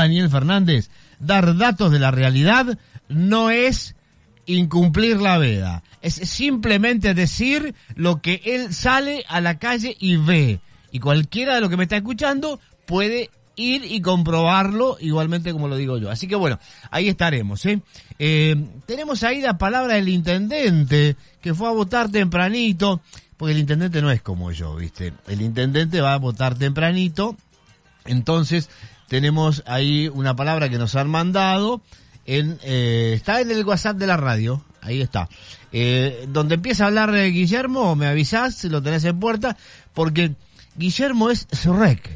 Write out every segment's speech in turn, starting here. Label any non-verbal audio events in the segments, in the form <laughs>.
Daniel Fernández, dar datos de la realidad no es incumplir la veda. Es simplemente decir lo que él sale a la calle y ve. Y cualquiera de los que me está escuchando puede ir y comprobarlo igualmente como lo digo yo. Así que bueno, ahí estaremos. ¿eh? Eh, tenemos ahí la palabra del intendente que fue a votar tempranito, porque el intendente no es como yo, ¿viste? El intendente va a votar tempranito, entonces tenemos ahí una palabra que nos han mandado, eh, está en el WhatsApp de la radio, ahí está. Eh, donde empieza a hablar de Guillermo, me avisás, si lo tenés en puerta, porque Guillermo es Shrek.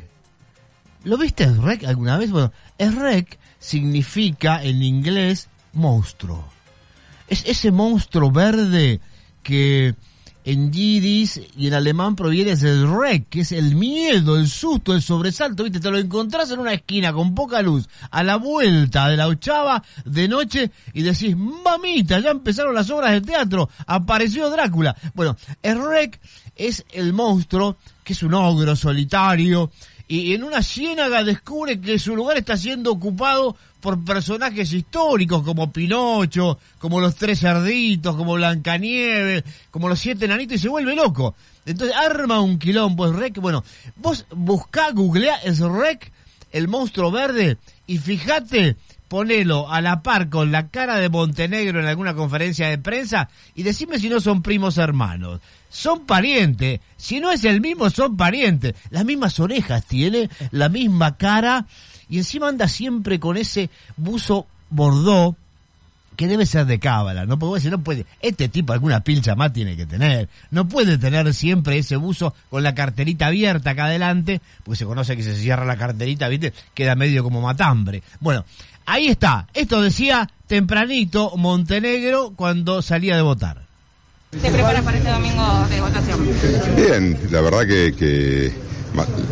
¿Lo viste Shrek alguna vez? Bueno, Shrek significa en inglés monstruo. Es ese monstruo verde que en yidis y en alemán proviene del rek, que es el miedo, el susto, el sobresalto, ¿viste? Te lo encontrás en una esquina con poca luz, a la vuelta de la ochava de noche y decís, mamita, ya empezaron las obras de teatro, apareció Drácula. Bueno, el rek es el monstruo, que es un ogro solitario, y en una ciénaga descubre que su lugar está siendo ocupado por personajes históricos como Pinocho, como los tres cerditos, como Blancanieves, como los siete nanitos y se vuelve loco. Entonces arma un quilombo, es rec. Bueno, vos buscá, googlea, es rec, el monstruo verde, y fíjate, ponelo a la par con la cara de Montenegro en alguna conferencia de prensa y decime si no son primos hermanos. Son parientes. Si no es el mismo, son parientes. Las mismas orejas tiene, la misma cara y encima anda siempre con ese buzo bordó que debe ser de cábala, ¿no? Porque no puede, este tipo alguna pilcha más tiene que tener, no puede tener siempre ese buzo con la carterita abierta acá adelante, porque se conoce que se cierra la carterita, ¿viste? Queda medio como matambre. Bueno, ahí está, esto decía tempranito Montenegro cuando salía de votar. ¿Se prepara para este domingo de votación? Bien, la verdad que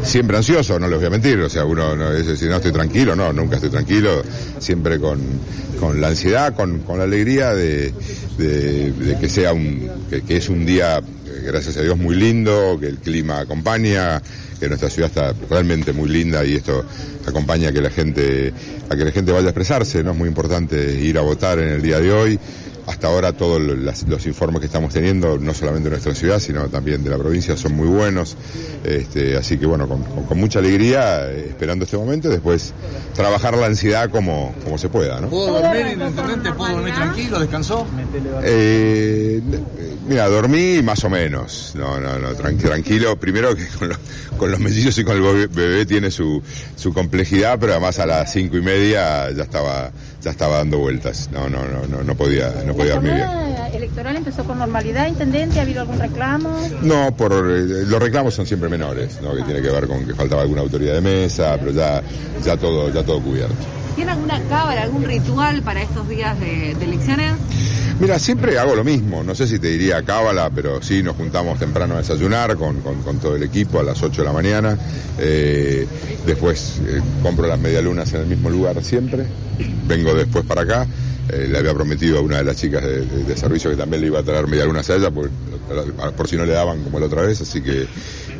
siempre ansioso, no les voy a mentir, o sea, uno no es decir, no estoy tranquilo, no, nunca estoy tranquilo, siempre con, con la ansiedad, con, con la alegría de, de, que sea un, que, es un día, gracias a Dios, muy lindo, que el clima acompaña, que nuestra ciudad está realmente muy linda y esto acompaña a que la gente, a que la gente vaya a expresarse, ¿no? Es muy importante ir a votar en el día de hoy hasta ahora todos los informes que estamos teniendo, no solamente de nuestra ciudad, sino también de la provincia, son muy buenos. Este, así que bueno, con, mucha alegría, eh, esperando este momento, después trabajar la ansiedad como, como se pueda. ¿no? ¿Puedo dormir, intendente? ¿Puedo dormir tranquilo? ¿Descansó? Eh, mira, dormí más o menos. No, no, no, tranquilo. Primero que con, con los mellizos y con el bebé tiene su, su complejidad, pero además a las cinco y media ya estaba, ya estaba dando vueltas. No, no, no, no, no podía, no podía dormir bien. electoral empezó con normalidad, intendente? ¿Ha habido algún reclamo? No, por eh, los reclamos son siempre menores, ¿no? Que tiene que ver con que faltaba alguna autoridad de mesa, pero ya, ya todo, ya todo cubierto. ¿Tiene alguna cábala, algún ritual para estos días de elecciones? Mira, siempre hago lo mismo, no sé si te diría cábala, pero sí nos juntamos temprano a desayunar con, todo el equipo a las 8 de la mañana. Eh, después eh, compro las medialunas en el mismo lugar siempre. Vengo después para acá. Eh, le había prometido a una de las chicas de, servicio que también le iba a traer medialunas a ella, por, si no le daban como la otra vez, así que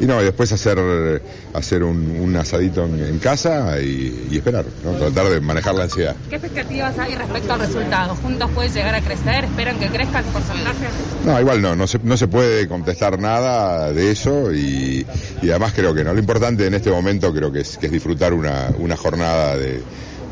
y no, y después hacer, hacer un, asadito en, casa y, esperar, ¿no? tratar de manejar la ansiedad. ¿Qué expectativas hay respecto al resultado? ¿Juntos puede llegar a crecer? ¿Esperan que crezca el porcentaje? No, igual no, no se, no se puede contestar nada de eso y, además creo que no. Lo importante en este momento creo que es, que es disfrutar una, una jornada de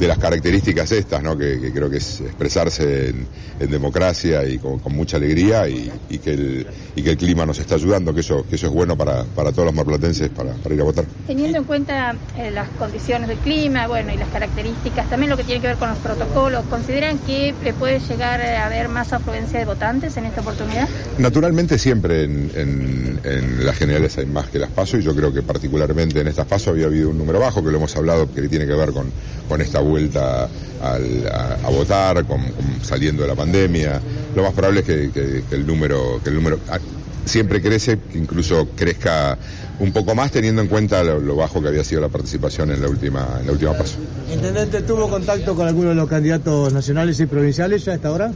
de las características estas, ¿no? que, creo que es expresarse en, democracia y con, mucha alegría y, que el, y que el clima nos está ayudando, que eso, que eso es bueno para, para todos los marplatenses para, para ir a votar. Teniendo en cuenta eh, las condiciones del clima bueno, y las características, también lo que tiene que ver con los protocolos, ¿consideran que puede llegar a haber más afluencia de votantes en esta oportunidad? Naturalmente siempre en, en, las generales hay más que las paso y yo creo que particularmente en estas pasos había habido un número bajo, que lo hemos hablado, que tiene que ver con, con esta vuelta a, votar, con, saliendo de la pandemia. Lo más probable es que, el número, que el número ah, siempre crece, que incluso crezca un poco más teniendo en cuenta lo, bajo que había sido la participación en la última, en la última paso. Intendente, ¿tuvo contacto con alguno de los candidatos nacionales y provinciales ya a esta hora?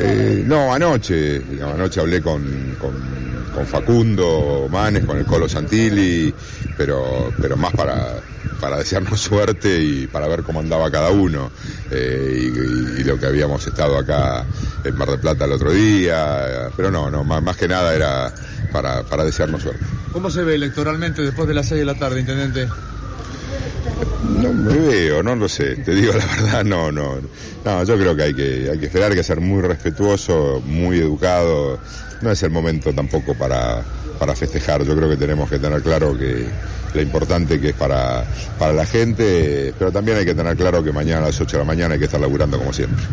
Eh, no, anoche, anoche hablé con con Facundo Manes, con el Colo Santilli, pero, pero más para, para desearnos <laughs> suerte y para ver cómo andaba cada uno. Eh, y, y, lo que habíamos estado acá en Mar del Plata el otro día. Pero no, no, más, más que nada era para, para desearnos suerte. ¿Cómo se ve electoralmente después de las 6 de la tarde, intendente? No me veo, no lo sé, te digo la <laughs> verdad, no, no, no, yo creo que hay que, hay que esperar, hay que ser muy respetuoso, muy educado, no es el momento tampoco para, para festejar, yo creo que tenemos que tener claro que lo importante que es para, para la gente, pero también hay que tener claro que mañana a las 8 de la mañana hay que estar laburando como siempre.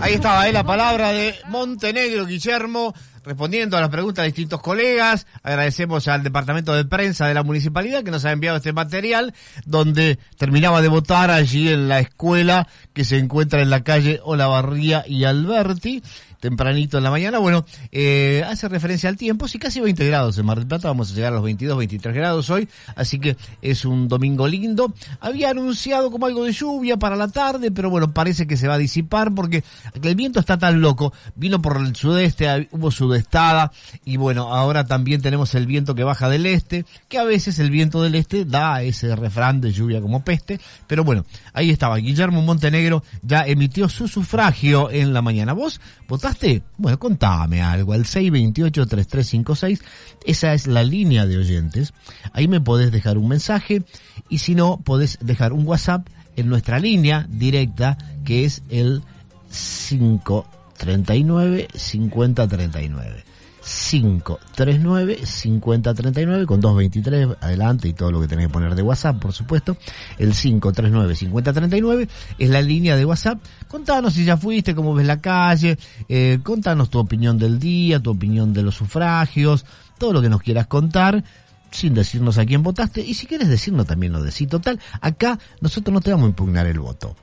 Ahí estaba ¿eh? la palabra de Montenegro, Guillermo, respondiendo a las preguntas de distintos colegas. Agradecemos al departamento de prensa de la municipalidad que nos ha enviado este material, donde terminaba de votar allí en la escuela que se encuentra en la calle Olavarría y Alberti tempranito en la mañana. Bueno, eh, hace referencia al tiempo, sí, casi 20 grados en Mar del Plata, vamos a llegar a los 22, 23 grados hoy, así que es un domingo lindo. Había anunciado como algo de lluvia para la tarde, pero bueno, parece que se va a disipar porque el viento está tan loco, vino por el sudeste, hubo sudestada y bueno, ahora también tenemos el viento que baja del este, que a veces el viento del este da ese refrán de lluvia como peste, pero bueno, ahí estaba, Guillermo Montenegro ya emitió su sufragio en la mañana. ¿Vos votaste? Bueno, contame algo, al 628-3356, esa es la línea de oyentes. Ahí me podés dejar un mensaje y si no, podés dejar un WhatsApp en nuestra línea directa que es el 539 5039. 539 5039 con 223 adelante y todo lo que tenés que poner de WhatsApp, por supuesto. El 539 5039 es la línea de WhatsApp. Contanos si ya fuiste, cómo ves la calle, eh, contanos tu opinión del día, tu opinión de los sufragios, todo lo que nos quieras contar sin decirnos a quién votaste y si quieres decirnos también lo decís. Total, acá nosotros no te vamos a impugnar el voto.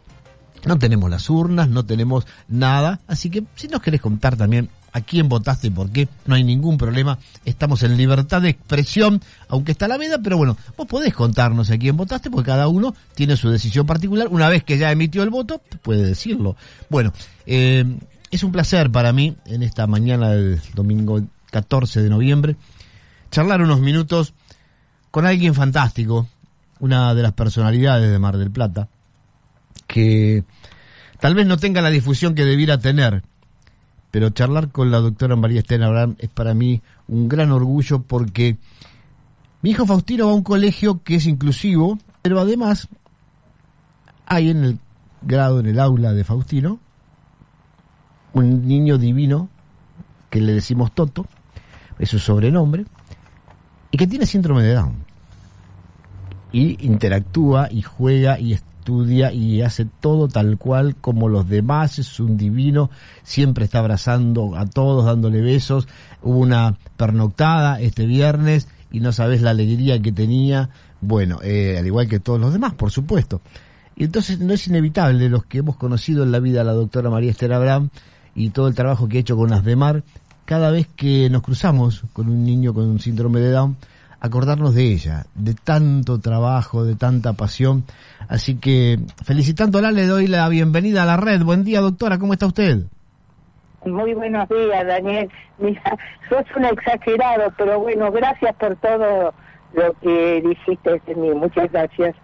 No tenemos las urnas, no tenemos nada, así que si nos querés contar también a quién votaste y por qué, no hay ningún problema, estamos en libertad de expresión, aunque está la veda, pero bueno, vos podés contarnos a quién votaste porque cada uno tiene su decisión particular, una vez que ya emitió el voto, puede decirlo. Bueno, eh, es un placer para mí en esta mañana del domingo 14 de noviembre charlar unos minutos con alguien fantástico, una de las personalidades de Mar del Plata, que tal vez no tenga la difusión que debiera tener, pero charlar con la doctora María Estela Abraham es para mí un gran orgullo porque mi hijo Faustino va a un colegio que es inclusivo, pero además hay en el grado, en el aula de Faustino, un niño divino que le decimos Toto, es su sobrenombre, y que tiene síndrome de Down. Y interactúa y juega y estudia y hace todo tal cual como los demás, es un divino, siempre está abrazando a todos, dándole besos. Hubo una pernoctada este viernes y no sabes la alegría que tenía, bueno, eh, al igual que todos los demás, por supuesto. Y entonces no es inevitable, los que hemos conocido en la vida a la doctora María Esther Abraham y todo el trabajo que ha hecho con Asdemar, cada vez que nos cruzamos con un niño con un síndrome de Down, acordarnos de ella, de tanto trabajo, de tanta pasión. Así que felicitándola le doy la bienvenida a la red. Buen día, doctora, ¿cómo está usted? Muy buenos días, Daniel. Mira, sos un exagerado, pero bueno, gracias por todo lo que dijiste de mí. Muchas gracias.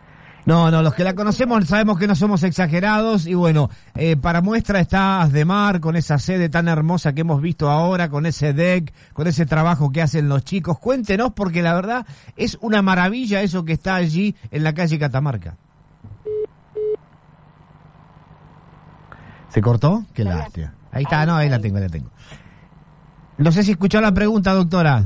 No, no, los que la conocemos sabemos que no somos exagerados y bueno, eh, para muestra está Asdemar con esa sede tan hermosa que hemos visto ahora, con ese deck, con ese trabajo que hacen los chicos. Cuéntenos porque la verdad es una maravilla eso que está allí en la calle Catamarca. ¿Se cortó? Qué lástima. Ahí está, no, ahí la tengo, ahí la tengo. No sé si escuchó la pregunta, doctora.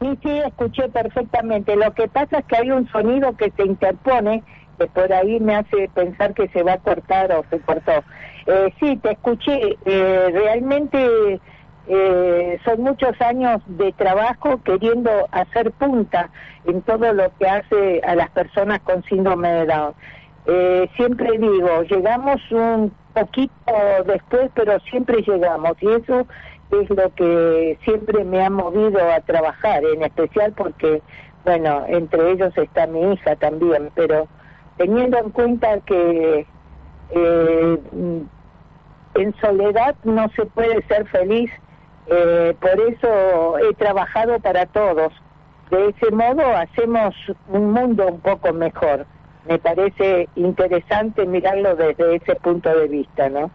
Sí, sí, escuché perfectamente. Lo que pasa es que hay un sonido que se interpone que por ahí me hace pensar que se va a cortar o se cortó. Eh, sí, te escuché. Eh, realmente eh, son muchos años de trabajo queriendo hacer punta en todo lo que hace a las personas con síndrome de Down. Eh, siempre digo, llegamos un poquito después, pero siempre llegamos y eso es lo que siempre me ha movido a trabajar, en especial porque, bueno, entre ellos está mi hija también, pero teniendo en cuenta que eh, en soledad no se puede ser feliz, Eh, por eso he trabajado para todos. De ese modo hacemos un mundo un poco mejor. Me parece interesante mirarlo desde ese punto de vista, ¿no?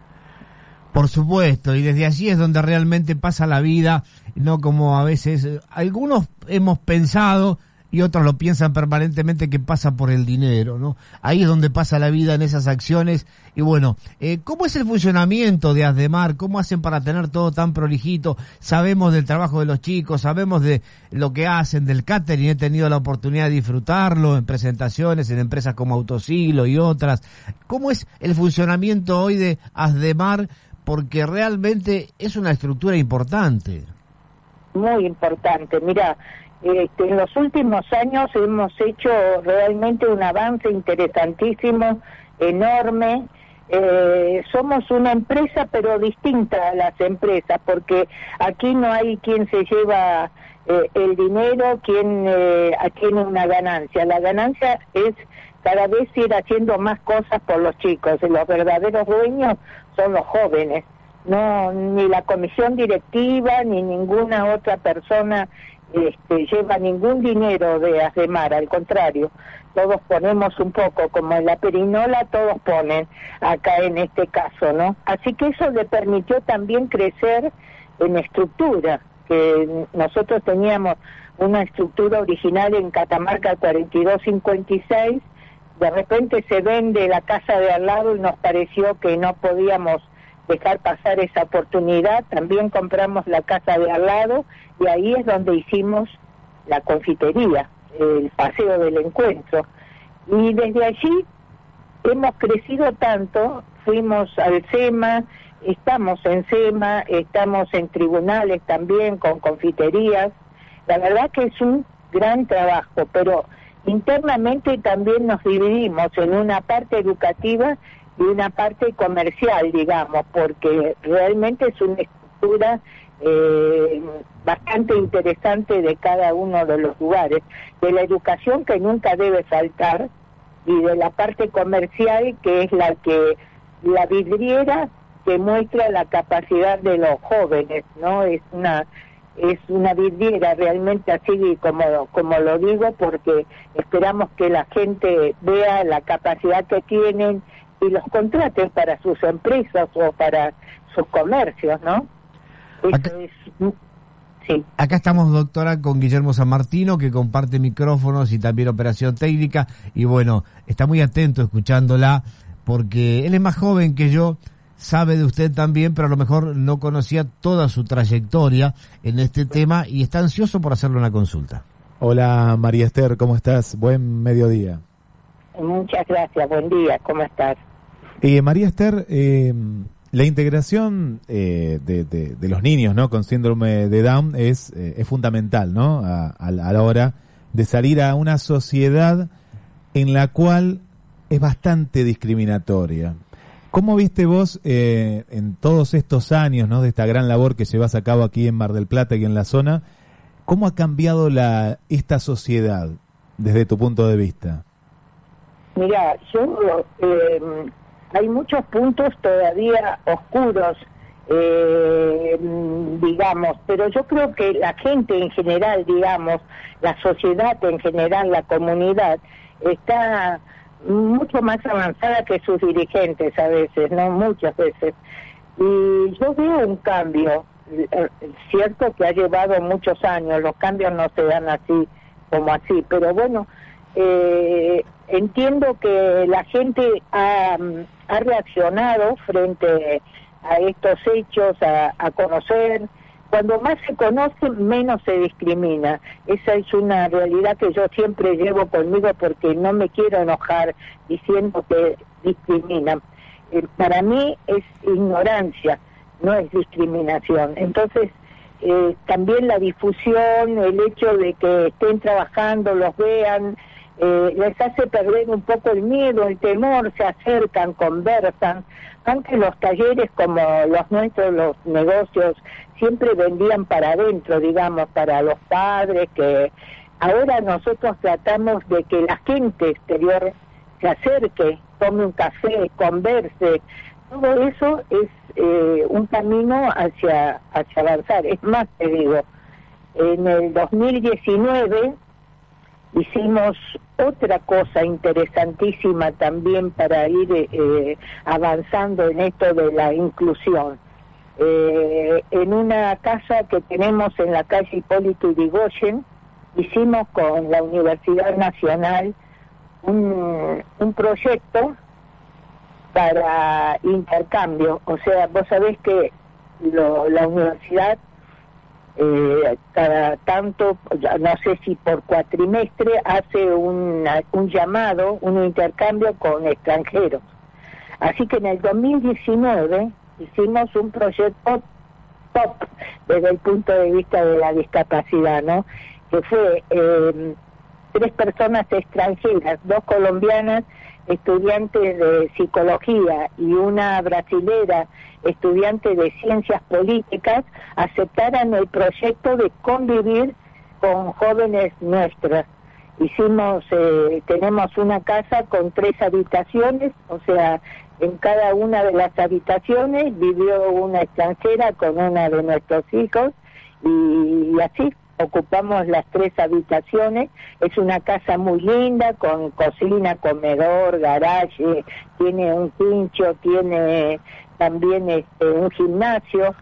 Por supuesto, y desde allí es donde realmente pasa la vida, no como a veces eh, algunos hemos pensado y otros lo piensan permanentemente que pasa por el dinero, ¿no? Ahí es donde pasa la vida en esas acciones. Y bueno, eh, ¿cómo es el funcionamiento de Asdemar? ¿Cómo hacen para tener todo tan prolijito? Sabemos del trabajo de los chicos, sabemos de lo que hacen, del catering, he tenido la oportunidad de disfrutarlo en presentaciones, en empresas como Autosiglo y otras. ¿Cómo es el funcionamiento hoy de Asdemar? Porque realmente es una estructura importante. Muy importante. Mira, este, en los últimos años hemos hecho realmente un avance interesantísimo, enorme. Eh, somos una empresa pero distinta a las empresas porque aquí no hay quien se lleva eh, el dinero, quien eh, tiene una ganancia. La ganancia es cada vez ir haciendo más cosas por los chicos. Los verdaderos dueños son los jóvenes. No, ni la comisión directiva ni ninguna otra persona este, lleva ningún dinero de Asdemar, al contrario, todos ponemos un poco, como en la perinola todos ponen acá en este caso, ¿no? Así que eso le permitió también crecer en estructura, que nosotros teníamos una estructura original en Catamarca 4256, de repente se vende la casa de al lado y nos pareció que no podíamos dejar pasar esa oportunidad. También compramos la casa de al lado y ahí es donde hicimos la confitería, el paseo del encuentro. Y desde allí hemos crecido tanto, fuimos al SEMA, estamos en SEMA, estamos en tribunales también con confiterías. La verdad que es un gran trabajo, pero internamente también nos dividimos en una parte educativa y una parte comercial, digamos, porque realmente es una estructura eh, bastante interesante de cada uno de los lugares, de la educación que nunca debe faltar y de la parte comercial que es la que la vidriera que muestra la capacidad de los jóvenes, ¿no? Es una es una vidriera realmente así como como lo digo porque esperamos que la gente vea la capacidad que tienen y los contraten para sus empresas o para sus comercios, ¿no? Acá, sí. Acá estamos, doctora, con Guillermo San Martino, que comparte micrófonos y también operación técnica. Y bueno, está muy atento escuchándola, porque él es más joven que yo, sabe de usted también, pero a lo mejor no conocía toda su trayectoria en este tema y está ansioso por hacerle una consulta. Hola María Esther, ¿cómo estás? Buen mediodía. Muchas gracias, buen día, ¿cómo estás? Eh, María Esther, eh, la integración eh, de, los niños ¿no? con síndrome de Down es, fundamental ¿no? A, la hora de salir a una sociedad en la cual es bastante discriminatoria. ¿Cómo viste vos en todos estos años ¿no? de esta gran labor que llevas a cabo aquí en Mar del Plata y en la zona? ¿Cómo ha cambiado la, esta sociedad desde tu punto de vista? Mira, yo eh, hay muchos puntos todavía oscuros, eh, digamos, pero yo creo que la gente en general, digamos, la sociedad en general, la comunidad, está mucho más avanzada que sus dirigentes a veces, ¿no? Muchas veces. Y yo veo un cambio, eh, cierto que ha llevado muchos años, los cambios no se dan así como así, pero bueno, eh, entiendo que la gente ha, ha reaccionado frente a estos hechos, a, conocer. Cuando más se conoce, menos se discrimina. Esa es una realidad que yo siempre llevo conmigo porque no me quiero enojar diciendo que discriminan. Eh, para mí es ignorancia, no es discriminación. Entonces, eh, también la difusión, el hecho de que estén trabajando, los vean, eh, les hace perder un poco el miedo, el temor, se acercan, conversan, aunque los talleres como los nuestros, los negocios, siempre vendían para adentro, digamos, para los padres, que ahora nosotros tratamos de que la gente exterior se acerque, tome un café, converse, todo eso es eh, un camino hacia, hacia avanzar. Es más, te digo, en el 2019 hicimos otra cosa interesantísima también para ir eh, avanzando en esto de la inclusión. Eh, en una casa que tenemos en la calle Hipólito Yrigoyen, hicimos con la Universidad Nacional un, un proyecto para intercambio. O sea, vos sabés que lo, la universidad eh, cada tanto, no sé si por cuatrimestre, hace un llamado, un intercambio con extranjeros. Así que en el 2019 hicimos un proyecto top desde el punto de vista de la discapacidad, ¿no? Que fue eh, tres personas extranjeras, dos colombianas estudiantes de psicología y una brasilera estudiante de ciencias políticas aceptaran el proyecto de convivir con jóvenes nuestras. Hicimos, eh, tenemos una casa con tres habitaciones, o sea, en cada una de las habitaciones vivió una extranjera con una de nuestros hijos y así ocupamos las tres habitaciones, es una casa muy linda con cocina, comedor, garaje, tiene un pincho, tiene también este, un gimnasio,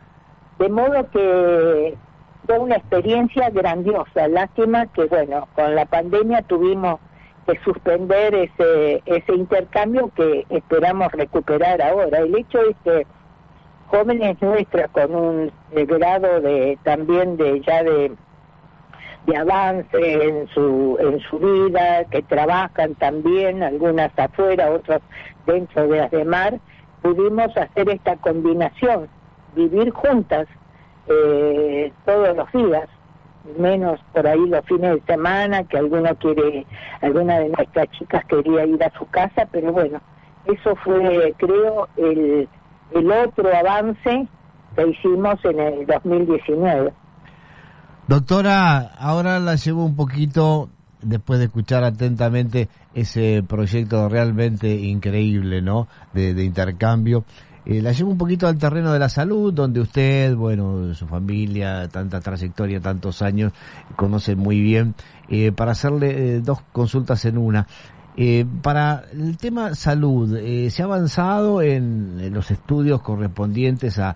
de modo que fue una experiencia grandiosa, lástima que bueno, con la pandemia tuvimos que suspender ese, ese intercambio que esperamos recuperar ahora. El hecho es que jóvenes nuestras con un grado de también de ya de de avance en su, en su vida, que trabajan también, algunas afuera, otras dentro de las de mar, pudimos hacer esta combinación, vivir juntas eh, todos los días, menos por ahí los fines de semana, que alguno quiere, alguna de nuestras chicas quería ir a su casa, pero bueno, eso fue, creo, el, el otro avance que hicimos en el 2019. Doctora, ahora la llevo un poquito, después de escuchar atentamente ese proyecto realmente increíble, ¿no? De, intercambio. Eh, la llevo un poquito al terreno de la salud, donde usted, bueno, su familia, tanta trayectoria, tantos años, conocen muy bien, eh, para hacerle eh, dos consultas en una. Eh, para el tema salud, eh, ¿se ha avanzado en, los estudios correspondientes a,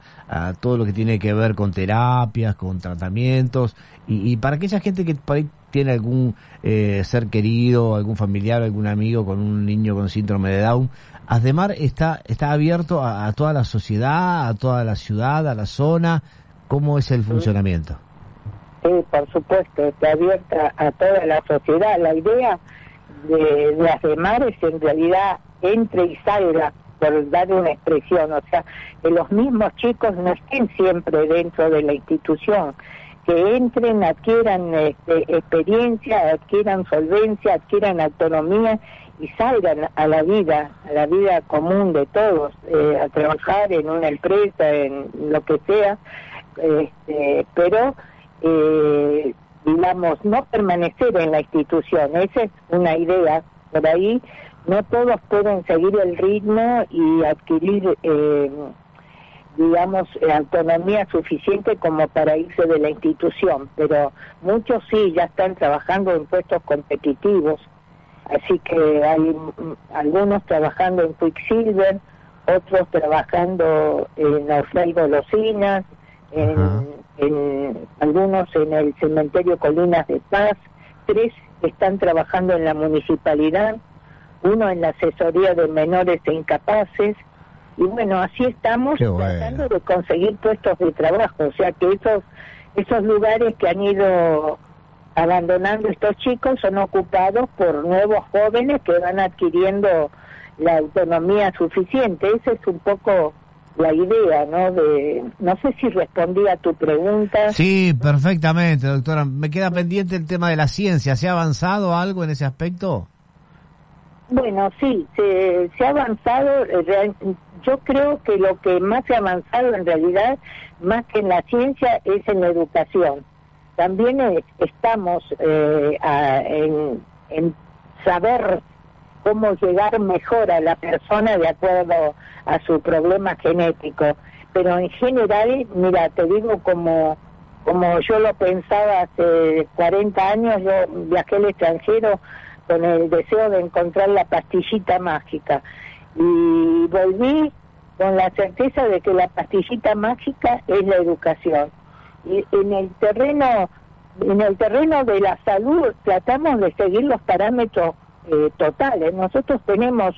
todo lo que tiene que ver con terapias, con tratamientos? Y, para aquella gente que por ahí tiene algún eh, ser querido, algún familiar, algún amigo con un niño con síndrome de Down, ¿Asdemar está, está abierto a, toda la sociedad, a toda la ciudad, a la zona? ¿Cómo es el funcionamiento? Sí, por supuesto, está abierta a toda la sociedad. La idea de, las de mares en realidad entre y salga, por dar una expresión, o sea, que los mismos chicos no estén siempre dentro de la institución, que entren, adquieran este, experiencia, adquieran solvencia, adquieran autonomía y salgan a la vida, a la vida común de todos, eh, a trabajar en una empresa, en lo que sea, este, pero eh, digamos, no permanecer en la institución. Esa es una idea. Por ahí no todos pueden seguir el ritmo y adquirir, eh, digamos, autonomía suficiente como para irse de la institución, pero muchos sí ya están trabajando en puestos competitivos. Así que hay algunos trabajando en Quicksilver, otros trabajando en Orfray Golosinas, en en algunos en el cementerio Colinas de Paz, tres están trabajando en la municipalidad, uno en la asesoría de menores e incapaces, y bueno, así estamos tratando de conseguir puestos de trabajo, o sea que esos, esos lugares que han ido abandonando estos chicos son ocupados por nuevos jóvenes que van adquiriendo la autonomía suficiente. Ese es un poco la idea, ¿no? De, no sé si respondí a tu pregunta. Sí, perfectamente, doctora. Me queda pendiente el tema de la ciencia. ¿Se ha avanzado algo en ese aspecto? Bueno, sí, se, se ha avanzado. Eh, yo creo que lo que más se ha avanzado en realidad, más que en la ciencia, es en la educación. También eh, estamos eh, en, en saber cómo llegar mejor a la persona de acuerdo a su problema genético. Pero en general, mira, te digo como como yo lo pensaba hace 40 años, yo viajé al extranjero con el deseo de encontrar la pastillita mágica y volví con la certeza de que la pastillita mágica es la educación. Y en el terreno en el terreno de la salud tratamos de seguir los parámetros eh, totales. Nosotros tenemos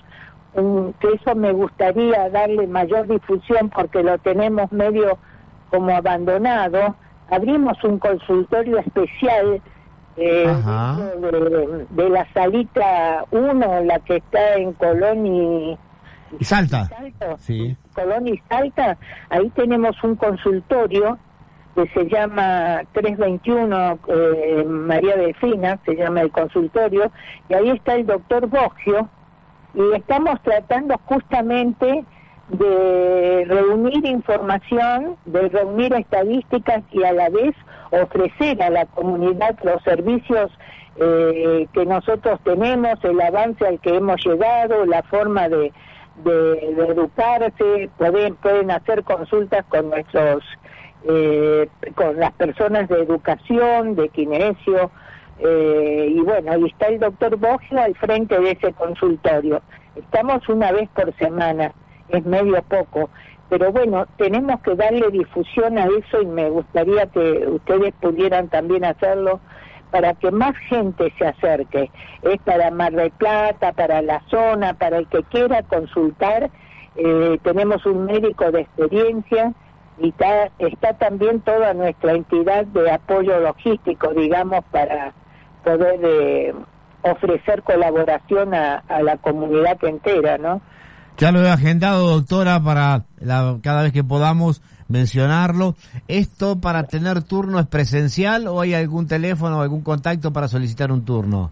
un, que eso me gustaría darle mayor difusión porque lo tenemos medio como abandonado. Abrimos un consultorio especial eh, de, de, la salita 1, la que está en Colón y, y Salta. Sí. Colón y Salta, ahí tenemos un consultorio que se llama 321 eh, María Delfina, se llama el consultorio, y ahí está el doctor Bogio, y estamos tratando justamente de reunir información, de reunir estadísticas y a la vez ofrecer a la comunidad los servicios eh, que nosotros tenemos, el avance al que hemos llegado, la forma de, de, educarse, pueden, pueden hacer consultas con nuestros, eh, con las personas de educación, de kinesio, eh, y bueno, ahí está el doctor Bogio al frente de ese consultorio. Estamos una vez por semana, es medio poco, pero bueno, tenemos que darle difusión a eso y me gustaría que ustedes pudieran también hacerlo para que más gente se acerque. Es para Mar del Plata, para la zona, para el que quiera consultar. Eh, tenemos un médico de experiencia y está, está también toda nuestra entidad de apoyo logístico, digamos, para poder eh, ofrecer colaboración a, a, la comunidad entera, ¿no? Ya lo he agendado, doctora, para la, cada vez que podamos mencionarlo. ¿Esto para tener turno es presencial o hay algún teléfono o algún contacto para solicitar un turno?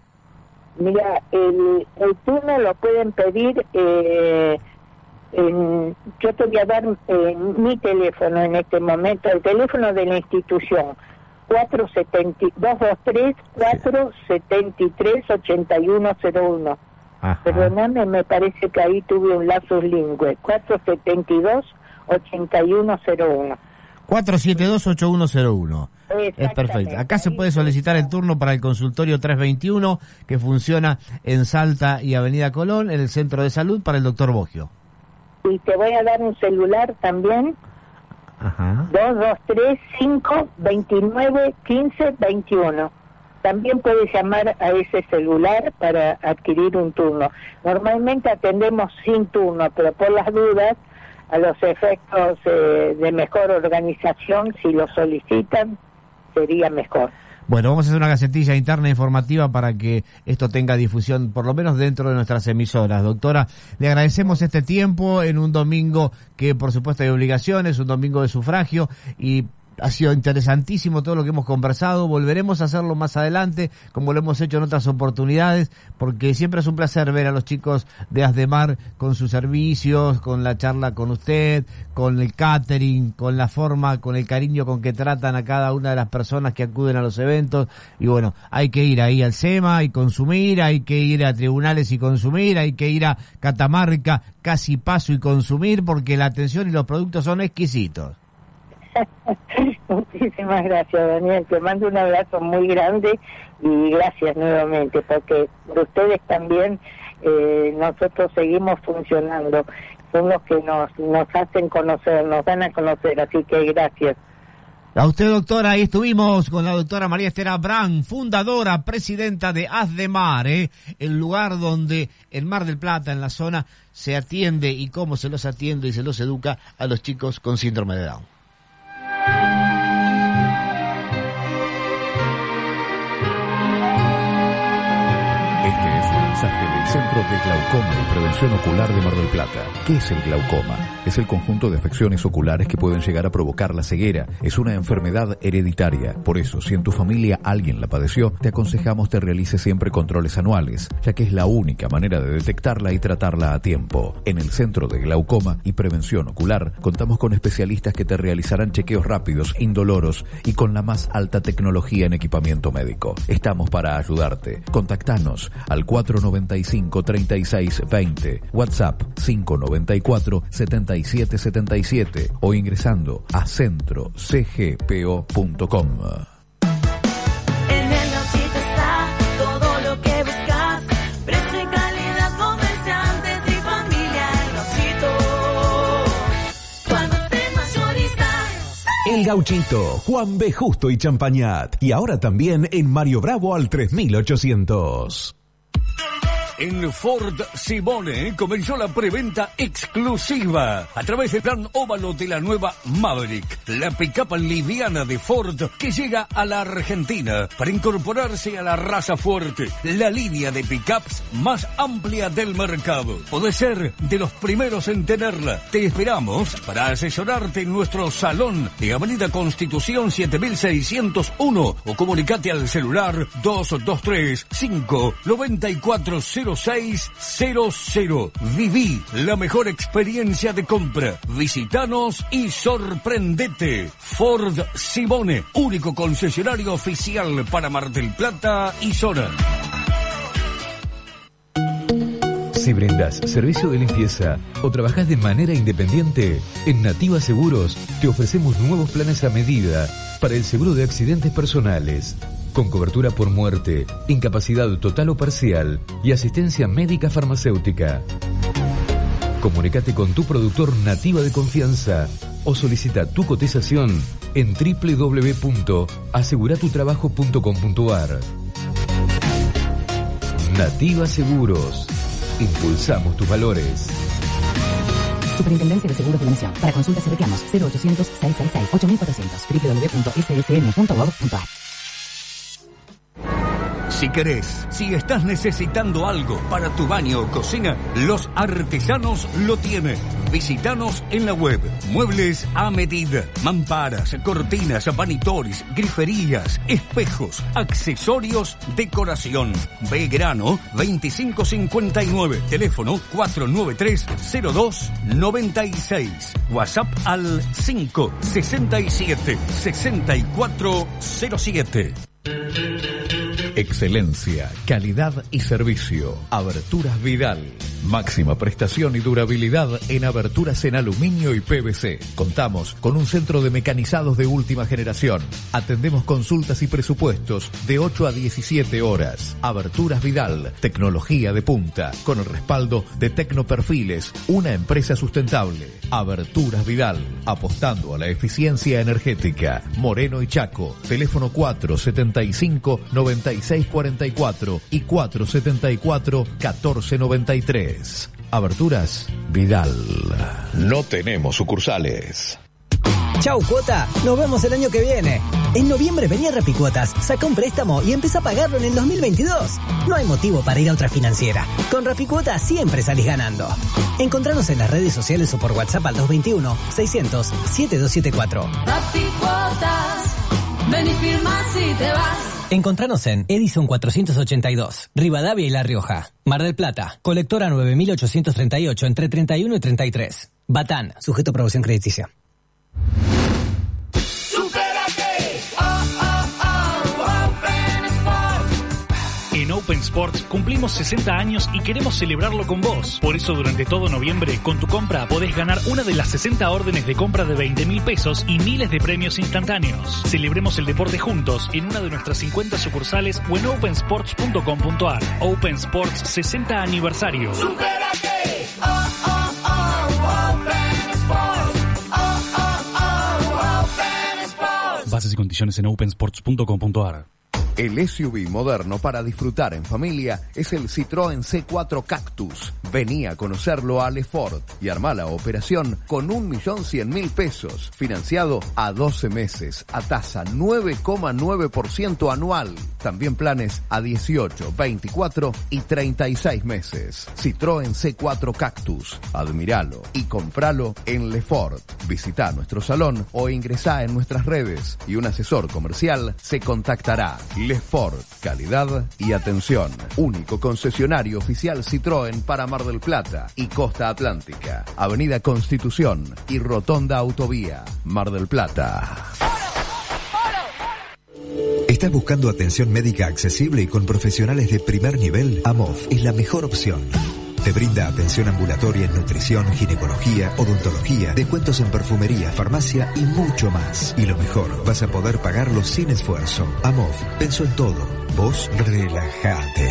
Mira, el, el turno lo pueden pedir, eh, en, yo te voy a dar eh, mi teléfono en este momento, el teléfono de la institución, 223-473-8101. Perdóname, me parece que ahí tuve un lapsus lingüe, 472 8101. 472-8101. Es perfecto. Acá se puede solicitar el turno para el consultorio 321 que funciona en Salta y Avenida Colón, en el centro de salud, para el doctor Bogio. Y te voy a dar un celular también. Ajá. 223-529-1521. También puedes llamar a ese celular para adquirir un turno. Normalmente atendemos sin turno, pero por las dudas a los efectos eh, de mejor organización, si lo solicitan, sería mejor. Bueno, vamos a hacer una gacetilla interna informativa para que esto tenga difusión, por lo menos dentro de nuestras emisoras. Doctora, le agradecemos este tiempo en un domingo que por supuesto hay obligaciones, un domingo de sufragio y ha sido interesantísimo todo lo que hemos conversado. Volveremos a hacerlo más adelante, como lo hemos hecho en otras oportunidades, porque siempre es un placer ver a los chicos de Asdemar con sus servicios, con la charla con usted, con el catering, con la forma, con el cariño con que tratan a cada una de las personas que acuden a los eventos. Y bueno, hay que ir ahí al SEMA y consumir, hay que ir a tribunales y consumir, hay que ir a Catamarca, casi paso y consumir, porque la atención y los productos son exquisitos. <laughs> Muchísimas gracias, Daniel. Te mando un abrazo muy grande y gracias nuevamente, porque por ustedes también eh, nosotros seguimos funcionando. Son los que nos, nos hacen conocer, nos dan a conocer, así que gracias. A usted, doctora, ahí estuvimos con la doctora María Estera Brand, fundadora, presidenta de Haz de Mar, ¿eh? el lugar donde el Mar del Plata, en la zona, se atiende y cómo se los atiende y se los educa a los chicos con síndrome de Down. Mensaje Centro de Glaucoma y Prevención Ocular de Mar del Plata. ¿Qué es el glaucoma? Es el conjunto de afecciones oculares que pueden llegar a provocar la ceguera. Es una enfermedad hereditaria. Por eso, si en tu familia alguien la padeció, te aconsejamos te realices siempre controles anuales, ya que es la única manera de detectarla y tratarla a tiempo. En el Centro de Glaucoma y Prevención Ocular contamos con especialistas que te realizarán chequeos rápidos, indoloros y con la más alta tecnología en equipamiento médico. Estamos para ayudarte. Contactanos al 495 45 36 20. WhatsApp 594 77 77 o ingresando a centrocgpo.com. En el gauchito está todo lo que buscas. Precio y calidad, comerciantes y familia. El gauchito. Cuando estés mayorista. El Gauchito, Juan B. Justo y Champañat. Y ahora también en Mario Bravo al 3800. En Ford Simone comenzó la preventa exclusiva a través del plan óvalo de la nueva Maverick, la pickup liviana de Ford que llega a la Argentina para incorporarse a la raza fuerte, la línea de pickups más amplia del mercado. Podés ser de los primeros en tenerla. Te esperamos para asesorarte en nuestro salón de Avenida Constitución 7601 o comunicate al celular 223 5 94 0600. Viví la mejor experiencia de compra. Visitanos y sorprendete. Ford Simone, único concesionario oficial para Mar del Plata y zona. Si brindas servicio de limpieza o trabajas de manera independiente, en Nativa Seguros te ofrecemos nuevos planes a medida para el seguro de accidentes personales, con cobertura por muerte, incapacidad total o parcial y asistencia médica farmacéutica. Comunicate con tu productor Nativa de confianza o solicita tu cotización en www.aseguratutrabajo.com.ar. Nativa Seguros. Impulsamos tus valores. Superintendencia de Seguros de la. Para consultas y reclamos 0800 666 8400 www.ssn.gov.ar Si querés, si estás necesitando algo para tu baño o cocina, los artesanos lo tienen. Visítanos en la web. Muebles a medida. Mamparas, cortinas, vanitores, griferías, espejos, accesorios, decoración. Belgrano 2559. Teléfono 493-0296. WhatsApp al 567 6407. Excelencia, calidad y servicio. Aberturas Vidal. Máxima prestación y durabilidad en aberturas en aluminio y PVC. Contamos con un centro de mecanizados de última generación. Atendemos consultas y presupuestos de 8 a 17 horas. Aberturas Vidal, tecnología de punta, con el respaldo de Tecnoperfiles, una empresa sustentable. Aberturas Vidal, apostando a la eficiencia energética. Moreno y Chaco, teléfono 475 9644 y 474 1493. Aberturas Vidal. No tenemos sucursales. Chau, cuota. Nos vemos el año que viene. En noviembre venía Rapicuotas, saca un préstamo y empieza a pagarlo en el 2022. No hay motivo para ir a otra financiera. Con Rapicuotas siempre salís ganando. Encontranos en las redes sociales o por WhatsApp al 221-600-7274. Rapicuotas. Ven y firma si te vas. Encontranos en Edison 482, Rivadavia y La Rioja. Mar del Plata, colectora 9838 entre 31 y 33. Batán, sujeto a aprobación crediticia. Open Sports cumplimos 60 años y queremos celebrarlo con vos. Por eso durante todo noviembre, con tu compra podés ganar una de las 60 órdenes de compra de 20 mil pesos y miles de premios instantáneos. Celebremos el deporte juntos en una de nuestras 50 sucursales o en opensports.com.ar. Open Sports 60 aniversario. Supérate. Open Sports. Oh, oh, oh. Open Sports. Bases y condiciones en opensports.com.ar. El SUV moderno para disfrutar en familia es el Citroën C4 Cactus. Vení a conocerlo a Lefort y armá la operación con un millón cien mil pesos, financiado a 12 meses, a tasa 9,9% anual. También planes a 18, 24 y 36 meses. Citroën C4 Cactus. Admiralo y compralo en Lefort. Visita nuestro salón o ingresá en nuestras redes y un asesor comercial se contactará. Lefort, calidad y atención. Único concesionario oficial Citroën para Mar del Plata y Costa Atlántica. Avenida Constitución y Rotonda Autovía. Mar del Plata. ¿Estás buscando atención médica accesible y con profesionales de primer nivel? AMOF es la mejor opción. Te brinda atención ambulatoria en nutrición, ginecología, odontología, descuentos en perfumería, farmacia y mucho más. Y lo mejor, vas a poder pagarlo sin esfuerzo. AMOF pensó en todo. Vos relajate.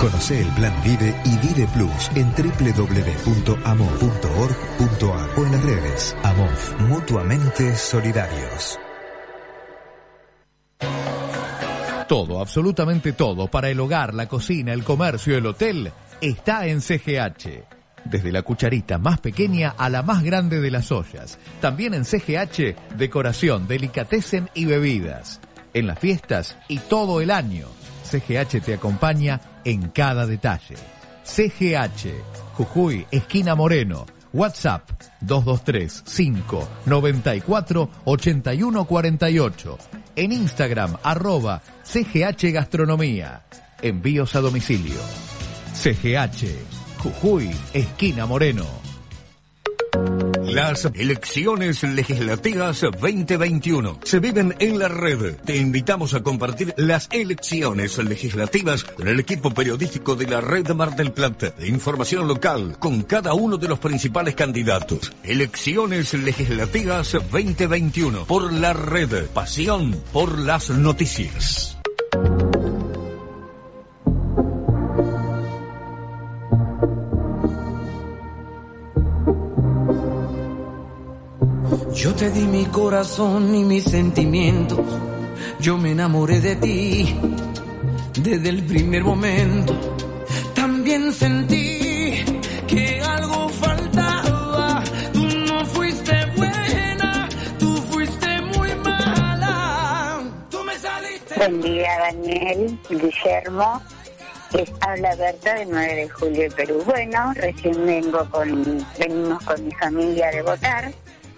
Conoce el plan Vive y Vive Plus en www.amov.org.ar o en las redes. AMOF, mutuamente solidarios. Todo, absolutamente todo, para el hogar, la cocina, el comercio, el hotel, está en CGH. Desde la cucharita más pequeña a la más grande de las ollas. También en CGH, decoración, delicatessen y bebidas. En las fiestas y todo el año. CGH te acompaña en cada detalle. CGH, Jujuy, esquina Moreno. WhatsApp 223 5 94 81 48. En Instagram arroba CGH Gastronomía. Envíos a domicilio. CGH, Jujuy, esquina Moreno. Las elecciones legislativas 2021 se viven en la red. Te invitamos a compartir las elecciones legislativas con el equipo periodístico de la red Mar del Plata. De información local con cada uno de los principales candidatos. Elecciones legislativas 2021 por la red. Pasión por las noticias. Yo te di mi corazón y mis sentimientos. Yo me enamoré de ti desde el primer momento. También sentí que algo faltaba. Tú no fuiste buena, tú fuiste muy mala. Tú me saliste. Buen día, Daniel, Guillermo. Les habla Berta de 9 de julio de Perú. Bueno, recién vengo con, venimos con mi familia de votar.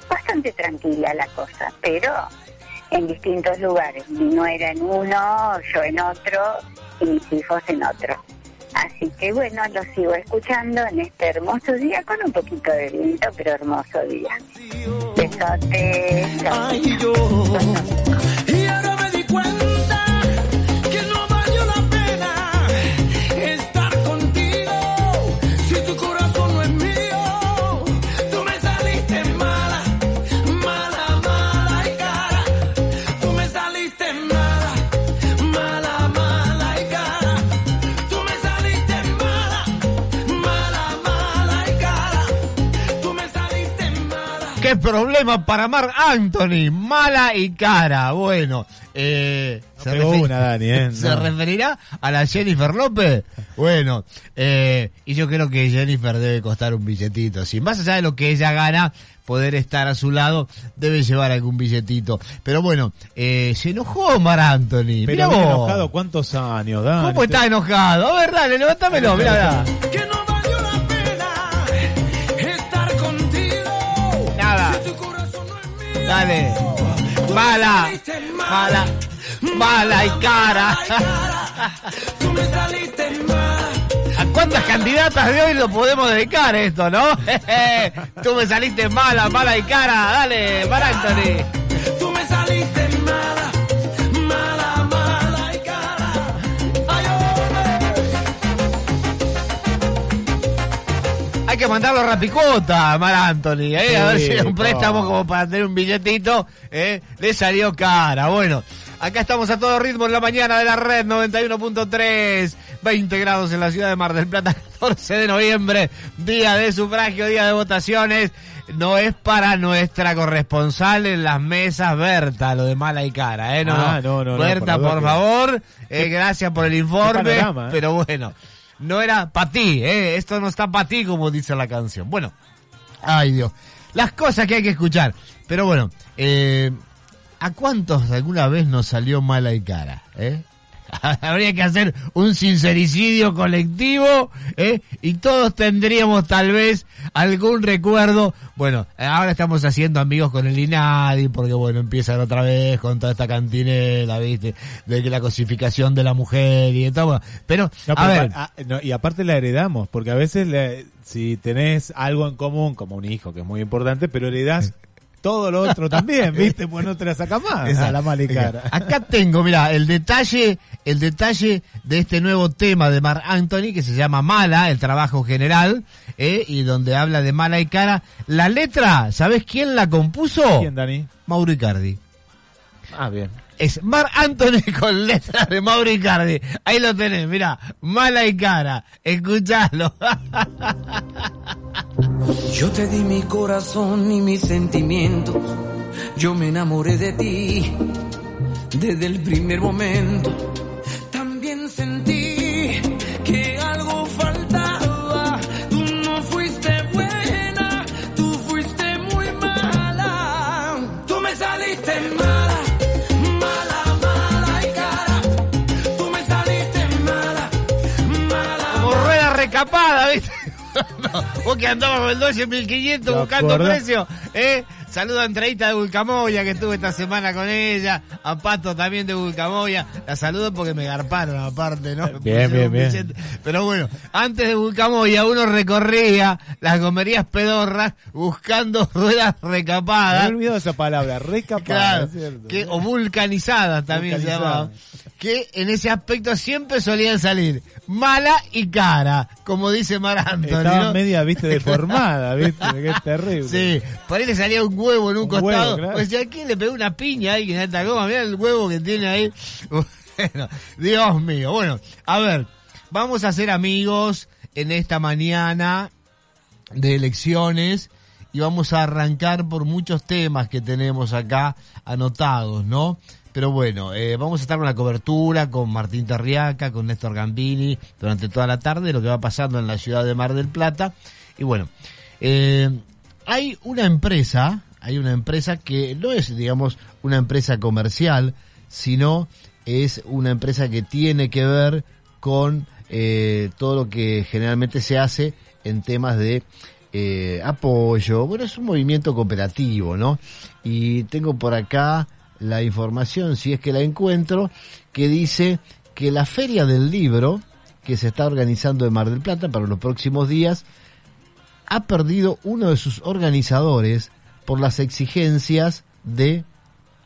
Bastante tranquila la cosa, pero en distintos lugares. Mi nuera en uno, yo en otro y mis hijos en otro. Así que bueno, lo sigo escuchando en este hermoso día con un poquito de viento, pero hermoso día. Besotes. Ay. ¿Qué problema para Mark Anthony? Mala y cara. Bueno, eh, No pegó una, Dani, ¿eh? <laughs> ¿Se No. referirá a la Jennifer López? Bueno, eh, y yo creo que Jennifer debe costar un billetito. Si más allá de lo que ella gana, poder estar a su lado, debe llevar algún billetito. Pero bueno, eh, se enojó Mar Anthony. Pero vos. enojado, ¿cuántos años, Dani? ¿Cómo está enojado? A ver, dale, levántamelo, mirá, mirá. Dale. Mala, mala, mala y cara. <laughs> ¿A cuántas candidatas de hoy lo podemos dedicar esto, no? <laughs> Tú me saliste mala, mala y cara. Dale, Mar Anthony. Hay que mandarlo a Rapicuota, Mar Anthony, ¿eh? a ver si un por préstamo como para tener un billetito, ¿eh? Le salió cara. Bueno, acá estamos a todo ritmo en la mañana de la red 91.3, 20 grados en la ciudad de Mar del Plata, <laughs> 14 de noviembre, día de sufragio, día de votaciones. No es para nuestra corresponsal en las mesas, Berta, lo de mala y cara, ¿eh? No, Ah, no, no, Berta, por favor, <laughs> eh, gracias por el informe, panorama, ¿eh? pero bueno, no era para ti, ¿eh? Esto no está para ti, como dice la canción. Bueno, ay Dios, las cosas que hay que escuchar. Pero bueno, eh, ¿a cuántos alguna vez nos salió mala y cara? ¿eh? <laughs> Habría que hacer un sincericidio colectivo ¿eh? y todos tendríamos tal vez algún recuerdo. Bueno, ahora estamos haciendo amigos con el INADI porque bueno, empiezan otra vez con toda esta cantinela, ¿viste? De que la cosificación de la mujer y todo. Bueno, Pero, No, a pero ver, ah, no, y aparte la heredamos, porque a veces le- si tenés algo en común, como un hijo, que es muy importante, pero heredás todo lo otro también, <laughs> ¿viste? Pues no te la sacas más a la mala y cara. Acá tengo, mira, el detalle, el detalle de este nuevo tema de Mark Anthony que se llama Mala, el trabajo general, ¿eh? y donde habla de mala y cara. La letra, ¿sabes quién la compuso? ¿Quién, Dani? Mauro Icardi. Ah, bien. Es Mar Anthony <laughs> con letras de Mauro Icardi. Ahí lo tenés, mira, mala y cara. Escuchalo. <laughs> Yo te di mi corazón y mis sentimientos. Yo me enamoré de ti desde el primer momento. <laughs> No, vos que andabas con el Dodge 1500 ¿Te buscando acordás? precio, ¿eh? Saludo a Andreita de Vulcamoya, que estuve esta semana con ella, a Pato también de Vulcamoya. La saludo porque me garparon aparte, ¿no? Me Bien, bien, bien. Pero bueno, antes de Vulcamoya uno recorría las gomerías pedorras buscando <laughs> ruedas Me recapadas. he olvidado esa palabra, recapada, Claro, que, o vulcanizadas también se llamaban, que en ese aspecto siempre solían salir mala y cara, como dice Mar Anthony, Estaba ¿no? media, viste, deformada, viste, que es terrible. <laughs> Sí, por ahí le salía un huevo en un, Un costado. huevo, claro. Pues aquí le pegó una piña ahí en esta goma, mira el huevo que tiene ahí. <laughs> Bueno, Dios mío. Bueno, a ver, vamos a ser amigos en esta mañana de elecciones y vamos a arrancar por muchos temas que tenemos acá anotados, ¿no? Pero bueno, eh, vamos a estar con la cobertura con Martín Terriaca, con Néstor Gambini durante toda la tarde, lo que va pasando en la ciudad de Mar del Plata. Y bueno, eh, hay una empresa, hay una empresa que no es, digamos, una empresa comercial, sino es una empresa que tiene que ver con eh, todo lo que generalmente se hace en temas de eh, apoyo. Bueno, es un movimiento cooperativo, ¿no? Y tengo por acá la información, si es que la encuentro, que dice que la Feria del Libro, que se está organizando en Mar del Plata para los próximos días, ha perdido uno de sus organizadores por las exigencias de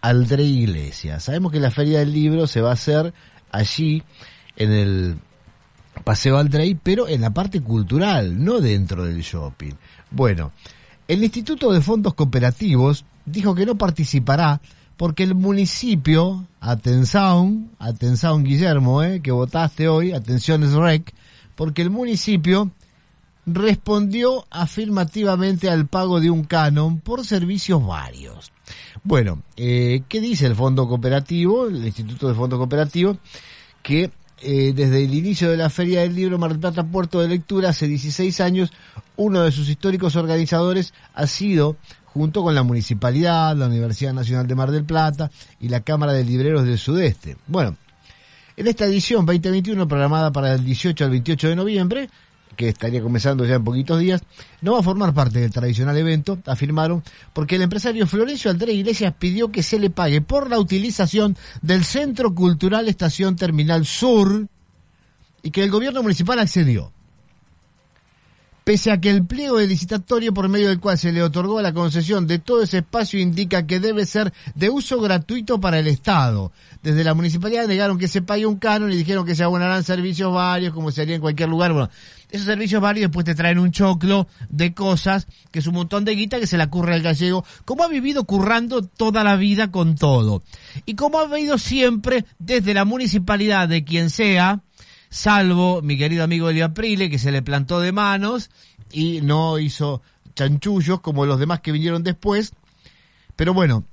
Aldrey Iglesias. Sabemos que la Feria del Libro se va a hacer allí en el Paseo Aldrey, pero en la parte cultural, no dentro del shopping. Bueno, el Instituto de Fondos Cooperativos dijo que no participará porque el municipio, atención, atención Guillermo, eh, que votaste hoy, atención es rec, porque el municipio respondió afirmativamente al pago de un canon por servicios varios. Bueno, eh, ¿qué dice el Fondo Cooperativo, el Instituto de Fondo Cooperativo? Que eh, desde el inicio de la Feria del Libro Mar del Plata Puerto de Lectura, hace 16 años, uno de sus históricos organizadores ha sido, junto con la Municipalidad, la Universidad Nacional de Mar del Plata y la Cámara de Libreros del Sudeste. Bueno, en esta edición 2021, programada para el 18 al 28 de noviembre, que estaría comenzando ya en poquitos días, no va a formar parte del tradicional evento, afirmaron, porque el empresario Florencio Andrés Iglesias pidió que se le pague por la utilización del Centro Cultural Estación Terminal Sur y que el gobierno municipal accedió. Pese a que el pliego de licitatorio por medio del cual se le otorgó la concesión de todo ese espacio indica que debe ser de uso gratuito para el Estado. Desde la municipalidad negaron que se pague un canon y dijeron que se abonarán servicios varios como se haría en cualquier lugar. Bueno, esos servicios varios después te traen un choclo de cosas, que es un montón de guita que se la curra al gallego, como ha vivido currando toda la vida con todo. Y como ha habido siempre desde la municipalidad de quien sea, salvo mi querido amigo Elio Aprile, que se le plantó de manos y no hizo chanchullos como los demás que vinieron después. Pero bueno,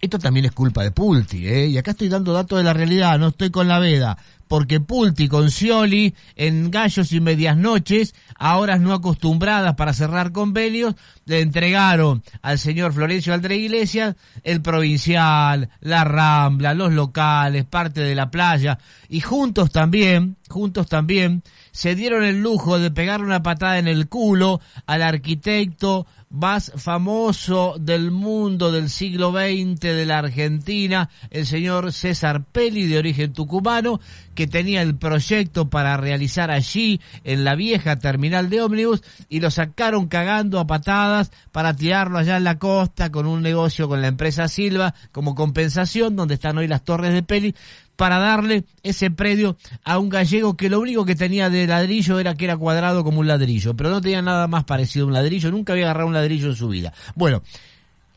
esto también es culpa de Pulti, ¿eh? Y acá estoy dando datos de la realidad, no estoy con la veda. Porque Pulti con Scioli en Gallos y Medias Noches, a horas no acostumbradas para cerrar convenios, le entregaron al señor Florencio Aldre Iglesias el provincial, la Rambla, los locales, parte de la playa, y juntos también, juntos también, se dieron el lujo de pegarle una patada en el culo al arquitecto más famoso del mundo del siglo XX de la Argentina, el señor César Peli, de origen tucumano, que tenía el proyecto para realizar allí, en la vieja terminal de ómnibus, y lo sacaron cagando a patadas para tirarlo allá en la costa con un negocio con la empresa Silva como compensación, donde están hoy las torres de Peli, para darle ese predio a un gallego que lo único que tenía de ladrillo era que era cuadrado como un ladrillo, pero no tenía nada más parecido a un ladrillo, nunca había agarrado un ladrillo en su vida. Bueno,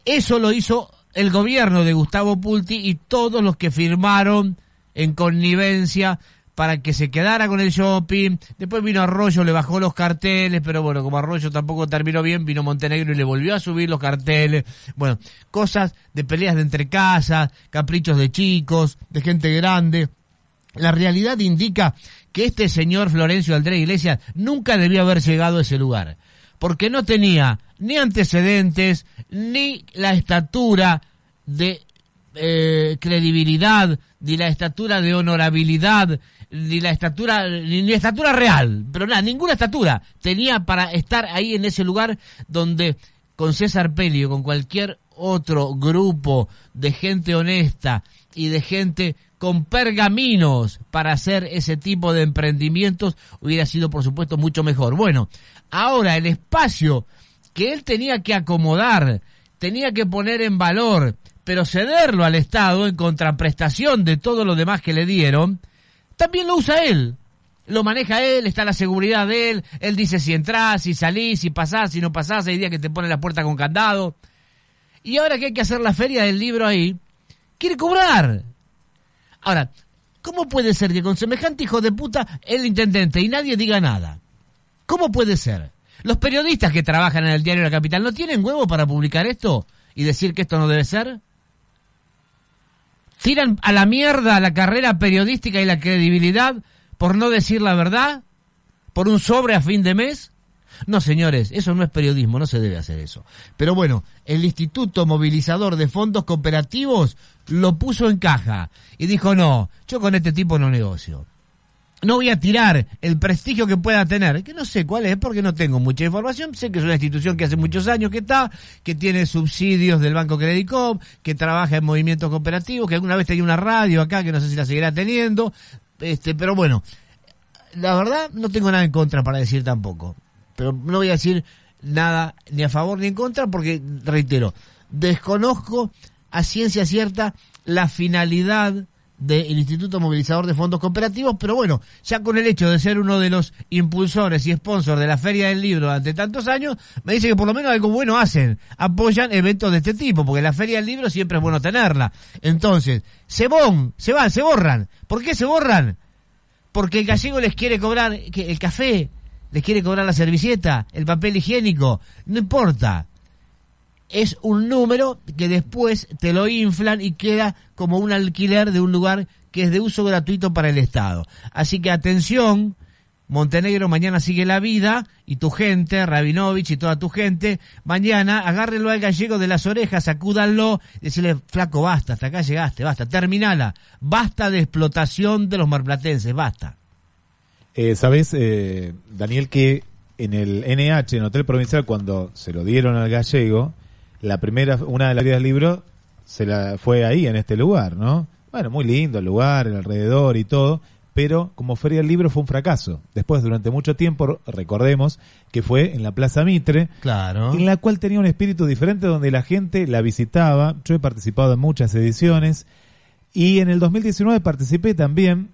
eso lo hizo el gobierno de Gustavo Pulti y todos los que firmaron en connivencia para que se quedara con el shopping. Después vino Arroyo, le bajó los carteles, pero bueno, como Arroyo tampoco terminó bien, vino Montenegro y le volvió a subir los carteles. Bueno, cosas de peleas de entre casas, caprichos de chicos, de gente grande. La realidad indica que este señor Florencio Andrés Iglesias nunca debió haber llegado a ese lugar, porque no tenía ni antecedentes, ni la estatura de eh, credibilidad, ni la estatura de honorabilidad, ni la estatura, ni, ni estatura real, pero nada, ninguna estatura tenía para estar ahí en ese lugar donde con César Pelio, con cualquier otro grupo de gente honesta y de gente con pergaminos para hacer ese tipo de emprendimientos hubiera sido por supuesto mucho mejor. Bueno, ahora el espacio que él tenía que acomodar, tenía que poner en valor, pero cederlo al Estado en contraprestación de todo lo demás que le dieron, también lo usa él. Lo maneja él, está la seguridad de él, él dice si entras, si salís, si pasás, si no pasás, hay días que te pone la puerta con candado. Y ahora que hay que hacer la feria del libro ahí, quiere cobrar. Ahora, ¿cómo puede ser que con semejante hijo de puta el intendente y nadie diga nada? ¿Cómo puede ser? Los periodistas que trabajan en el diario La Capital no tienen huevo para publicar esto y decir que esto no debe ser. ¿Tiran a la mierda la carrera periodística y la credibilidad por no decir la verdad? ¿Por un sobre a fin de mes? No, señores, eso no es periodismo, no se debe hacer eso. Pero bueno, el Instituto Movilizador de Fondos Cooperativos lo puso en caja y dijo, no, yo con este tipo no negocio. No voy a tirar el prestigio que pueda tener, que no sé cuál es porque no tengo mucha información. Sé que es una institución que hace muchos años que está, que tiene subsidios del Banco Credicop, que trabaja en movimientos cooperativos, que alguna vez tenía una radio acá, que no sé si la seguirá teniendo. Este, pero bueno, la verdad no tengo nada en contra para decir tampoco. Pero no voy a decir nada ni a favor ni en contra porque, reitero, desconozco a ciencia cierta la finalidad del Instituto Movilizador de Fondos Cooperativos, pero bueno, ya con el hecho de ser uno de los impulsores y sponsors de la Feria del Libro durante tantos años, me dice que por lo menos algo bueno hacen, apoyan eventos de este tipo, porque la Feria del Libro siempre es bueno tenerla. Entonces, se van, se van, se borran. ¿Por qué se borran? Porque el gallego les quiere cobrar el café, les quiere cobrar la servilleta, el papel higiénico, no importa es un número que después te lo inflan y queda como un alquiler de un lugar que es de uso gratuito para el Estado. Así que atención, Montenegro mañana sigue la vida y tu gente, Rabinovich y toda tu gente, mañana agárrenlo al gallego de las orejas, sacúdanlo decirle, flaco, basta, hasta acá llegaste, basta, terminala, basta de explotación de los marplatenses, basta. Eh, Sabes, eh, Daniel, que en el NH, en Hotel Provincial, cuando se lo dieron al gallego, la primera, una de las ferias del libro se la fue ahí, en este lugar, ¿no? Bueno, muy lindo el lugar, el alrededor y todo, pero como feria del libro fue un fracaso. Después, durante mucho tiempo, recordemos que fue en la Plaza Mitre, Claro. en la cual tenía un espíritu diferente donde la gente la visitaba. Yo he participado en muchas ediciones y en el 2019 participé también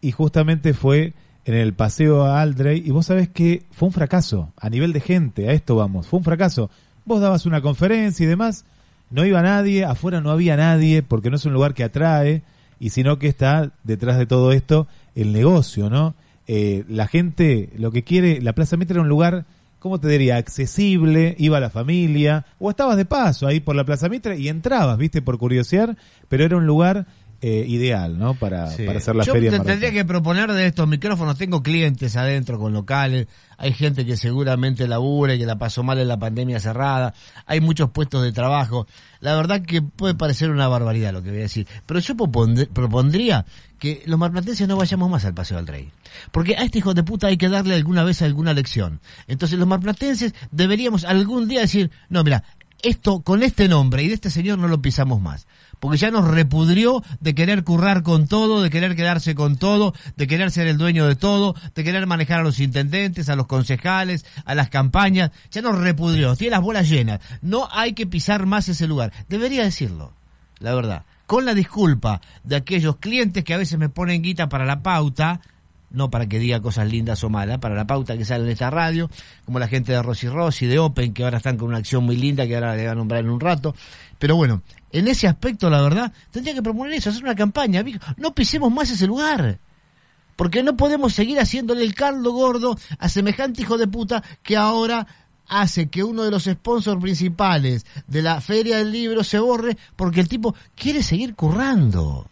y justamente fue en el paseo a Aldrey y vos sabés que fue un fracaso a nivel de gente, a esto vamos, fue un fracaso. Vos dabas una conferencia y demás, no iba nadie, afuera no había nadie porque no es un lugar que atrae y sino que está detrás de todo esto el negocio, ¿no? Eh, la gente lo que quiere, la Plaza Mitre era un lugar, ¿cómo te diría? Accesible, iba la familia, o estabas de paso ahí por la Plaza Mitre y entrabas, viste, por curiosear, pero era un lugar eh, ideal, ¿no? Para, Sí. para hacer la Yo feria. del tendría que proponer de estos micrófonos, tengo clientes adentro con locales, hay gente que seguramente labura y que la pasó mal en la pandemia cerrada, hay muchos puestos de trabajo. La verdad que puede parecer una barbaridad lo que voy a decir, pero yo propondr- propondría que los marplatenses no vayamos más al Paseo del Rey. Porque a este hijo de puta hay que darle alguna vez alguna lección. Entonces los marplatenses deberíamos algún día decir, no, mira, esto con este nombre y de este señor no lo pisamos más. Porque ya nos repudrió de querer currar con todo, de querer quedarse con todo, de querer ser el dueño de todo, de querer manejar a los intendentes, a los concejales, a las campañas. Ya nos repudrió, tiene las bolas llenas. No hay que pisar más ese lugar. Debería decirlo, la verdad. Con la disculpa de aquellos clientes que a veces me ponen guita para la pauta, no para que diga cosas lindas o malas, para la pauta que sale en esta radio, como la gente de Rosy Rossi, de Open, que ahora están con una acción muy linda que ahora le voy a nombrar en un rato. Pero bueno, en ese aspecto, la verdad, tendría que proponer eso, hacer una campaña. No pisemos más ese lugar. Porque no podemos seguir haciéndole el caldo gordo a semejante hijo de puta que ahora hace que uno de los sponsors principales de la Feria del Libro se borre porque el tipo quiere seguir currando.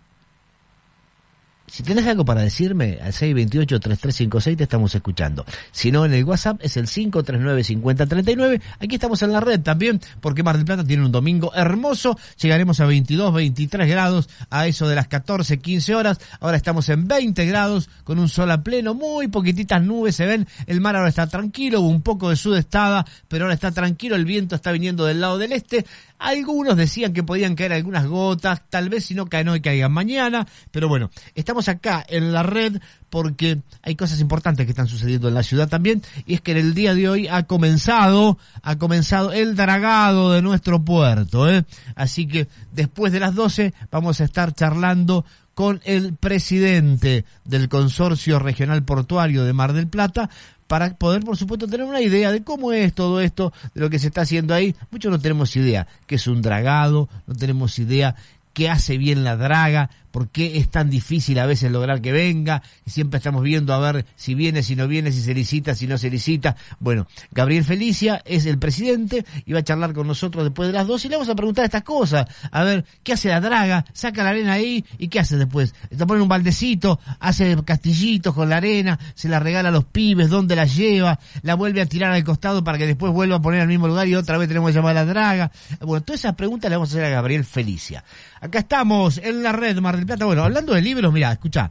Si tenés algo para decirme, al 628-3356 te estamos escuchando. Si no, en el WhatsApp es el 539-5039. Aquí estamos en la red también, porque Mar del Plata tiene un domingo hermoso. Llegaremos a 22, 23 grados a eso de las 14, 15 horas. Ahora estamos en 20 grados con un sol a pleno, muy poquititas nubes se ven. El mar ahora está tranquilo, hubo un poco de sudestada, pero ahora está tranquilo. El viento está viniendo del lado del este. Algunos decían que podían caer algunas gotas, tal vez si no caen hoy caigan mañana, pero bueno, estamos acá en la red porque hay cosas importantes que están sucediendo en la ciudad también, y es que en el día de hoy ha comenzado, ha comenzado el dragado de nuestro puerto, ¿eh? Así que después de las 12 vamos a estar charlando con el presidente del Consorcio Regional Portuario de Mar del Plata para poder, por supuesto, tener una idea de cómo es todo esto, de lo que se está haciendo ahí. Muchos no tenemos idea qué es un dragado, no tenemos idea qué hace bien la draga, por qué es tan difícil a veces lograr que venga, siempre estamos viendo a ver si viene, si no viene, si se licita, si no se licita. Bueno, Gabriel Felicia es el presidente y va a charlar con nosotros después de las dos y le vamos a preguntar estas cosas. A ver, ¿qué hace la draga? Saca la arena ahí y ¿qué hace después? Está pone un baldecito, hace castillitos con la arena, se la regala a los pibes, ¿dónde la lleva? La vuelve a tirar al costado para que después vuelva a poner al mismo lugar y otra vez tenemos que llamar a la draga. Bueno, todas esas preguntas le vamos a hacer a Gabriel Felicia. Acá estamos en la red Mar del Plata. Bueno, hablando de libros, mira, escucha.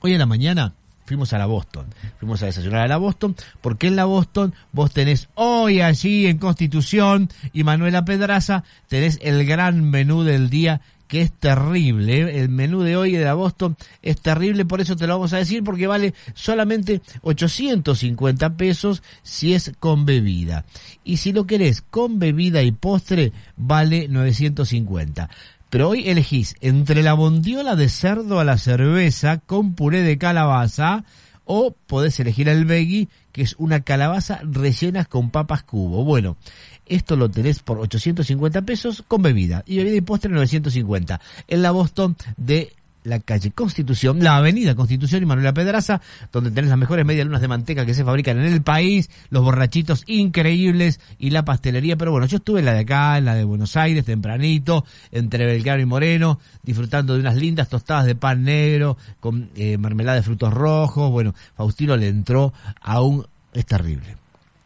Hoy en la mañana fuimos a la Boston. Fuimos a desayunar a la Boston, porque en la Boston vos tenés hoy allí en Constitución y Manuela Pedraza, tenés el gran menú del día que es terrible. ¿eh? El menú de hoy de la Boston es terrible, por eso te lo vamos a decir, porque vale solamente 850 pesos si es con bebida. Y si lo querés con bebida y postre, vale 950. Pero hoy elegís entre la bondiola de cerdo a la cerveza con puré de calabaza o podés elegir el veggie, que es una calabaza rellena con papas cubo. Bueno, esto lo tenés por 850 pesos con bebida y bebida y postre 950 en la Boston de la calle Constitución, la avenida Constitución y Manuela Pedraza, donde tenés las mejores medialunas de manteca que se fabrican en el país, los borrachitos increíbles y la pastelería. Pero bueno, yo estuve en la de acá, en la de Buenos Aires, tempranito, entre Belgrano y Moreno, disfrutando de unas lindas tostadas de pan negro, con eh, mermelada de frutos rojos. Bueno, Faustino le entró a un... Es terrible.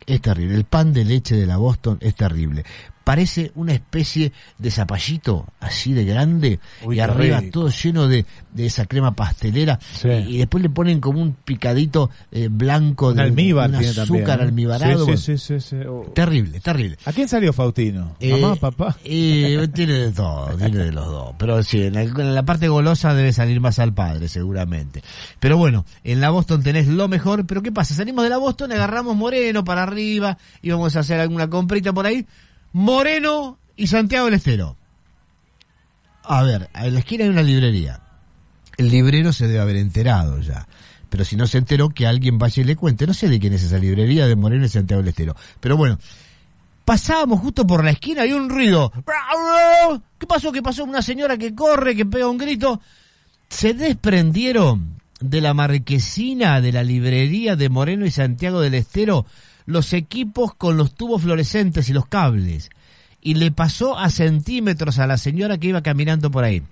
Es terrible. El pan de leche de la Boston es terrible. Parece una especie de zapallito así de grande Uy, y arriba rico. todo lleno de, de esa crema pastelera y, y después le ponen como un picadito eh, blanco Un de almíbar un azúcar también, ¿no? almibarado. Sí, Bueno, sí, sí, sí, sí. Oh. Terrible, terrible. ¿A quién salió Faustino? Eh, ¿Mamá, papá? eh, tiene de todo, tiene de los dos. Pero sí, en la, en la parte golosa debe salir más al padre, seguramente. Pero bueno, en la Boston tenés lo mejor. Pero ¿qué pasa? Salimos de la Boston, agarramos Moreno para arriba, íbamos a hacer alguna comprita por ahí. Moreno y Santiago del Estero. A ver, en la esquina hay una librería. El librero se debe haber enterado ya. Pero si no se enteró, que alguien vaya y le cuente. No sé de quién es esa librería de Moreno y Santiago del Estero. Pero bueno, pasábamos justo por la esquina y un ruido. ¿Qué pasó? ¿Qué pasó? Una señora que corre, que pega un grito. Se desprendieron de la marquesina de la librería de Moreno y Santiago del Estero los equipos con los tubos fluorescentes y los cables. Y le pasó a centímetros a la señora que iba caminando por ahí.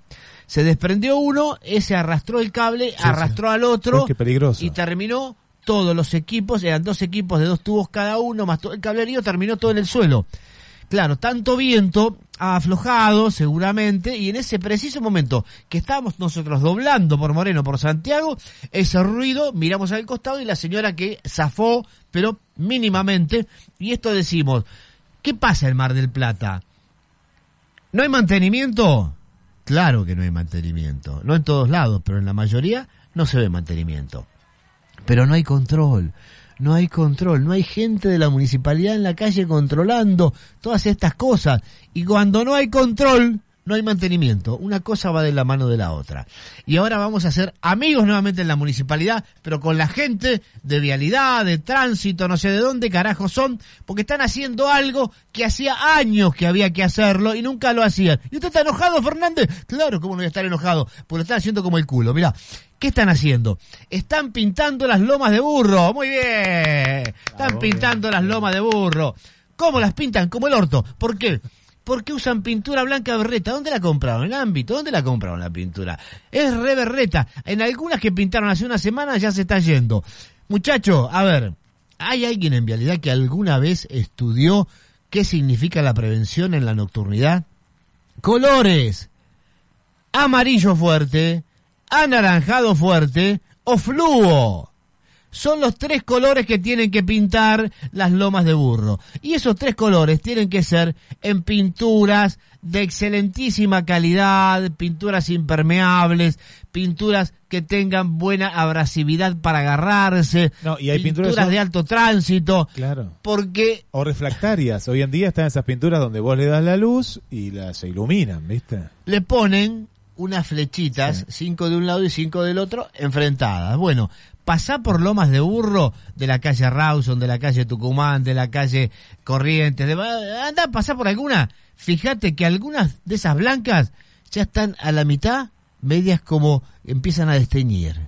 Se desprendió uno, ese arrastró el cable, arrastró al otro Uy, qué peligroso. y terminó todos los equipos, eran dos equipos de dos tubos cada uno, más todo el cablerío, terminó todo en el suelo. Claro, tanto viento ha aflojado seguramente y en ese preciso momento que estábamos nosotros doblando por Moreno, por Santiago, ese ruido, miramos al costado y la señora que zafó, pero mínimamente, y esto decimos, ¿qué pasa en Mar del Plata? ¿No hay mantenimiento? Claro que no hay mantenimiento. No en todos lados, pero en la mayoría no se ve mantenimiento. Pero no hay control. No hay control. No hay gente de la municipalidad en la calle controlando todas estas cosas. Y cuando no hay control, no hay mantenimiento. Una cosa va de la mano de la otra. Y ahora vamos a ser amigos nuevamente en la municipalidad, pero con la gente de vialidad, de tránsito, no sé de dónde carajo son, porque están haciendo algo que hacía años que había que hacerlo y nunca lo hacían. ¿Y usted está enojado, Fernández? Claro, ¿cómo no voy a estar enojado? Porque lo están haciendo como el culo. Mirá, ¿qué están haciendo? Están pintando las lomas de burro. Muy bien. Están pintando las lomas de burro. ¿Cómo las pintan? Como el orto. ¿Por qué? Porque usan pintura blanca berreta. ¿Dónde la compraron? En ámbito. ¿Dónde la compraron la pintura? Es re berreta. En algunas que pintaron hace una semana ya se está yendo. Muchacho, a ver, ¿hay alguien en vialidad que alguna vez estudió qué significa la prevención en la nocturnidad? Colores. Amarillo fuerte, anaranjado fuerte o fluo. Son los tres colores que tienen que pintar las lomas de burro. Y esos tres colores tienen que ser en pinturas de excelentísima calidad, pinturas impermeables, pinturas que tengan buena abrasividad para agarrarse, No, y hay pinturas son- de alto tránsito, Claro. porque O refractarias. Hoy en día están esas pinturas donde vos le das la luz y las iluminan, ¿viste? le ponen unas flechitas, cinco de un lado y cinco del otro, enfrentadas. Bueno, pasá por Lomas de Burro, de la calle Rawson, de la calle Tucumán, de la calle Corrientes, de, anda, pasá por alguna. Fíjate que algunas de esas blancas ya están a la mitad, medias como empiezan a desteñir.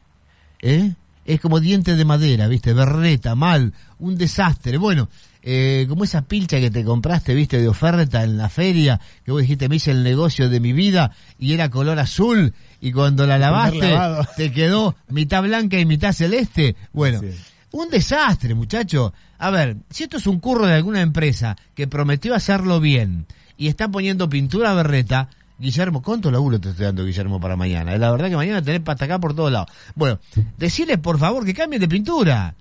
¿Eh? Es como diente de madera, ¿viste? Berreta, mal, un desastre. Bueno, eh, como esa pilcha que te compraste, ¿viste? De oferta en la feria, que vos dijiste, me hice el negocio de mi vida y era color azul y cuando la lavaste te quedó mitad blanca y mitad celeste. Bueno, un desastre, muchacho. A ver, si esto es un curro de alguna empresa que prometió hacerlo bien y está poniendo pintura berreta, Guillermo, ¿cuánto laburo te estoy dando, Guillermo, para mañana? La verdad que mañana tenés para acá por todos lados. Bueno, decirles por favor que cambien de pintura.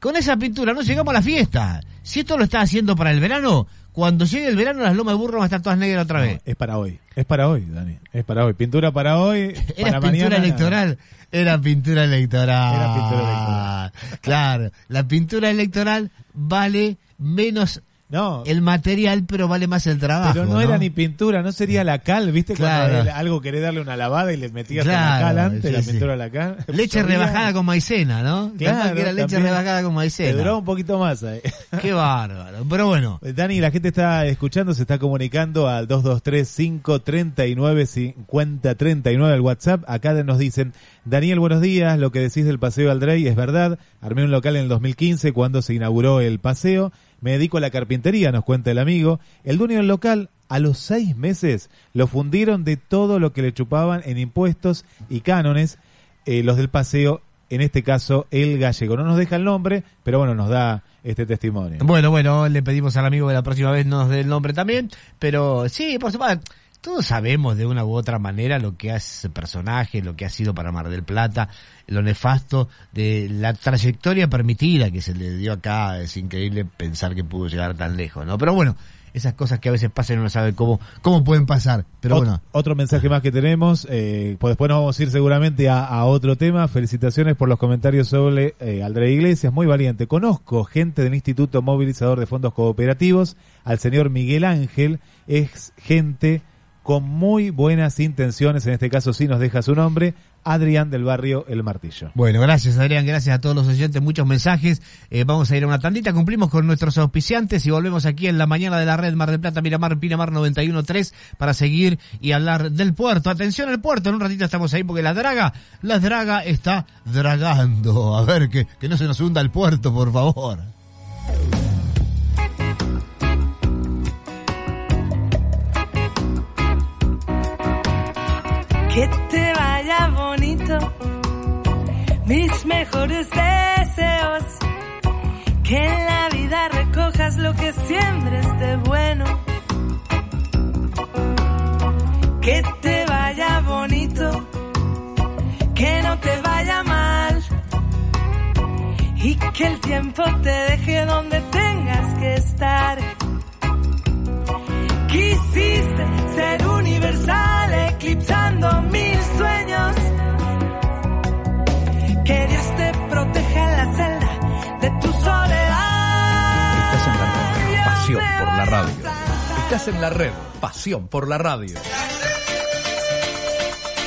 Con esa pintura no llegamos a la fiesta. Si esto lo está haciendo para el verano, cuando llegue el verano las lomas de burro van a estar todas negras otra vez. Es para hoy. Es para hoy, Dani. Es para hoy. Pintura para hoy. <laughs> Era para pintura mañana, electoral. Era pintura electoral. Era pintura electoral. Claro, la pintura electoral vale menos No. el material, pero vale más el trabajo. Pero no, era ni pintura, no sería la cal, ¿viste? Claro. Cuando algo querés darle una lavada y le metías Claro, la cal antes, sí, la sí. pintura a la cal. <laughs> Leche rebajada con maicena, ¿no? Claro, que era leche rebajada con Te maicena. duraba un poquito más ahí. <laughs> Qué bárbaro. Pero bueno, Dani, la gente está escuchando, se está comunicando al 223-539-5039 al WhatsApp. Acá nos dicen, Daniel, buenos días, lo que decís del Paseo Aldrey es verdad. Armé un local en el 2015 cuando se inauguró el paseo. Me dedico a la carpintería, nos cuenta el amigo. El dueño del local, a los seis meses, lo fundieron de todo lo que le chupaban en impuestos y cánones. eh, los del paseo, en este caso, el gallego. No nos deja el nombre, pero bueno, nos da este testimonio. Bueno, bueno, le pedimos al amigo que la próxima vez nos dé el nombre también, pero sí, por supuesto, todos sabemos de una u otra manera lo que es ese personaje, lo que ha sido para Mar del Plata, lo nefasto de la trayectoria permitida que se le dio acá, es increíble pensar que pudo llegar tan lejos, ¿no? Pero bueno, esas cosas que a veces pasan y uno sabe cómo, cómo pueden pasar, pero Ot- bueno. Otro mensaje más que tenemos, eh, pues después nos vamos a ir seguramente a, a otro tema. Felicitaciones por los comentarios sobre eh, Iglesias, muy valiente. Conozco gente del Instituto Movilizador de Fondos Cooperativos, al señor Miguel Ángel, es gente con muy buenas intenciones, en este caso sí nos deja su nombre, Adrián del Barrio El Martillo. Bueno, gracias Adrián, gracias a todos los oyentes, muchos mensajes. Eh, vamos a ir a una tandita, cumplimos con nuestros auspiciantes y volvemos aquí en la mañana de la red Mar del Plata, Miramar, Pinamar 91.3 para seguir y hablar del puerto. Atención al puerto, en un ratito estamos ahí porque la draga, la draga está dragando. A ver, que, que no se nos hunda el puerto, por favor. Que te vaya bonito. Mis mejores deseos. Que en la vida recojas lo que siembres de bueno. Que te vaya bonito. Que no te vaya mal. Y que el tiempo te deje donde tengas que estar. Quisiste ser universal, eclipsando mil sueños. Que Dios te proteja en la celda de tu soledad. Estás en la red. Pasión por la radio. Estás en la red. Pasión por la radio.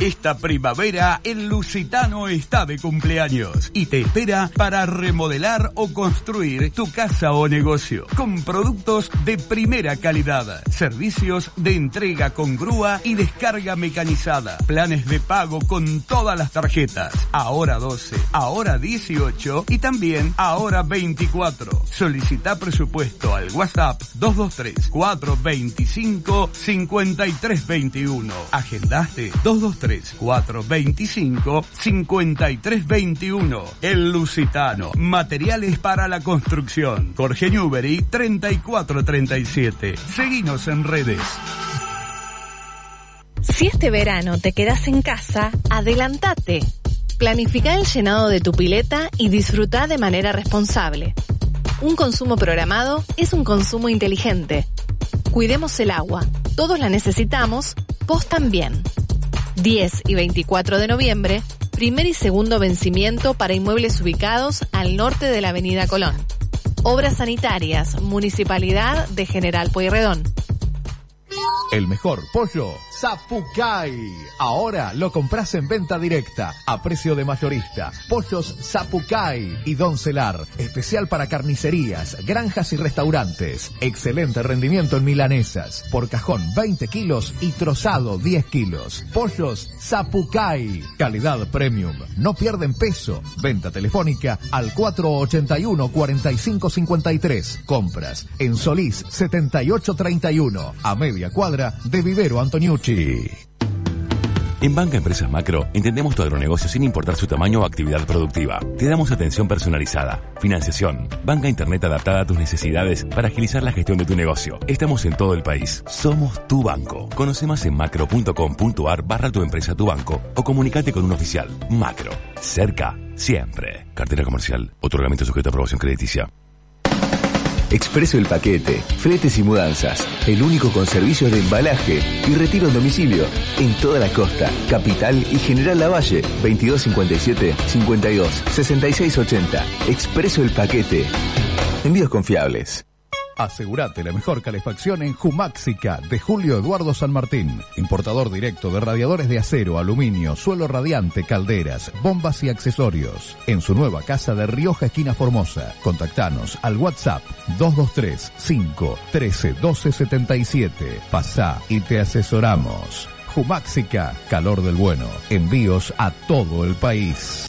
Esta primavera el Lusitano está de cumpleaños y te espera para remodelar o construir tu casa o negocio con productos de primera calidad, servicios de entrega con grúa y descarga mecanizada, planes de pago con todas las tarjetas, ahora 12, ahora 18 y también ahora 24. Solicita presupuesto al WhatsApp 223 425 5321. Agendaste 223 425 5321. El Lusitano. Materiales para la construcción. Jorge Newbery 3437. Seguinos en redes. Si este verano te quedas en casa, adelantate. Planifica el llenado de tu pileta y disfruta de manera responsable. Un consumo programado es un consumo inteligente. Cuidemos el agua. Todos la necesitamos, vos también. 10 y 24 de noviembre, primer y segundo vencimiento para inmuebles ubicados al norte de la Avenida Colón. Obras sanitarias, Municipalidad de General Pueyrredón. El mejor pollo, Zapucay. Ahora lo compras en venta directa, a precio de mayorista. Pollos Zapucay y Don Celar. Especial para carnicerías, granjas y restaurantes. Excelente rendimiento en milanesas. Por cajón 20 kilos y trozado 10 kilos. Pollos Zapucay. Calidad premium. No pierden peso. Venta telefónica al 481-4553. Compras en Solís 7831. A media cuadra de Vivero Antoniucci. En Banca Empresas Macro entendemos tu agronegocio sin importar su tamaño o actividad productiva. Te damos atención personalizada, financiación, banca internet adaptada a tus necesidades para agilizar la gestión de tu negocio. Estamos en todo el país. Somos tu banco. Conoce más en macro.com.ar barra tu empresa tu banco o comunicate con un oficial. Macro. Cerca. Siempre. Cartera comercial. Otorgamiento sujeto a aprobación crediticia. Expreso el paquete, fletes y mudanzas. El único con servicios de embalaje y retiro en domicilio. En toda la costa, capital y General Lavalle. 2257 52 66 80. Expreso el paquete. Envíos confiables. Asegurate la mejor calefacción en Jumáxica de Julio Eduardo San Martín. Importador directo de radiadores de acero, aluminio, suelo radiante, calderas, bombas y accesorios. En su nueva casa de Rioja, esquina Formosa. Contactanos al WhatsApp 223 513 1277. Pasá y te asesoramos. Jumáxica, calor del bueno. Envíos a todo el país.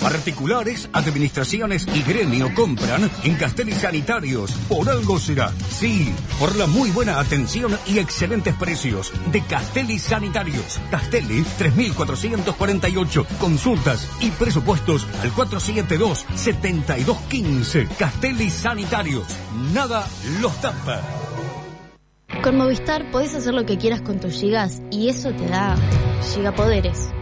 Particulares, administraciones y gremio compran en Castelli Sanitarios. Por algo será. Sí, por la muy buena atención y excelentes precios de Castelli Sanitarios. Castelli 3448. Consultas y presupuestos al 472-7215. Castelli Sanitarios. Nada los tapa. Con Movistar podés hacer lo que quieras con tus gigas y eso te da gigapoderes.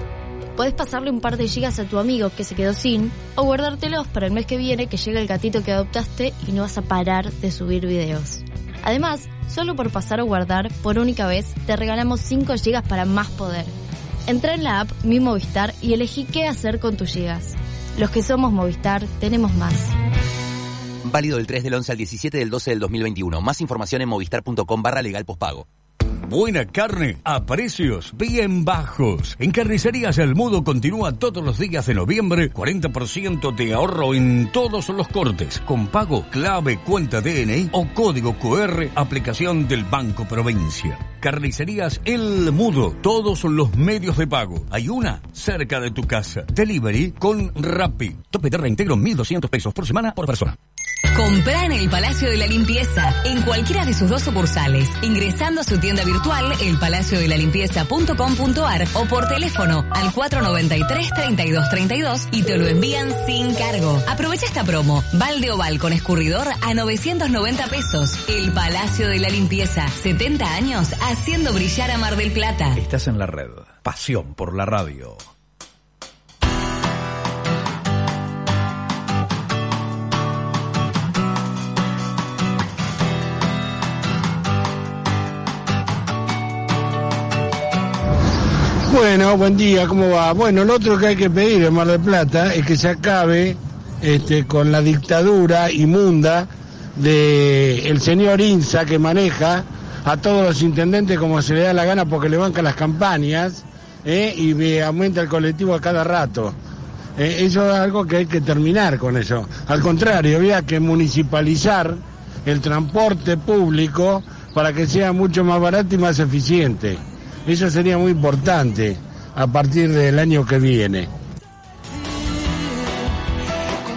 Podés pasarle un par de gigas a tu amigo que se quedó sin, o guardártelos para el mes que viene que llega el gatito que adoptaste y no vas a parar de subir videos. Además, solo por pasar o guardar por única vez, te regalamos 5 gigas para más poder. Entra en la app Mi Movistar y elegí qué hacer con tus gigas. Los que somos Movistar tenemos más. Válido del 3 del 11 al 17 del 12 del 2021. Más información en movistar.com barra legal. Buena carne a precios bien bajos. En Carnicerías El Mudo continúa todos los días de noviembre 40% de ahorro en todos los cortes con pago clave cuenta DNI o código QR aplicación del Banco Provincia. Carnicerías El Mudo, todos los medios de pago. Hay una cerca de tu casa. Delivery con Rappi. Tope de reintegro 1.200 pesos por semana por persona. Comprá en el Palacio de la Limpieza, en cualquiera de sus dos sucursales, ingresando a su tienda virtual elpalaciodelalimpieza.com.ar o por teléfono al 493-3232 y te lo envían sin cargo. Aprovecha esta promo, balde oval con escurridor a 990 pesos. El Palacio de la Limpieza, 70 años haciendo brillar a Mar del Plata. Estás en la red. Pasión por la radio. Bueno, buen día, ¿cómo va? Bueno, lo otro que hay que pedir en Mar del Plata es que se acabe este, con la dictadura inmunda de el señor Insa que maneja a todos los intendentes como se le da la gana porque le bancan las campañas ¿eh? y me aumenta el colectivo a cada rato. Eh, eso es algo que hay que terminar con eso. Al contrario, había que municipalizar el transporte público para que sea mucho más barato y más eficiente. Eso sería muy importante a partir del año que viene.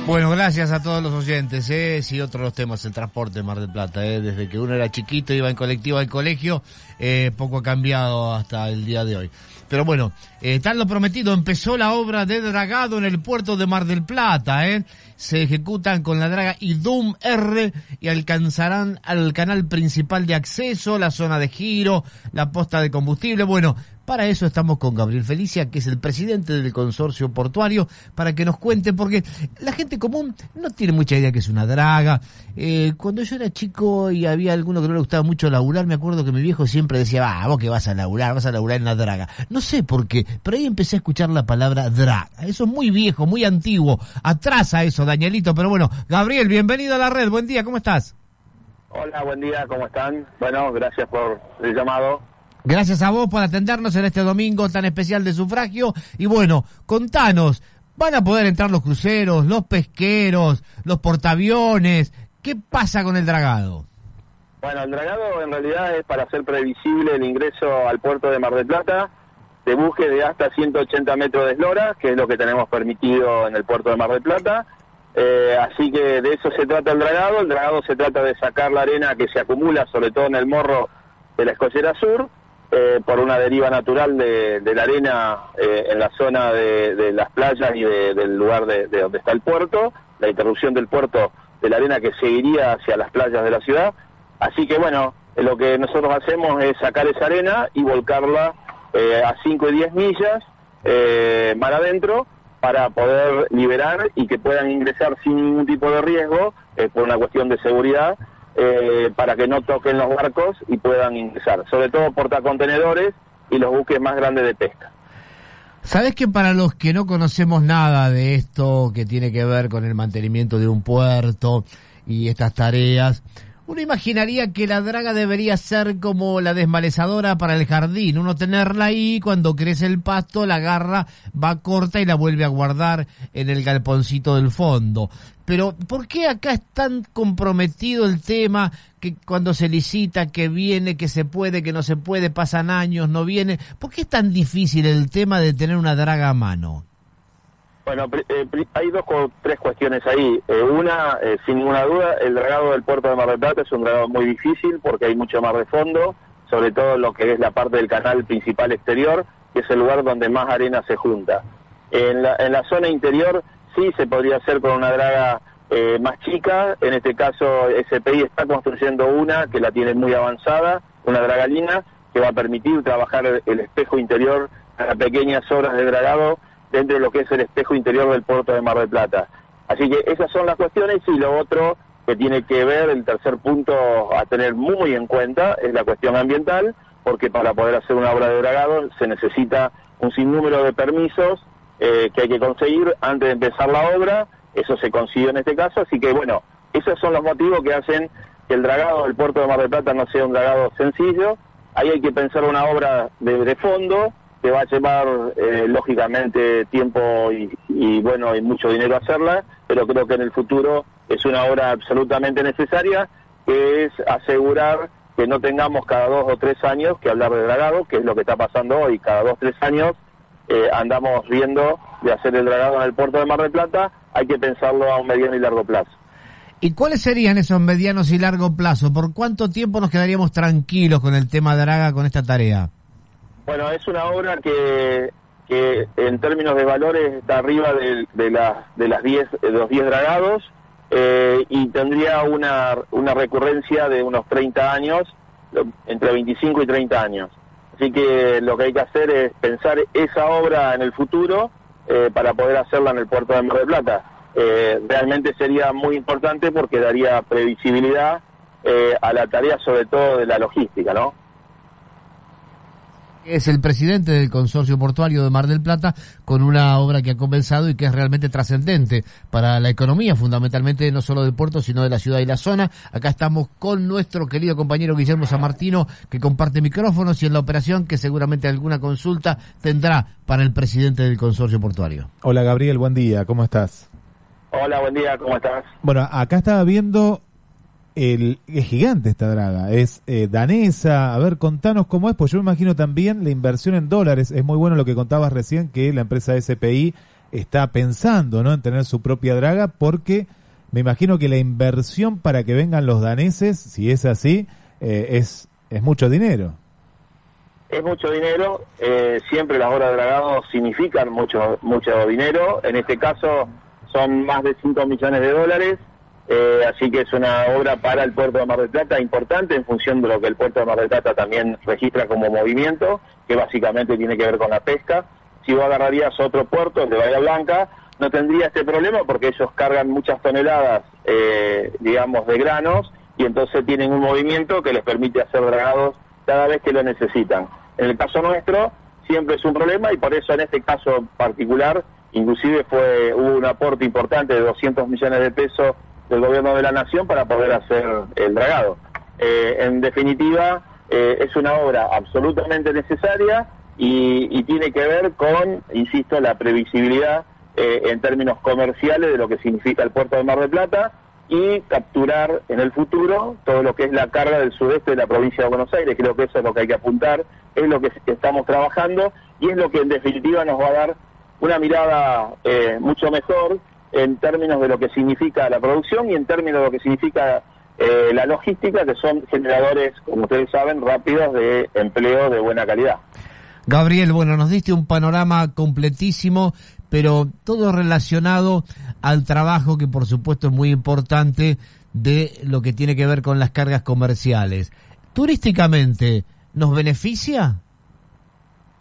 Bueno, gracias a todos los oyentes. ¿eh? Sí, otro de los temas, el transporte en Mar del Plata. ¿eh? Desde que uno era chiquito, iba en colectivo al colegio, eh, poco ha cambiado hasta el día de hoy. Pero bueno, eh, tal lo prometido, empezó la obra de dragado en el puerto de Mar del Plata. ¿eh? Se ejecutan con la draga IDUM R y alcanzarán al canal principal de acceso, la zona de giro, la posta de combustible. Bueno, para eso estamos con Gabriel Felicia, que es el presidente del consorcio portuario, para que nos cuente, porque la gente común no tiene mucha idea que es una draga. Eh, cuando yo era chico y había alguno que no le gustaba mucho laburar, me acuerdo que mi viejo siempre decía, va, vos que vas a laburar, vas a laburar en la draga. No sé por qué, pero ahí empecé a escuchar la palabra draga. Eso es muy viejo, muy antiguo. Atrasa eso, Danielito, pero bueno, Gabriel, bienvenido a la red, buen día, ¿cómo estás? Hola, buen día, ¿cómo están? Bueno, gracias por el llamado. Gracias a vos por atendernos en este domingo tan especial de sufragio. Y bueno, contanos, ¿van a poder entrar los cruceros, los pesqueros, los portaaviones? ¿Qué pasa con el dragado? Bueno, el dragado en realidad es para hacer previsible el ingreso al puerto de Mar del Plata de buques de hasta 180 metros de eslora, que es lo que tenemos permitido en el puerto de Mar del Plata. Eh, así que de eso se trata el dragado. El dragado se trata de sacar la arena que se acumula, sobre todo en el morro de la escollera sur, eh, por una deriva natural de, la arena eh, en la zona de, las playas y de- del lugar de, de donde está el puerto, la interrupción del puerto de la arena que seguiría hacia las playas de la ciudad. Así que bueno, lo que nosotros hacemos es sacar esa arena y volcarla eh, a 5 y 10 millas eh, mar adentro para poder liberar y que puedan ingresar sin ningún tipo de riesgo eh, por una cuestión de seguridad eh, para que no toquen los barcos y puedan ingresar, sobre todo portacontenedores y los buques más grandes de pesca. Sabes que para los que no conocemos nada de esto que tiene que ver con el mantenimiento de un puerto y estas tareas, uno imaginaría que la draga debería ser como la desmalezadora para el jardín, uno tenerla ahí, cuando crece el pasto, la agarra, va corta y la vuelve a guardar en el galponcito del fondo. Pero, ¿por qué acá es tan comprometido el tema que cuando se licita, que viene, que se puede, que no se puede, pasan años, no viene? ¿Por qué es tan difícil el tema de tener una draga a mano? Bueno, eh, hay dos o tres cuestiones ahí. Eh, una, eh, sin ninguna duda, el dragado del puerto de Mar del Plata es un dragado muy difícil porque hay mucho mar de fondo, sobre todo lo que es la parte del canal principal exterior, que es el lugar donde más arena se junta. En la, en la zona interior sí se podría hacer con una draga eh, más chica, en este caso SPI está construyendo una que la tiene muy avanzada, una dragalina que va a permitir trabajar el, espejo interior a pequeñas obras de dragado dentro de lo que es el espejo interior del puerto de Mar del Plata. Así que esas son las cuestiones y lo otro que tiene que ver, el tercer punto a tener muy en cuenta es la cuestión ambiental, porque para poder hacer una obra de dragado se necesita un sinnúmero de permisos eh, que hay que conseguir antes de empezar la obra, eso se consiguió en este caso, así que bueno, esos son los motivos que hacen que el dragado del puerto de Mar del Plata no sea un dragado sencillo, ahí hay que pensar una obra de, fondo, que va a llevar eh, lógicamente tiempo y, y, bueno y mucho dinero hacerla, pero creo que en el futuro es una obra absolutamente necesaria, que es asegurar que no tengamos cada dos o tres años que hablar de dragado, que es lo que está pasando hoy, cada dos o tres años eh, andamos viendo de hacer el dragado en el puerto de Mar del Plata, hay que pensarlo a un mediano y largo plazo. ¿Y cuáles serían esos medianos y largo plazo? ¿Por cuánto tiempo nos quedaríamos tranquilos con el tema Draga, con esta tarea? Bueno, es una obra que, que en términos de valores está arriba de, de, la, de las 10 de los 10 dragados eh, y tendría una, una recurrencia de unos 30 años, entre 25 y 30 años. Así que lo que hay que hacer es pensar esa obra en el futuro eh, para poder hacerla en el puerto de Mar del Plata. Eh, realmente sería muy importante porque daría previsibilidad eh, a la tarea, sobre todo de la logística, ¿no? Es el presidente del consorcio portuario de Mar del Plata con una obra que ha comenzado y que es realmente trascendente para la economía, fundamentalmente no solo del puerto, sino de la ciudad y la zona. Acá estamos con nuestro querido compañero Guillermo San Martino, que comparte micrófonos y en la operación que seguramente alguna consulta tendrá para el presidente del consorcio portuario. Hola Gabriel, buen día, ¿cómo estás? Hola, buen día, ¿cómo estás? Bueno, acá estaba viendo el, es gigante esta draga, es eh, danesa. A ver, contanos cómo es, pues yo me imagino también la inversión en dólares. Es muy bueno lo que contabas recién, que la empresa SPI está pensando ¿no? en tener su propia draga, porque me imagino que la inversión para que vengan los daneses, si es así, eh, es, es mucho dinero. Es mucho dinero, eh, siempre las obras de significan mucho, mucho dinero. En este caso son más de 5 millones de dólares. Eh, así que es una obra para el puerto de Mar del Plata importante en función de lo que el puerto de Mar del Plata también registra como movimiento, que básicamente tiene que ver con la pesca. Si vos agarrarías otro puerto, el de Bahía Blanca, no tendría este problema porque ellos cargan muchas toneladas, eh, digamos, de granos y entonces tienen un movimiento que les permite hacer dragados cada vez que lo necesitan. En el caso nuestro siempre es un problema y por eso en este caso particular inclusive fue hubo un aporte importante de 200 millones de pesos del gobierno de la nación para poder hacer el dragado. Eh, en definitiva, eh, es una obra absolutamente necesaria y, y, tiene que ver con, insisto, la previsibilidad eh, en términos comerciales de lo que significa el puerto de Mar del Plata y capturar en el futuro todo lo que es la carga del sudeste de la provincia de Buenos Aires. Creo que eso es lo que hay que apuntar, es lo que estamos trabajando y es lo que en definitiva nos va a dar una mirada mucho mejor en términos de lo que significa la producción y en términos de lo que significa eh, la logística, que son generadores, como ustedes saben, rápidos de empleo de buena calidad. Gabriel, bueno, nos diste un panorama completísimo, pero todo relacionado al trabajo que por supuesto es muy importante de lo que tiene que ver con las cargas comerciales. Turísticamente, ¿nos beneficia?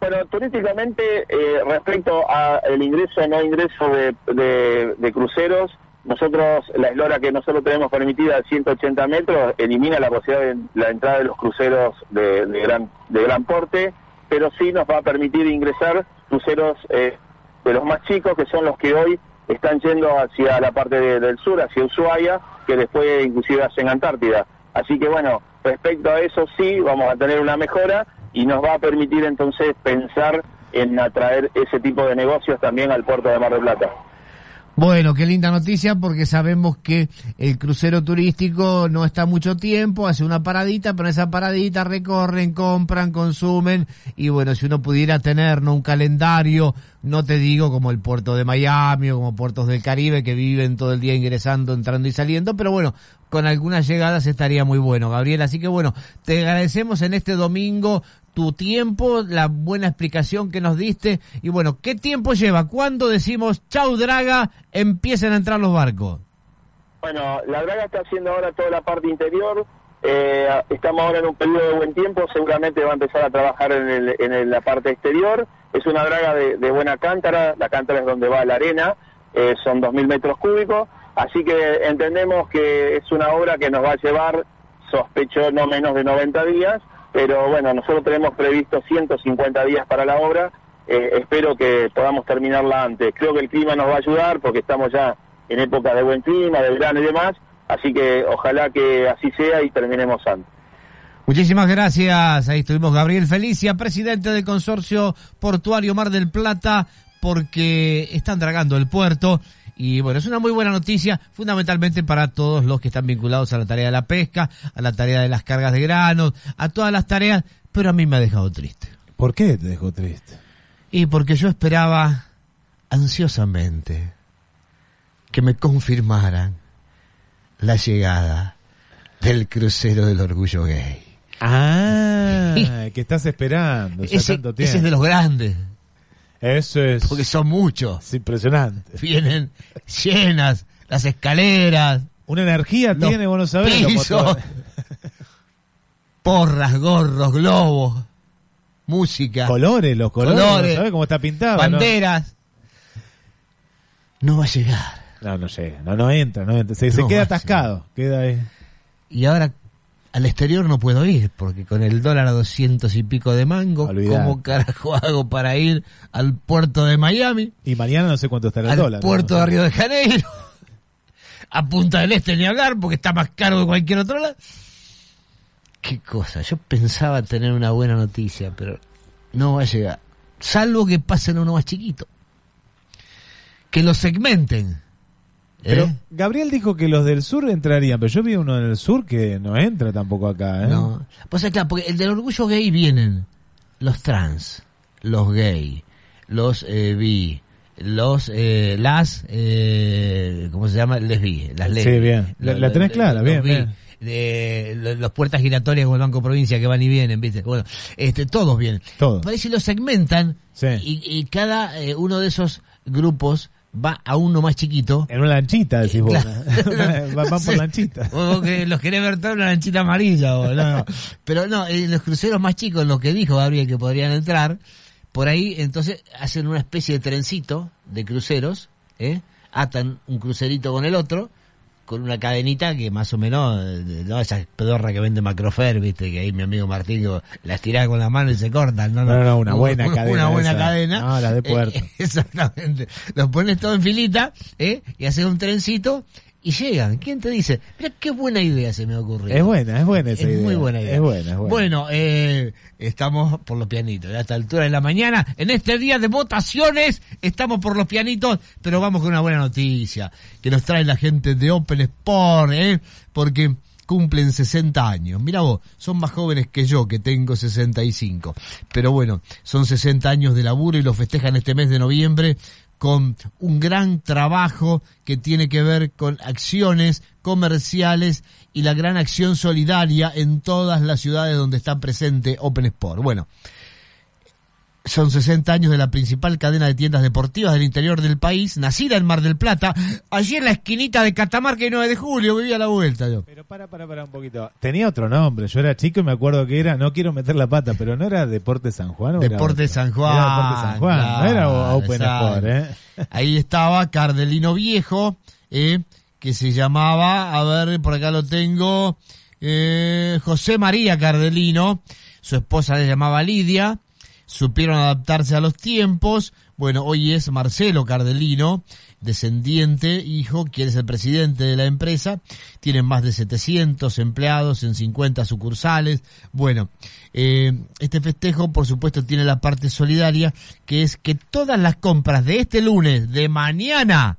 Bueno, turísticamente, eh, respecto al ingreso o no ingreso de, de, cruceros, nosotros, la eslora que nosotros tenemos permitida de 180 metros, elimina la posibilidad de la entrada de los cruceros de, de gran, de gran porte, pero sí nos va a permitir ingresar cruceros eh, de los más chicos, que son los que hoy están yendo hacia la parte de, del sur, hacia Ushuaia, que después inclusive hacen Antártida. Así que bueno, respecto a eso sí, vamos a tener una mejora y nos va a permitir entonces pensar en atraer ese tipo de negocios también al puerto de Mar del Plata. Bueno, qué linda noticia porque sabemos que el crucero turístico no está mucho tiempo, hace una paradita, pero esa paradita recorren, compran, consumen y bueno, si uno pudiera tener ¿no? un calendario, no te digo como el puerto de Miami o como puertos del Caribe que viven todo el día ingresando, entrando y saliendo, pero bueno, con algunas llegadas estaría muy bueno, Gabriel. Así que bueno, te agradecemos en este domingo tu tiempo, la buena explicación que nos diste. Y bueno, ¿qué tiempo lleva? ¿Cuándo decimos, chau Draga, empiecen a entrar los barcos? Bueno, la Draga está haciendo ahora toda la parte interior. Eh, estamos ahora en un periodo de buen tiempo. Seguramente va a empezar a trabajar en, el, en la parte exterior. Es una draga de, de buena cántara, la cántara es donde va la arena, eh, son 2.000 metros cúbicos, así que entendemos que es una obra que nos va a llevar, sospecho, no menos de 90 días, pero bueno, nosotros tenemos previsto 150 días para la obra, eh, espero que podamos terminarla antes. Creo que el clima nos va a ayudar porque estamos ya en época de buen clima, de verano y demás, así que ojalá que así sea y terminemos antes. Muchísimas gracias. Ahí estuvimos Gabriel Felicia, presidente del consorcio portuario Mar del Plata, porque están dragando el puerto. Y bueno, es una muy buena noticia, fundamentalmente para todos los que están vinculados a la tarea de la pesca, a la tarea de las cargas de granos, a todas las tareas, pero a mí me ha dejado triste. ¿Por qué te dejó triste? Y porque yo esperaba ansiosamente que me confirmaran la llegada del crucero del orgullo gay. Ah, <laughs> que estás esperando ya Ese, tanto tiempo. ese es de los grandes. Eso es. Porque son muchos. Es impresionante. Vienen llenas las escaleras. Una energía los tiene, vos no sabés. pisos, <laughs> porras, gorros, globos, música. Colores, los colores. Colores, ¿no sabés cómo está pintado? banderas. No va a llegar. No, no llega. No, no entra, no entra. Se, queda atascado. Queda ahí. Y ahora al exterior no puedo ir, porque con el dólar a doscientos y pico de mango, Olvidate. ¿cómo carajo hago para ir al puerto de Miami? Y mañana no sé cuánto estará el al dólar. puerto ¿no? de Río de Janeiro, <laughs> a Punta del Este ni hablar, porque está más caro que cualquier otro lado. Qué cosa, yo pensaba tener una buena noticia, pero no va a llegar. Salvo que pasen uno más chiquito. Que lo segmenten. Pero ¿eh? Gabriel dijo que los del sur entrarían, pero yo vi uno del sur que no entra tampoco acá, ¿eh? No. Pues claro, porque el del orgullo gay vienen los trans, los gay, los eh, bi, los, eh, las, eh, ¿cómo se llama? Lesbi, las lesbi. Sí, bien. La- la tenés clara, bien, bi, bien. los puertas giratorias con el Banco Provincia que van y vienen, ¿viste? Bueno, este, todos vienen. Todos. Parece que los segmentan Sí. y, y cada eh, uno de esos grupos va a uno más chiquito. En una lanchita, decís vos. Claro. <laughs> Van Sí. por lanchita. O que los querés ver toda una lanchita amarilla. O, no, no. Pero no, en los cruceros más chicos, en los que dijo Gabriel que podrían entrar, por ahí entonces hacen una especie de trencito de cruceros, ¿eh? atan un crucerito con el otro, con una cadenita que más o menos, eh, no esa pedorra que vende Macrofer, viste, que ahí mi amigo Martín que las tira con la mano y se cortan. No, no, No, no, una buena <laughs> cadena Una buena esa. cadena. No, la de Eh, <laughs> exactamente. Los pones todo en filita, ¿eh? Y haces un trencito y llegan. ¿Quién te dice? Mira qué buena idea se me ocurrió. Es buena, es buena esa Es idea. muy buena idea. Es buena, es buena. Bueno, eh, estamos por los pianitos. A esta altura de la mañana, en este día de votaciones, estamos por los pianitos, pero vamos con una buena noticia que nos trae la gente de Open Sport, ¿eh? Porque cumplen 60 años. Mira vos, son más jóvenes que yo, que tengo 65. Pero bueno, son 60 años de laburo y lo festejan este mes de noviembre con un gran trabajo que tiene que ver con acciones comerciales y la gran acción solidaria en todas las ciudades donde está presente Open Sport. Bueno, son 60 años de la principal cadena de tiendas deportivas del interior del país, nacida en Mar del Plata, allí en la esquinita de Catamarca y 9 de julio, vivía a la vuelta yo. Pero para, para, para un poquito. Tenía otro nombre. Yo era chico y me acuerdo que era, no quiero meter la pata, pero no era Deporte San Juan. ¿o Deporte? San Juan. Era Deporte San Juan, no era Open. Sport, ¿eh? Ahí estaba Cardelino Viejo, eh, que se llamaba, a ver, por acá lo tengo, eh, José María Cardelino, su esposa le llamaba Lidia, supieron adaptarse a los tiempos, bueno, hoy es Marcelo Cardelino, descendiente, hijo, quien es el presidente de la empresa, tienen más de 700 empleados en 50 sucursales, bueno, eh, este festejo por supuesto tiene la parte solidaria, que es que todas las compras de este lunes, de mañana,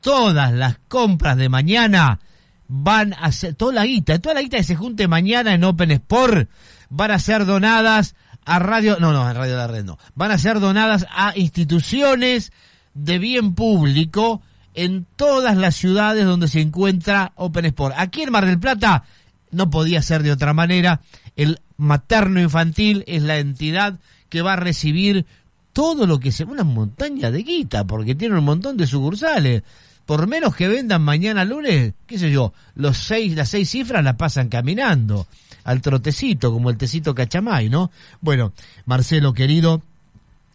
todas las compras de mañana van a ser, toda la guita, toda la guita que se junte mañana en Open Sport van a ser donadas a Radio, no, no, a Radio La Red no, van a ser donadas a instituciones de bien público en todas las ciudades donde se encuentra Open Sport. Aquí en Mar del Plata no podía ser de otra manera, el materno infantil es la entidad que va a recibir todo lo que se una montaña de guita porque tiene un montón de sucursales. Por menos que vendan mañana lunes qué sé yo los seis las seis cifras las pasan caminando al trotecito como el tecito cachamay no bueno Marcelo querido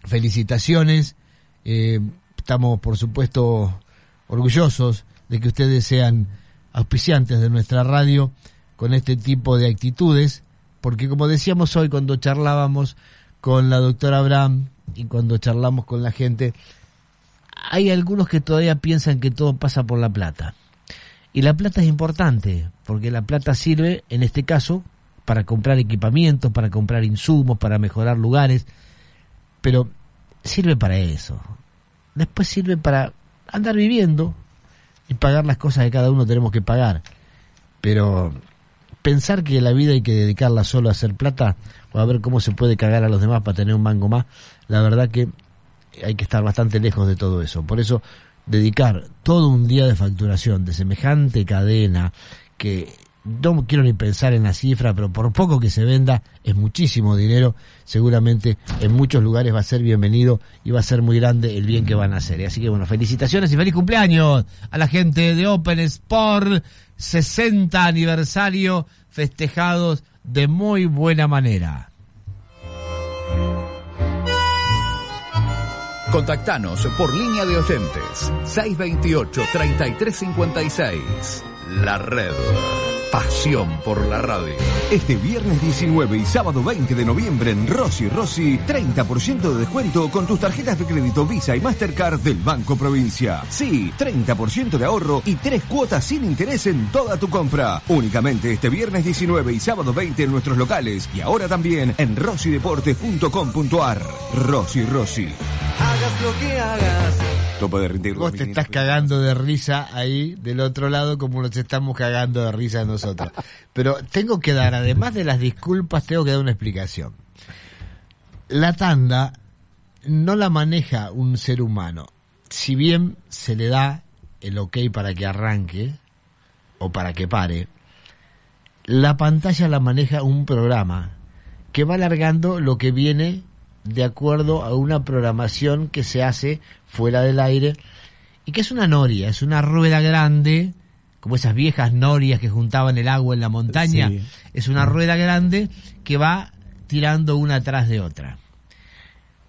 felicitaciones. Eh, estamos, por supuesto, orgullosos de que ustedes sean auspiciantes de nuestra radio con este tipo de actitudes, porque como decíamos hoy cuando charlábamos con la doctora Abraham y cuando charlamos con la gente, hay algunos que todavía piensan que todo pasa por la plata. Y la plata es importante, porque la plata sirve, en este caso, para comprar equipamientos, para comprar insumos, para mejorar lugares, pero sirve para eso. Después sirve para andar viviendo y pagar las cosas que cada uno tenemos que pagar. Pero pensar que la vida hay que dedicarla solo a hacer plata o a ver cómo se puede cagar a los demás para tener un mango más, la verdad que hay que estar bastante lejos de todo eso. Por eso dedicar todo un día de facturación de semejante cadena que no quiero ni pensar en la cifra, pero por poco que se venda es muchísimo dinero, seguramente en muchos lugares va a ser bienvenido y va a ser muy grande el bien que van a hacer. Así que bueno, felicitaciones y feliz cumpleaños a la gente de Open Sport, 60 aniversario festejados de muy buena manera. Contactanos por línea de oyentes 628-3356. La red. Pasión por la radio. Este viernes 19 y sábado 20 de noviembre en Rossi Rossi, 30% de descuento con tus tarjetas de crédito Visa y Mastercard del Banco Provincia. Sí, 30% de ahorro y tres cuotas sin interés en toda tu compra. Únicamente este viernes 19 y sábado 20 en nuestros locales y ahora también en rossideportes.com.ar. Rossi Rossi. Hagas lo que hagas. Topo de rendir Vos te estás cagando de risa ahí del otro lado como nos estamos cagando de risa nosotros. Pero tengo que dar, además de las disculpas, tengo que dar una explicación. La tanda no la maneja un ser humano. Si bien se le da el ok para que arranque o para que pare, la pantalla la maneja un programa que va alargando lo que viene de acuerdo a una programación que se hace fuera del aire y que es una noria, es una rueda grande, como esas viejas norias que juntaban el agua en la montaña, Sí. es una rueda grande que va tirando una atrás de otra.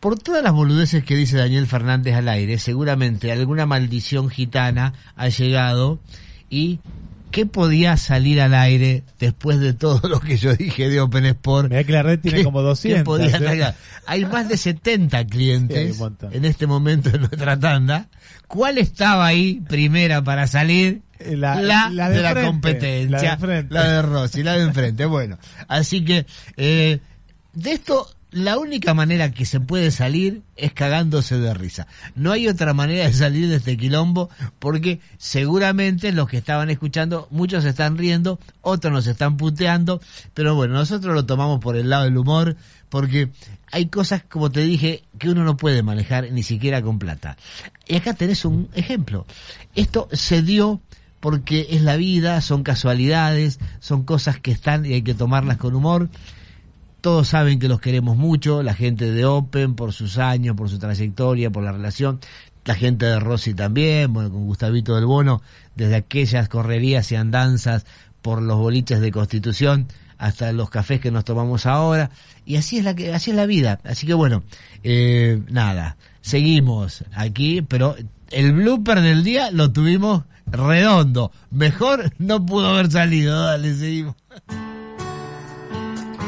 Por todas las boludeces que dice Daniel Fernández al aire, seguramente alguna maldición gitana ha llegado y ¿qué podía salir al aire después de todo lo que yo dije de Open Sport? Mirá que la red tiene ¿Qué- como qué 200. podía ¿eh? Hay más de 70 Sí, hay clientes en este momento en nuestra tanda. ¿Cuál estaba ahí primera para salir? La- La, la de, de la frente, competencia. la de. La de Rossi, la de enfrente. Bueno, así que eh, de esto la única manera que se puede salir es cagándose de risa. No hay otra manera de salir de este quilombo porque seguramente los que estaban escuchando, muchos están riendo, otros nos están puteando, pero bueno, nosotros lo tomamos por el lado del humor porque hay cosas, como te dije, que uno no puede manejar ni siquiera con plata. Y acá tenés un ejemplo. Esto se dio porque es la vida, son casualidades, son cosas que están y hay que tomarlas con humor. Todos saben que los queremos mucho, la gente de Open por sus años, por su trayectoria, por la relación, la gente de Rossi también, bueno, con Gustavito del Bono, desde aquellas correrías y andanzas por los boliches de Constitución hasta los cafés que nos tomamos ahora, y así es la que, así es la vida. Así que bueno, eh, nada, seguimos aquí, pero el blooper del día lo tuvimos redondo. Mejor no pudo haber salido, dale, seguimos.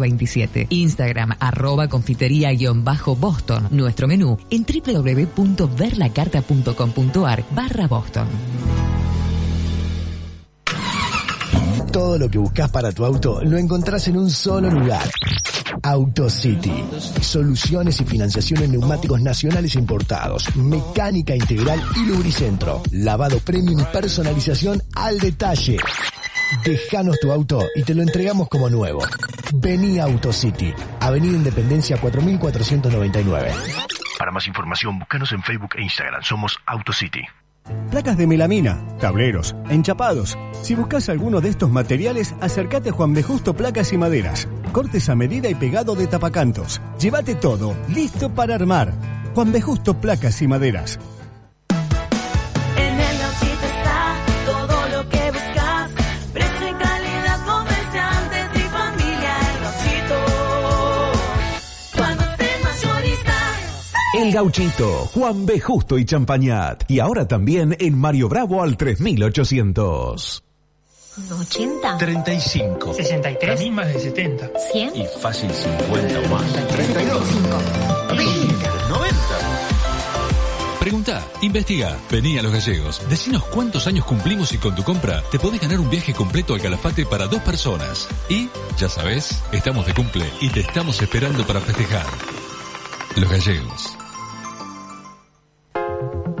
1927. Instagram arroba confitería-boston. Nuestro menú en www.verlacarta.com.ar barra Boston. Todo lo que buscas para tu auto lo encontrás en un solo lugar. AutoCity. Soluciones y financiación en neumáticos nacionales e importados. Mecánica integral y lubricentro. Lavado premium y personalización al detalle. Dejanos tu auto y te lo entregamos como nuevo. Vení a AutoCity. Avenida Independencia 4499. Para más información, búscanos en Facebook e Instagram. Somos AutoCity. Placas de melamina, tableros, enchapados. Si buscas alguno de estos materiales, acércate a Juan B. Justo Placas y Maderas. Cortes a medida y pegado de tapacantos. Llévate todo, listo para armar. Juan B. Justo Placas y Maderas. El Gauchito, Juan B. Justo y Champañat. Y ahora también en Mario Bravo al 3800. 80. 35. 63. A mí más de 70. 100. Y fácil 50 o más. 32. A mí 90. Pregunta, investiga, vení a Los Gallegos, decinos cuántos años cumplimos y con tu compra te podés ganar un viaje completo al Calafate para dos personas. Y, ya sabes, estamos de cumple y te estamos esperando para festejar. Los Gallegos.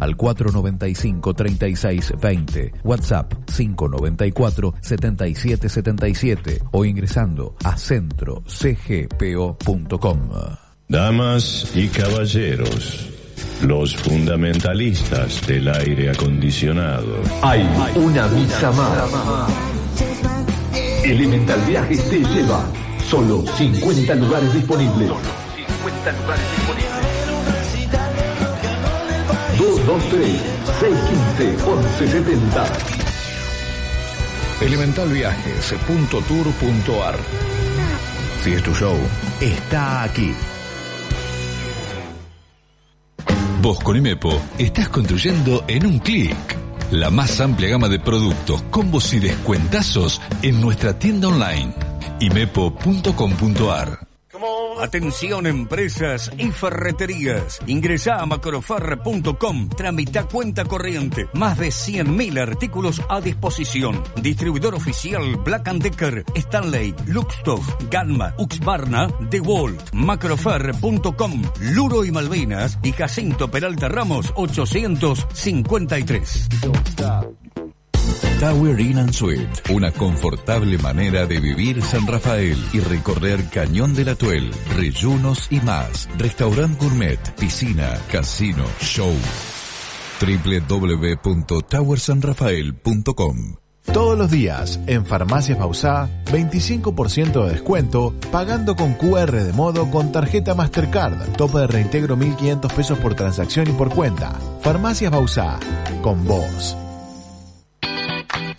al 495-3620, WhatsApp 594-7777 o ingresando a centrocgpo.com. Damas y caballeros, los fundamentalistas del aire acondicionado. Hay una misa más. Elemental Viajes te lleva. Solo 50 lugares disponibles. 50 lugares disponibles. 223-615-1170. Elementalviajes.tour.ar Si es tu show, está aquí. Vos con Imepo estás construyendo en un clic. La más amplia gama de productos, combos y descuentazos en nuestra tienda online. imepo.com.ar Atención empresas y ferreterías. Ingresa a macrofarra.com, tramita cuenta corriente. Más de 100.000 artículos a disposición. Distribuidor oficial Black Decker, Stanley, Luxtoff, Gamma, Uxbarna, DeWalt, macrofarra.com, Luro y Malvinas y Jacinto Peralta Ramos 853. Tower Inn and Suite, una confortable manera de vivir San Rafael y recorrer Cañón de la Tuel, Reyunos y más. Restaurant gourmet, piscina, casino, show. www.towersanrafael.com Todos los días, en Farmacias Bausá, 25% de descuento, pagando con QR de modo con tarjeta Mastercard. Tope de reintegro 1.500 pesos por transacción y por cuenta. Farmacias Bausá, con vos.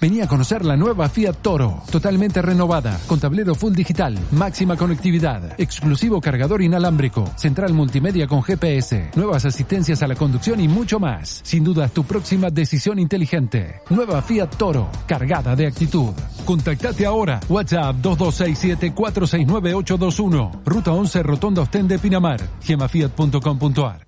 Vení a conocer la nueva Fiat Toro, totalmente renovada, con tablero full digital, máxima conectividad, exclusivo cargador inalámbrico, central multimedia con GPS, nuevas asistencias a la conducción y mucho más. Sin duda, tu próxima decisión inteligente. Nueva Fiat Toro, cargada de actitud. Contactate ahora. WhatsApp 2267-469821. Ruta 11 Rotonda Ostende de Pinamar. gemafiat.com.ar.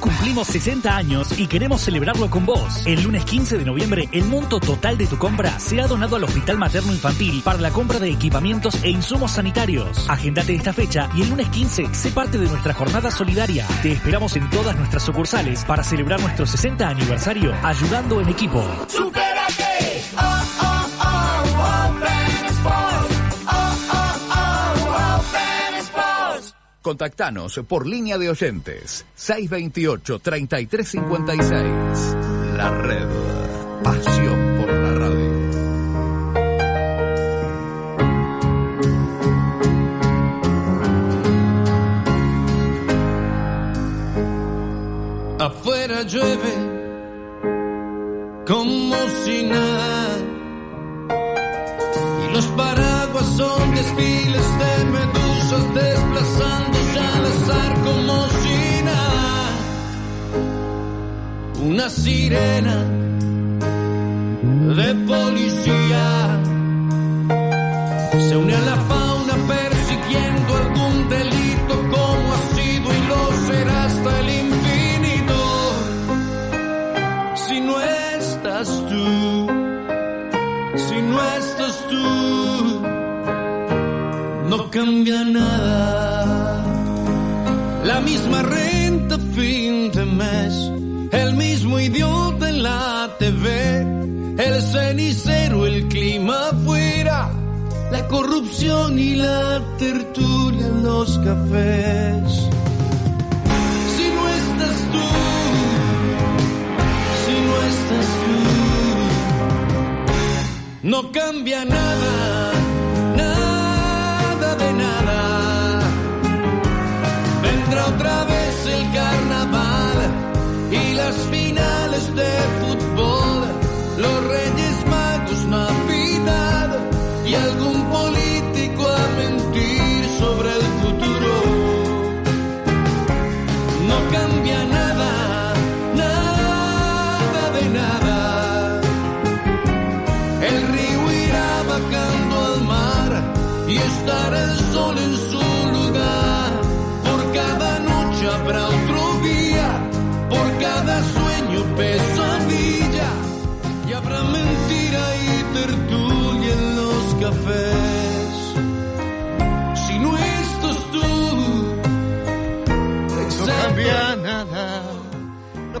Cumplimos 60 años y queremos celebrarlo con vos. El lunes 15 de noviembre, el monto total de tu compra será donado al Hospital Materno Infantil para la compra de equipamientos e insumos sanitarios. Agendate esta fecha y el lunes 15 sé parte de nuestra jornada solidaria. Te esperamos en todas nuestras sucursales para celebrar nuestro 60 aniversario ayudando en equipo. ¡Supérate! Oh, oh, oh, Contactanos por línea de oyentes 628-3356. La red. Pasión por la radio. Afuera llueve como si. Y los paraguas son desfiles de medusas desplazándose Una sirena de policía se une a la fauna persiguiendo algún delito como ha sido y lo será hasta el infinito. Si no estás tú, si no estás tú, no cambia nada. La misma renta corrupción y la tertulia en los cafés. Si no estás tú, si no estás tú, no cambia nada, nada de nada. Vendrá otra vez el carnaval y las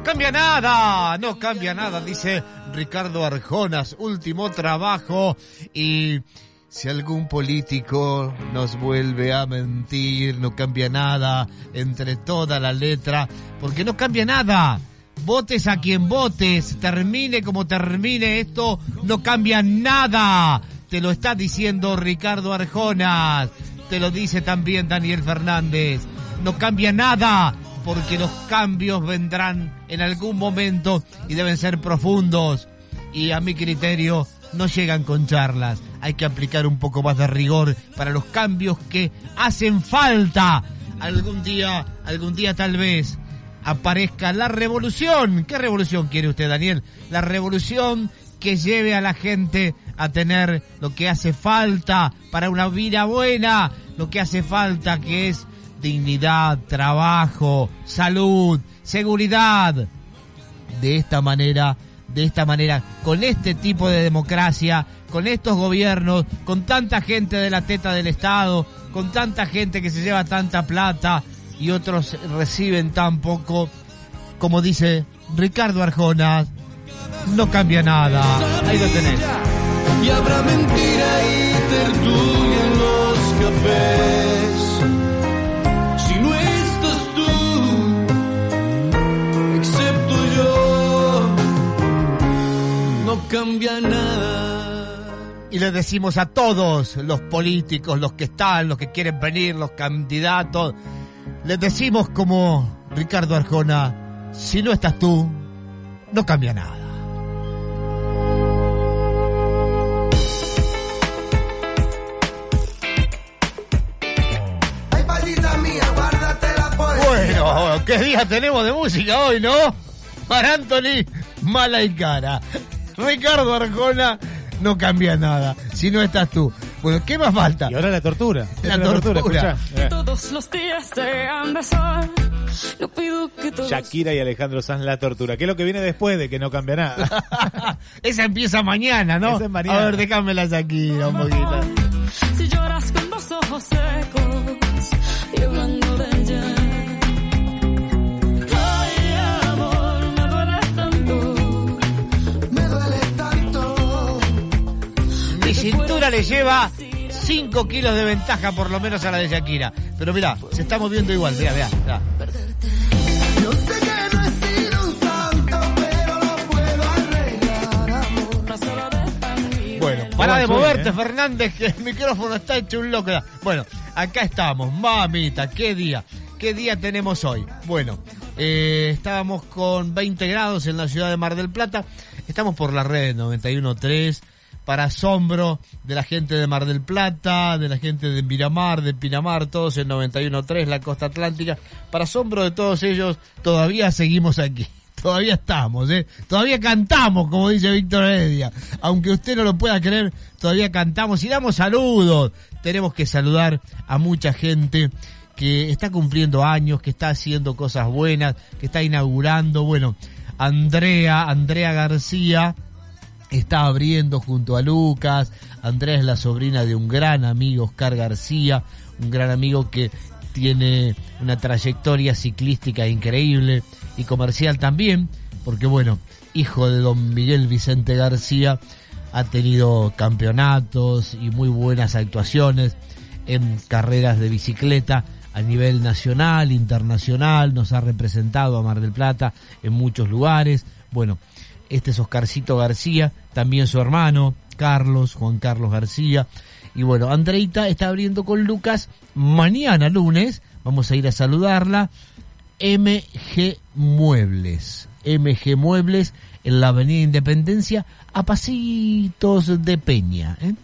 cambia nada, no cambia nada, dice Ricardo Arjonas, último trabajo y si algún político nos vuelve a mentir, no cambia nada entre toda la letra, porque no cambia nada. Votes a quien votes, termine como termine esto, no cambia nada. Te lo está diciendo Ricardo Arjonas, te lo dice también Daniel Fernández. No cambia nada, porque los cambios vendrán en algún momento y deben ser profundos. Y a mi criterio no llegan con charlas. Hay que aplicar un poco más de rigor para los cambios que hacen falta. Algún día, algún día tal vez aparezca la revolución. ¿Qué revolución quiere usted, Daniel? La revolución que lleve a la gente a tener lo que hace falta para una vida buena, lo que hace falta que es dignidad, trabajo, salud, seguridad. De esta manera, de esta manera, con este tipo de democracia, con estos gobiernos, con tanta gente de la teta del Estado, con tanta gente que se lleva tanta plata y otros reciben tan poco, como dice Ricardo Arjona, no cambia nada. Ahí lo tenés. y habrá mentira y tertulia en los cafés. Cambia nada. Y le decimos a todos los políticos, los que están, los que quieren venir, los candidatos, les decimos como Ricardo Arjona, si no estás tú, no cambia nada. Bueno, qué día tenemos de música hoy, ¿no? Para Anthony, mala y cara. Ricardo Arjona, no cambia nada. Si no estás tú. Bueno, ¿qué más falta? Y ahora la tortura. La tortura. Eh. Todos los días sean de sol, No pido que todos Shakira y Alejandro Sanz la tortura. ¿Qué es lo que viene después de que no cambia nada? <laughs> Esa empieza mañana, ¿no? Esa es mañana. A ver, déjame la Shakira un poquito. Si lloras con los ojos secos y hablando de ella. Cintura le lleva 5 kilos de ventaja por lo menos a la de Shakira. Pero mirá, se está moviendo igual, mirá, mirá. mirá. Yo sé que no he sido un santo, pero lo puedo arreglar, amor. No solo de Bueno, para de bien, moverte, ¿eh? Fernández, que el micrófono está hecho un loco. Bueno, acá estamos, mamita, qué día, qué día tenemos hoy. Bueno, eh, estábamos con 20 grados en la ciudad de Mar del Plata, estamos por la red 91.3, para asombro de la gente de Mar del Plata, de la gente de Miramar, de Pinamar, todos en 91.3, la costa atlántica, para asombro de todos ellos, todavía seguimos aquí. <laughs> Todavía estamos, ¿eh? Todavía cantamos, como dice Víctor Heredia. Aunque usted no lo pueda creer, todavía cantamos y damos saludos. Tenemos que saludar a mucha gente que está cumpliendo años, que está haciendo cosas buenas, que está inaugurando. Bueno, Andrea, Andrea García, está abriendo junto a Lucas. Andrea es la sobrina de un gran amigo, Oscar García, un gran amigo que tiene una trayectoria ciclística increíble y comercial también, porque bueno, hijo de don Miguel Vicente García, ha tenido campeonatos y muy buenas actuaciones en carreras de bicicleta a nivel nacional, internacional, nos ha representado a Mar del Plata en muchos lugares. Bueno, este es Oscarcito García, también su hermano, Carlos, Juan Carlos García. Y bueno, Andreita está abriendo con Lucas mañana lunes, vamos a ir a saludarla, MG Muebles. MG Muebles en la Avenida Independencia, a pasitos de Peña. ¿eh?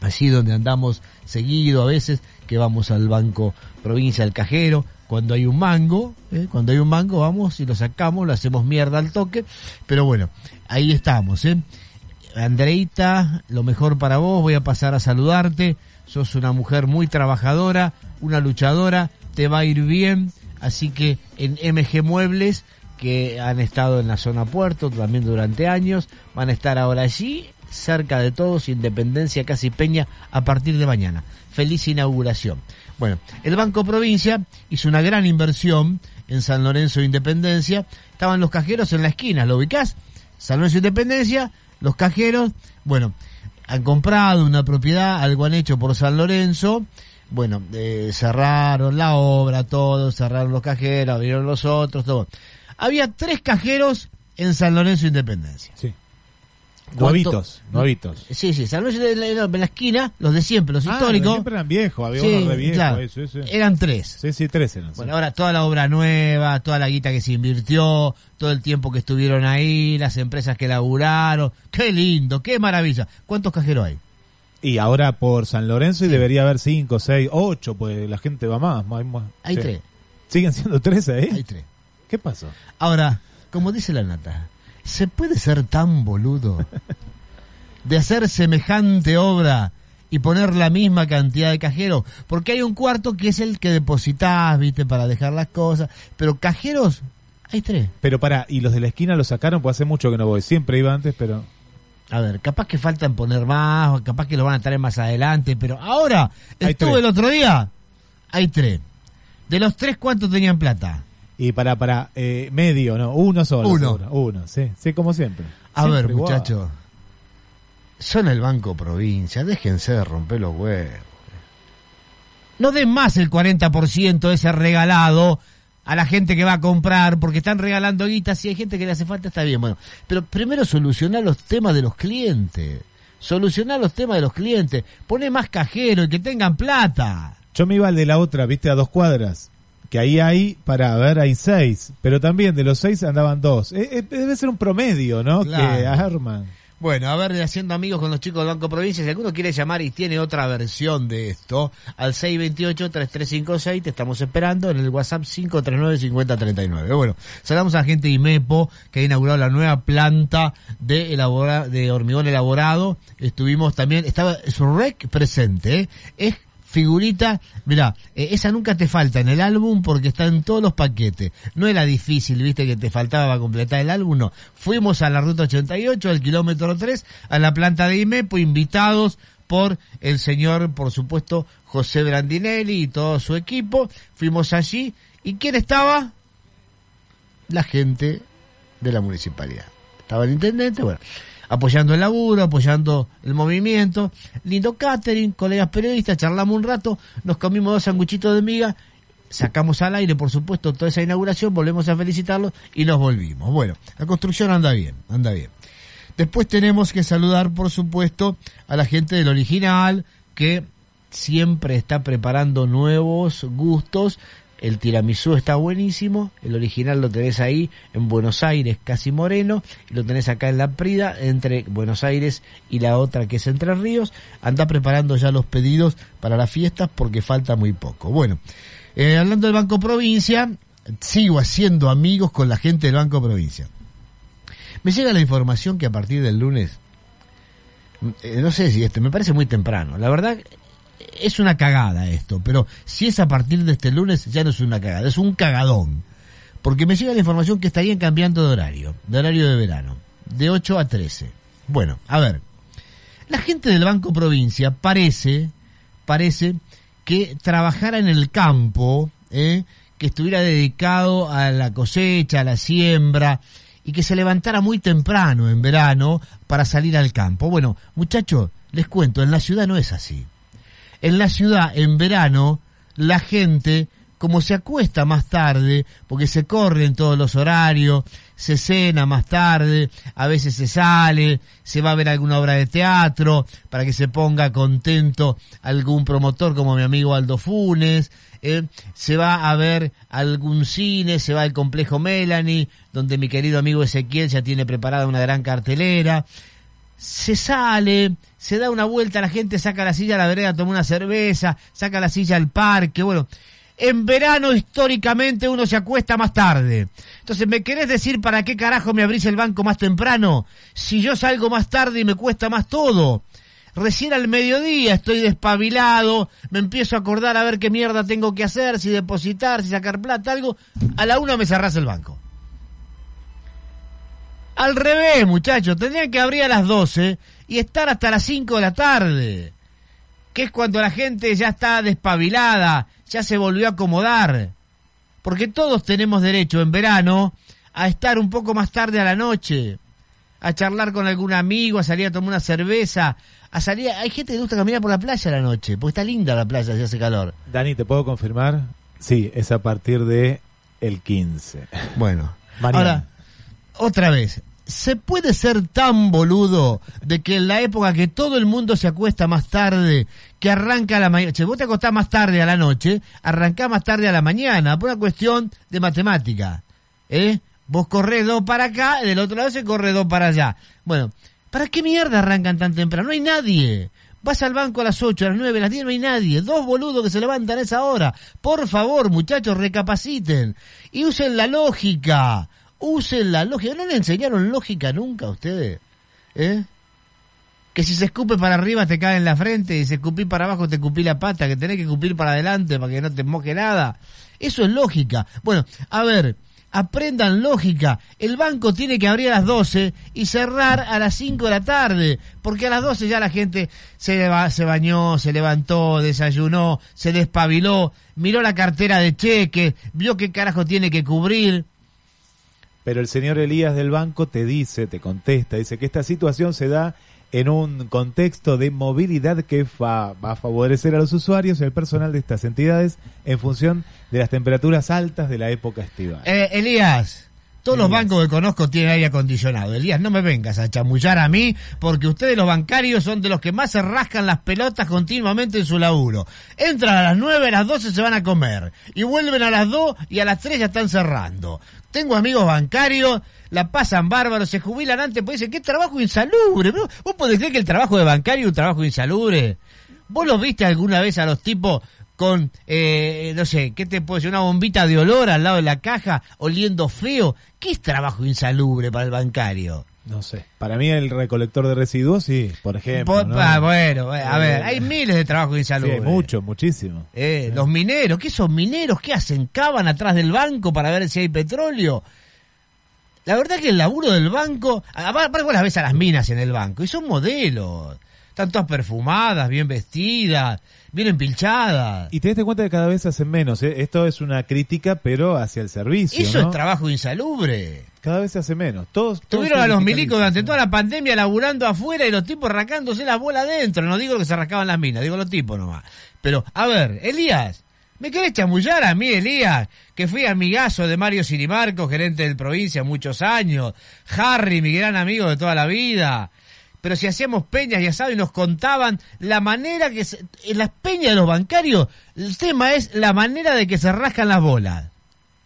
Allí donde andamos seguido a veces, que vamos al Banco Provincia, al cajero, cuando hay un mango, ¿eh? cuando hay un mango vamos y lo sacamos, lo hacemos mierda al toque, pero bueno, ahí estamos, ¿eh? Andreita, lo mejor para vos, voy a pasar a saludarte, sos una mujer muy trabajadora, una luchadora, te va a ir bien, así que en MG Muebles, que han estado en la zona puerto también durante años, van a estar ahora allí, cerca de todos, Independencia, Casi Peña, a partir de mañana. Feliz inauguración. Bueno, el Banco Provincia hizo una gran inversión en San Lorenzo Independencia. Estaban los cajeros en la esquina, ¿lo ubicás? San Lorenzo Independencia, los cajeros, bueno, han comprado una propiedad, algo han hecho por San Lorenzo. Bueno, eh, cerraron la obra, todo, cerraron los cajeros, abrieron los otros, todo. Había tres cajeros en San Lorenzo Independencia. Sí. Nuevitos, nuevitos. Sí, sí, San Lorenzo en la, esquina, los de siempre, los Ah, históricos. los siempre eran viejos, había Sí, uno re viejo. claro. eso, eso. Eran tres. Sí, sí, tres eran. sí. Bueno, ahora toda la obra nueva, toda la guita que se invirtió, todo el tiempo que estuvieron ahí, las empresas que laburaron. Qué lindo, qué maravilla. ¿Cuántos cajeros hay? Y ahora por San Lorenzo y debería haber cinco, seis, ocho, pues la gente va más. más, más. Hay tres. ¿Siguen siendo tres ahí? Hay tres. ¿Qué pasó? Ahora, como dice la nata, ¿se puede ser tan boludo de hacer semejante obra y poner la misma cantidad de cajeros? Porque hay un cuarto que es el que depositas, viste, para dejar las cosas, pero cajeros hay tres. Pero para, y los de la esquina lo sacaron, pues hace mucho que no voy. Siempre iba antes, pero... A ver, capaz que faltan poner más, o capaz que lo van a traer más adelante, pero ahora, estuve el otro día, hay tres. De los tres, ¿cuántos tenían plata? Y para, para, eh, medio, ¿no? Uno solo. Uno. seguro. Uno, sí. Sí, como siempre. A Siempre ver, igual. muchachos. Son el Banco Provincia, déjense de romper los huevos. No den más el 40% de ese regalado a la gente que va a comprar, porque están regalando guita, si hay gente que le hace falta, está bien, bueno. Pero primero solucionar los temas de los clientes. Solucionar los temas de los clientes. Pone más cajero y que tengan plata. Yo me iba al de la otra, viste, a dos cuadras. Que ahí hay, para ver, hay seis. Pero también de los seis andaban dos. Eh, eh, debe ser un promedio, ¿no? Que arman. Bueno, a ver, haciendo amigos con los chicos del Banco Provincia, si alguno quiere llamar y tiene otra versión de esto, al 628-3356, te estamos esperando en el WhatsApp 539-5039. Bueno, saludamos a la gente de IMEPO, que ha inaugurado la nueva planta de, elabora, de hormigón elaborado. Estuvimos también, estaba su rec presente, ¿eh? es figurita, mirá, eh, esa nunca te falta en el álbum porque está en todos los paquetes. No era difícil, viste, que te faltaba para completar el álbum, no. Fuimos a la ruta 88, al kilómetro 3, a la planta de IMEPO, invitados por el señor, por supuesto, José Brandinelli y todo su equipo. Fuimos allí. ¿Y quién estaba? La gente de la municipalidad. Estaba el intendente, bueno, apoyando el laburo, apoyando el movimiento. Lindo catering, colegas periodistas, charlamos un rato, nos comimos dos sanguchitos de miga, sacamos al aire, por supuesto, toda esa inauguración, volvemos a felicitarlos y nos volvimos. Bueno, la construcción anda bien, anda bien. Después tenemos que saludar, por supuesto, a la gente del original, que siempre está preparando nuevos gustos. El tiramisú está buenísimo, el original lo tenés ahí en Buenos Aires, casi moreno, y lo tenés acá en La Prida, entre Buenos Aires y la otra que es Entre Ríos. Anda preparando ya los pedidos para las fiestas porque falta muy poco. Bueno, eh, hablando del Banco Provincia, sigo haciendo amigos con la gente del Banco Provincia. Me llega la información que a partir del lunes, eh, no sé si este, me parece muy temprano, la verdad es una cagada esto, pero si es a partir de este lunes ya no es una cagada, es un cagadón. Porque me llega la información que estarían cambiando de horario, de horario de verano, de 8 a 13. Bueno, a ver, la gente del Banco Provincia parece, parece que trabajara en el campo, ¿eh? que estuviera dedicado a la cosecha, a la siembra, y que se levantara muy temprano en verano para salir al campo. Bueno, muchachos, les cuento, en la ciudad no es así. En la ciudad, en verano, la gente, como se acuesta más tarde, porque se corren todos los horarios, se cena más tarde, a veces se sale, se va a ver alguna obra de teatro, para que se ponga contento algún promotor como mi amigo Aldo Funes, eh, se va a ver algún cine, se va al complejo Melanie, donde mi querido amigo Ezequiel ya tiene preparada una gran cartelera, se sale, se da una vuelta, la gente saca la silla a la vereda, toma una cerveza, saca la silla al parque, bueno, en verano históricamente uno se acuesta más tarde. Entonces, ¿me querés decir para qué carajo me abrís el banco más temprano? Si yo salgo más tarde y me cuesta más todo. Recién al mediodía estoy despabilado, me empiezo a acordar a ver qué mierda tengo que hacer, si depositar, si sacar plata, algo. A la una me cerrás el banco. Al revés, muchachos, tendrían que abrir a las 12 y estar hasta las 5 de la tarde, que es cuando la gente ya está despabilada, ya se volvió a acomodar. Porque todos tenemos derecho en verano a estar un poco más tarde a la noche, a charlar con algún amigo, a salir a tomar una cerveza, a salir... Hay gente que gusta caminar por la playa a la noche, porque está linda la playa si hace calor. Dani, ¿te puedo confirmar? Sí, es a partir de el 15. Bueno, Mariano. ahora, otra vez, ¿se puede ser tan boludo de que en la época que todo el mundo se acuesta más tarde, que arranca a la mañana, che, vos te acostás más tarde a la noche, arrancás más tarde a la mañana, por una cuestión de matemática, ¿eh? Vos corres dos para acá, del otro lado se corre dos para allá. Bueno, ¿para qué mierda arrancan tan temprano? No hay nadie. Vas al banco a las 8, a las 9, a las 10, no hay nadie. Dos boludos que se levantan a esa hora. Por favor, muchachos, recapaciten. Y usen la lógica. Usen la lógica. ¿No le enseñaron lógica nunca a ustedes? ¿Eh? Que si se escupe para arriba te cae en la frente y si escupí para abajo te escupí la pata, que tenés que escupir para adelante para que no te moje nada. Eso es lógica. Bueno, a ver, aprendan lógica. El banco tiene que abrir a las 12 y cerrar a las 5 de la tarde, porque a las 12 ya la gente se, va- se bañó, se levantó, desayunó, se despabiló, miró la cartera de cheques, vio qué carajo tiene que cubrir. Pero el señor Elías del banco te dice, te contesta, dice que esta situación se da en un contexto de movilidad que fa- va a favorecer a los usuarios y al personal de estas entidades en función de las temperaturas altas de la época estival. Eh, Elías, todos los bancos que conozco tienen aire acondicionado. Elías, no me vengas a chamullar a mí, porque ustedes los bancarios son de los que más se rascan las pelotas continuamente en su laburo. Entran a las 9, a las 12 se van a comer, y vuelven a las 2 y a las 3 ya están cerrando. Tengo amigos bancarios, la pasan bárbaros, se jubilan antes, pues dicen, qué trabajo insalubre. ¿Vos podés creer que el trabajo de bancario es un trabajo insalubre? ¿Vos los viste alguna vez a los tipos con, eh, no sé, ¿qué te puedo decir? Una bombita de olor al lado de la caja, oliendo feo? ¿Qué es trabajo insalubre para el bancario? No sé. Para mí el recolector de residuos, sí, por ejemplo. Ah, bueno, a Eh, ver, hay miles de trabajos Sí, insalubres. mucho, muchísimo. Eh, Los mineros, ¿qué son mineros? ¿Qué hacen? ¿Cavan atrás del banco para ver si hay petróleo? La verdad que el laburo del banco, aparte vos las ves a las minas en el banco y son modelos. Están todas perfumadas, bien vestidas, bien empilchadas. Y te das cuenta que cada vez se hacen menos. ¿eh? Esto es una crítica, pero hacia el servicio. Eso ¿no? es trabajo insalubre. Cada vez se hace menos. Todos, todos Tuvieron a los milicos durante toda la pandemia laburando afuera y los tipos rascándose las bolas adentro. No digo que se rascaban las minas, digo los tipos nomás. Pero, a ver, Elías, ¿me querés chamullar a mí, Elías? Que fui amigazo de Mario Sirimarco, gerente del provincia muchos años. Harry, mi gran amigo de toda la vida. Pero si hacíamos peñas y asado nos contaban la manera que se, en las peñas de los bancarios, el tema es la manera de que se rascan las bolas.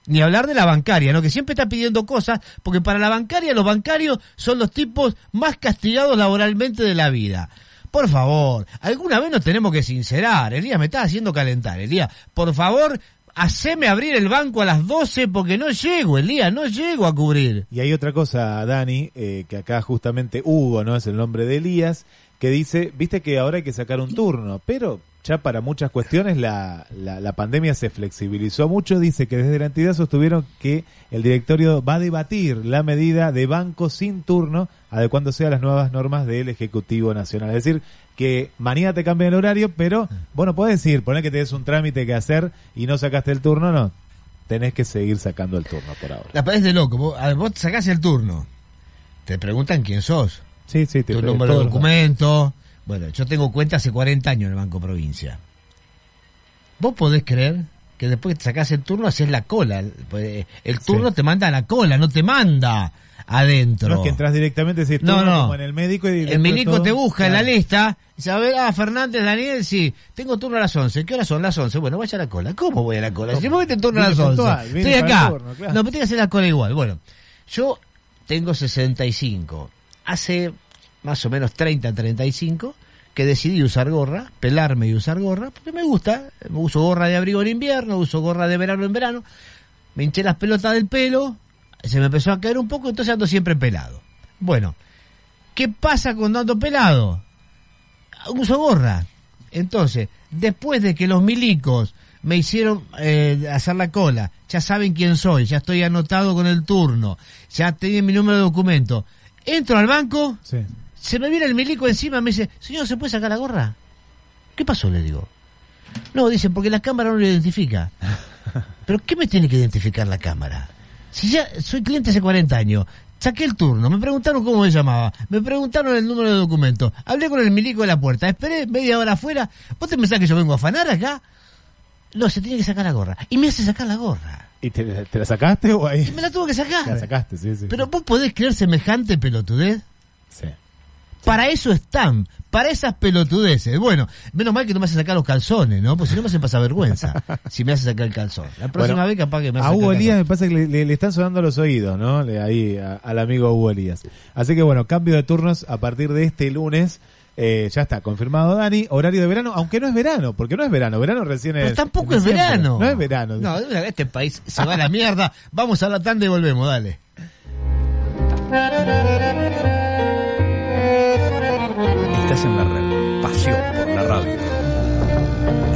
Ni hablar de la bancaria, ¿no? Que siempre está pidiendo cosas, porque para la bancaria los bancarios son los tipos más castigados laboralmente de la vida. Por favor, alguna vez nos tenemos que sincerar. Elías me está haciendo calentar. Elías, por favor, haceme abrir el banco a las 12 porque no llego, Elías, no llego a cubrir. Y hay otra cosa, Dani, eh, que acá justamente Hugo, ¿no? Es el nombre de Elías, que dice, viste que ahora hay que sacar un turno, pero ya para muchas cuestiones la, la, la pandemia se flexibilizó mucho. Dice que desde la entidad sostuvieron que el directorio va a debatir la medida de banco sin turno, adecuándose a las nuevas normas del Ejecutivo Nacional. Es decir, que mañana te cambia el horario, pero vos no podés ir, poner que tenés un trámite que hacer y no sacaste el turno, no. Tenés que seguir sacando el turno por ahora. La parece de loco. Vos, a ver, vos sacás el turno. Te preguntan quién sos. Sí, sí, te tu número de documento. Bueno, yo tengo cuenta hace 40 años en el Banco Provincia. ¿Vos podés creer que después que sacás el turno haces la cola? El turno te manda a la cola, no te manda adentro. No es que entras directamente, decís No, no. como en el médico y El milico todo- te busca en la lista. Dice, a ver, ah, Fernández, Daniel, sí. Tengo turno a las 11. ¿Qué horas son? Las 11. Bueno, vaya a la cola. ¿Cómo voy a la cola? Si viste turno a las 11. puntual, viene Estoy acá. turno, claro. No, pero tengo que hacer la cola igual. Bueno, yo tengo 65. Hace más o menos 30, 35 que decidí usar gorra, pelarme y usar gorra, porque me gusta. Uso gorra de abrigo en invierno, uso gorra de verano en verano. Me hinché las pelotas del pelo, se me empezó a caer un poco, entonces ando siempre pelado. Bueno, ¿qué pasa cuando ando pelado? Uso gorra. Entonces, después de que los milicos me hicieron eh, hacer la cola, ya saben quién soy, ya estoy anotado con el turno, ya tienen mi número de documento. Entro al banco, Sí. se me viene el milico encima, me dice, señor, ¿se puede sacar la gorra? ¿Qué pasó? Le digo. No, dice, porque la cámara no lo identifica. <laughs> ¿Pero qué me tiene que identificar la cámara? Si ya soy cliente hace 40 años, saqué el turno, me preguntaron cómo me llamaba, me preguntaron el número de documento, hablé con el milico de la puerta, esperé media hora afuera, ¿vos te pensás que yo vengo a afanar acá? No, se tiene que sacar la gorra. Y me hace sacar la gorra. ¿Y te, te la sacaste o ahí? Me la tuve que sacar. La sacaste, sí, sí. Pero vos podés creer semejante pelotudez. Sí. Para eso están, para esas pelotudeces. Bueno, menos mal que no me hace sacar los calzones, ¿no? Porque si no me hace pasar vergüenza. <laughs> si me hace sacar el calzón. La próxima Bueno, vez capaz que me hace A Hugo Elías me pasa que le, le- le están sonando los oídos, ¿no? Le- ahí a- al amigo Hugo Elías. Así que bueno, cambio de turnos a partir de este lunes. Eh, ya está confirmado Dani, horario de verano, aunque no es verano, porque no es verano, verano recién es. Pero tampoco es verano. No es verano. No, este país se va a la mierda. Vamos a la tanda y volvemos, dale. Estás en la red. Pasión por la radio.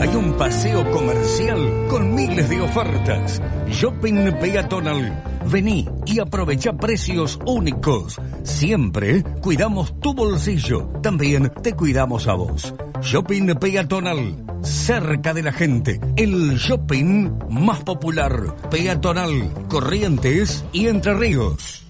Hay un paseo comercial con miles de ofertas. Shopping peatonal. Vení y aprovecha precios únicos. Siempre cuidamos tu bolsillo. También te cuidamos a vos. Shopping peatonal. Cerca de la gente. El shopping más popular. Peatonal. Corrientes y Entre Ríos.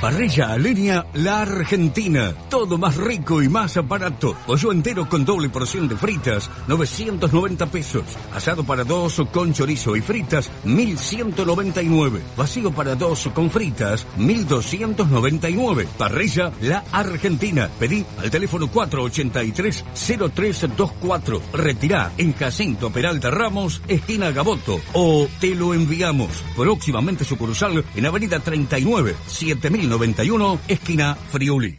Parrilla a leña La Argentina. Todo más rico y más barato. Pollo entero con doble porción de fritas, 990 pesos. Asado para dos con chorizo y fritas, 1199. Vacío para dos con fritas, 1299. Parrilla La Argentina. Pedí al teléfono 483-0324. Retirá en Jacinto Peralta Ramos, esquina Gaboto. O te lo enviamos. Próximamente sucursal en Avenida 39, 7091, esquina Friuli.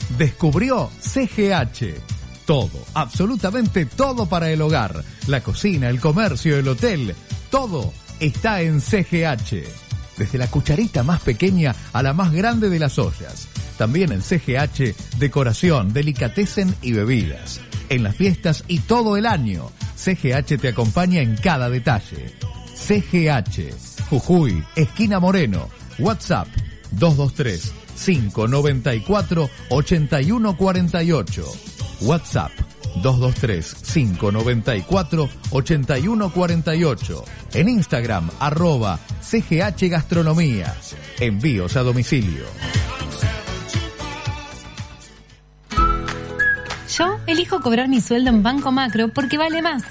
Descubrió CGH. Todo, absolutamente todo para el hogar. La cocina, el comercio, el hotel, todo está en CGH. Desde la cucharita más pequeña a la más grande de las ollas. También en CGH, decoración, delicatessen y bebidas. En las fiestas y todo el año. CGH te acompaña en cada detalle. CGH, Jujuy, esquina Moreno. WhatsApp 223 594 8148. WhatsApp 223 594 8148. En Instagram arroba CGH Gastronomía. Envíos a domicilio. Yo elijo cobrar mi sueldo en Banco Macro porque vale más.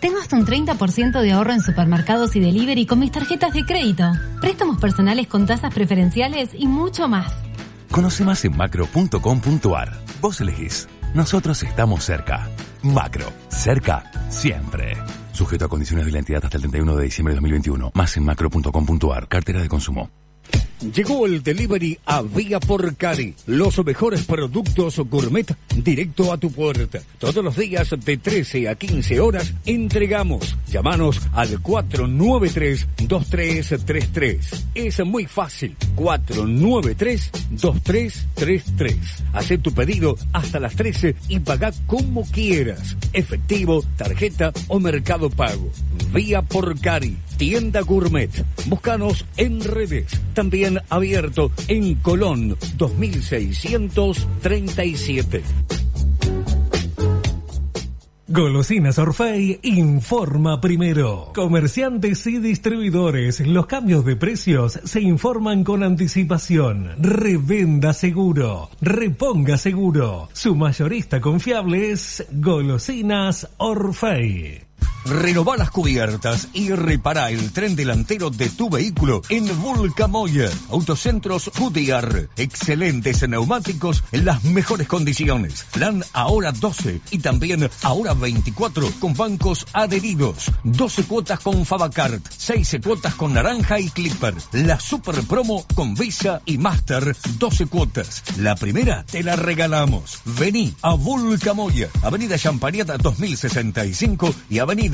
Tengo hasta un 30% de ahorro en supermercados y delivery con mis tarjetas de crédito, préstamos personales con tasas preferenciales y mucho más. Conoce más en macro.com.ar. Vos elegís. Nosotros estamos cerca. Macro. Cerca. Siempre. Sujeto a condiciones de la entidad hasta el 31 de diciembre de 2021. Más en macro.com.ar. Cartera de consumo. Llegó el delivery a Vía por Cari. Los mejores productos gourmet directo a tu puerta. Todos los días de 13 a 15 horas entregamos. Llámanos al 493-2333. Es muy fácil. 493-2333. Haz tu pedido hasta las 13 y paga como quieras. Efectivo, tarjeta o mercado pago. Vía por Cari. Tienda Gourmet. Búscanos en redes. También abierto en Colón 2637. Golosinas Orfei informa primero. Comerciantes y distribuidores, los cambios de precios se informan con anticipación. Revenda seguro, reponga seguro. Su mayorista confiable es Golosinas Orfei. Renová las cubiertas y repara el tren delantero de tu vehículo en Vulcamoya. Autocentros Goodyear. Excelentes neumáticos en las mejores condiciones. Plan ahora 12 y también ahora 24 con bancos adheridos. 12 cuotas con Fabacard. 6 cuotas con Naranja y Clipper. La super promo con Visa y Master. 12 cuotas. La primera te la regalamos. Vení a Vulcamoya. Avenida Champariata 2065 y Avenida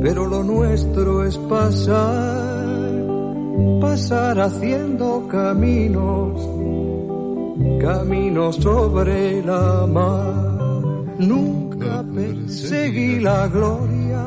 pero lo nuestro es pasar, pasar haciendo caminos, caminos sobre la mar. Nunca perseguí la gloria.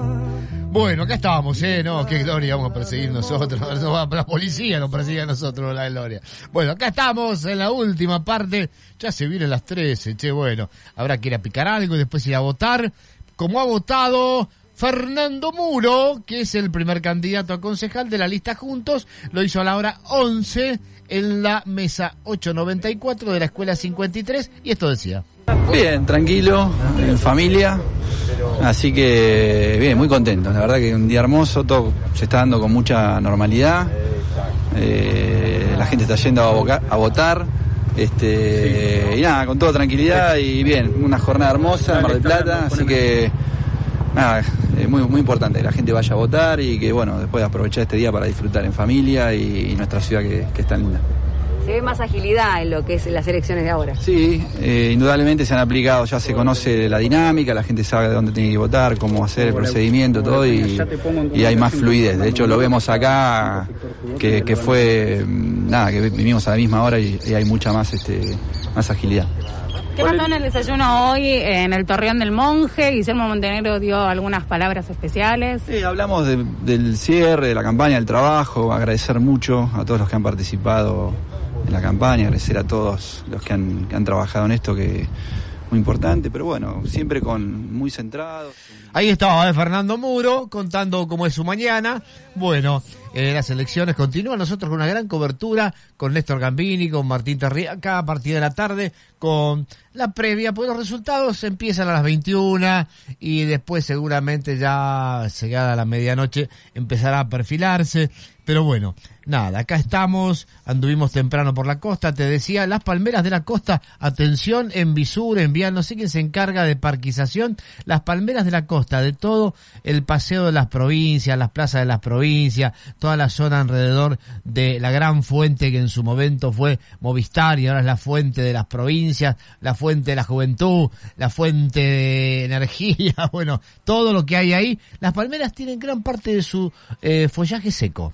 Bueno, acá estábamos, ¿eh? No, qué gloria vamos a perseguir nosotros. <laughs> No, La policía nos persigue a nosotros la gloria. Bueno, acá estamos en la última parte. Ya se vienen las 13, che, bueno. Habrá que ir a picar algo y después ir a votar. Como ha votado Fernando Muro, que es el primer candidato a concejal de la lista Juntos, lo hizo a la hora 11 en la mesa 894 de la escuela 53 y esto decía. Bien, tranquilo, en familia. Así que bien, muy contento. La verdad que un día hermoso, todo se está dando con mucha normalidad. Eh, la gente está yendo a, votar. Este, y nada, con toda tranquilidad y bien, una jornada hermosa Mar del Plata, así que nada, muy, muy importante que la gente vaya a votar y que bueno, después aprovechar este día para disfrutar en familia y, y nuestra ciudad que, que es tan linda. Se ve más agilidad en lo que es las elecciones de ahora. Sí, eh, indudablemente se han aplicado, ya se conoce la dinámica, la gente sabe dónde tiene que votar, cómo hacer el procedimiento, todo, y, y hay más fluidez. De hecho, lo vemos acá, que, que fue, mm, nada, que vivimos a la misma hora y, y hay mucha más, este, más agilidad. ¿Qué pasó en el desayuno hoy en el Torreón del Monje? Guillermo Montenegro dio algunas palabras especiales. Sí, hablamos de- del cierre, de la campaña, del trabajo, agradecer mucho a todos los que han participado en la campaña, agradecer a todos los que han, que han trabajado en esto, que muy importante, pero bueno, siempre con muy centrado. Ahí estaba eh, Fernando Muro contando cómo es su mañana. Bueno, eh, las elecciones continúan. Nosotros con una gran cobertura con Néstor Gambini, con Martín Terriaca a partir de la tarde con la previa, pues los resultados empiezan a las 21 y después seguramente ya llegada la medianoche empezará a perfilarse. Pero bueno, nada, acá estamos, anduvimos temprano por la costa, te decía, las palmeras de la costa, atención en Visur, en Vial, no sé se encarga de parquización, las palmeras de la costa, de todo el paseo de las provincias, las plazas de las provincias, toda la zona alrededor de la gran fuente que en su momento fue Movistar y ahora es la fuente de las provincias, la fuente de la juventud, la fuente de energía, <laughs> bueno, todo lo que hay ahí, las palmeras tienen gran parte de su eh, follaje seco.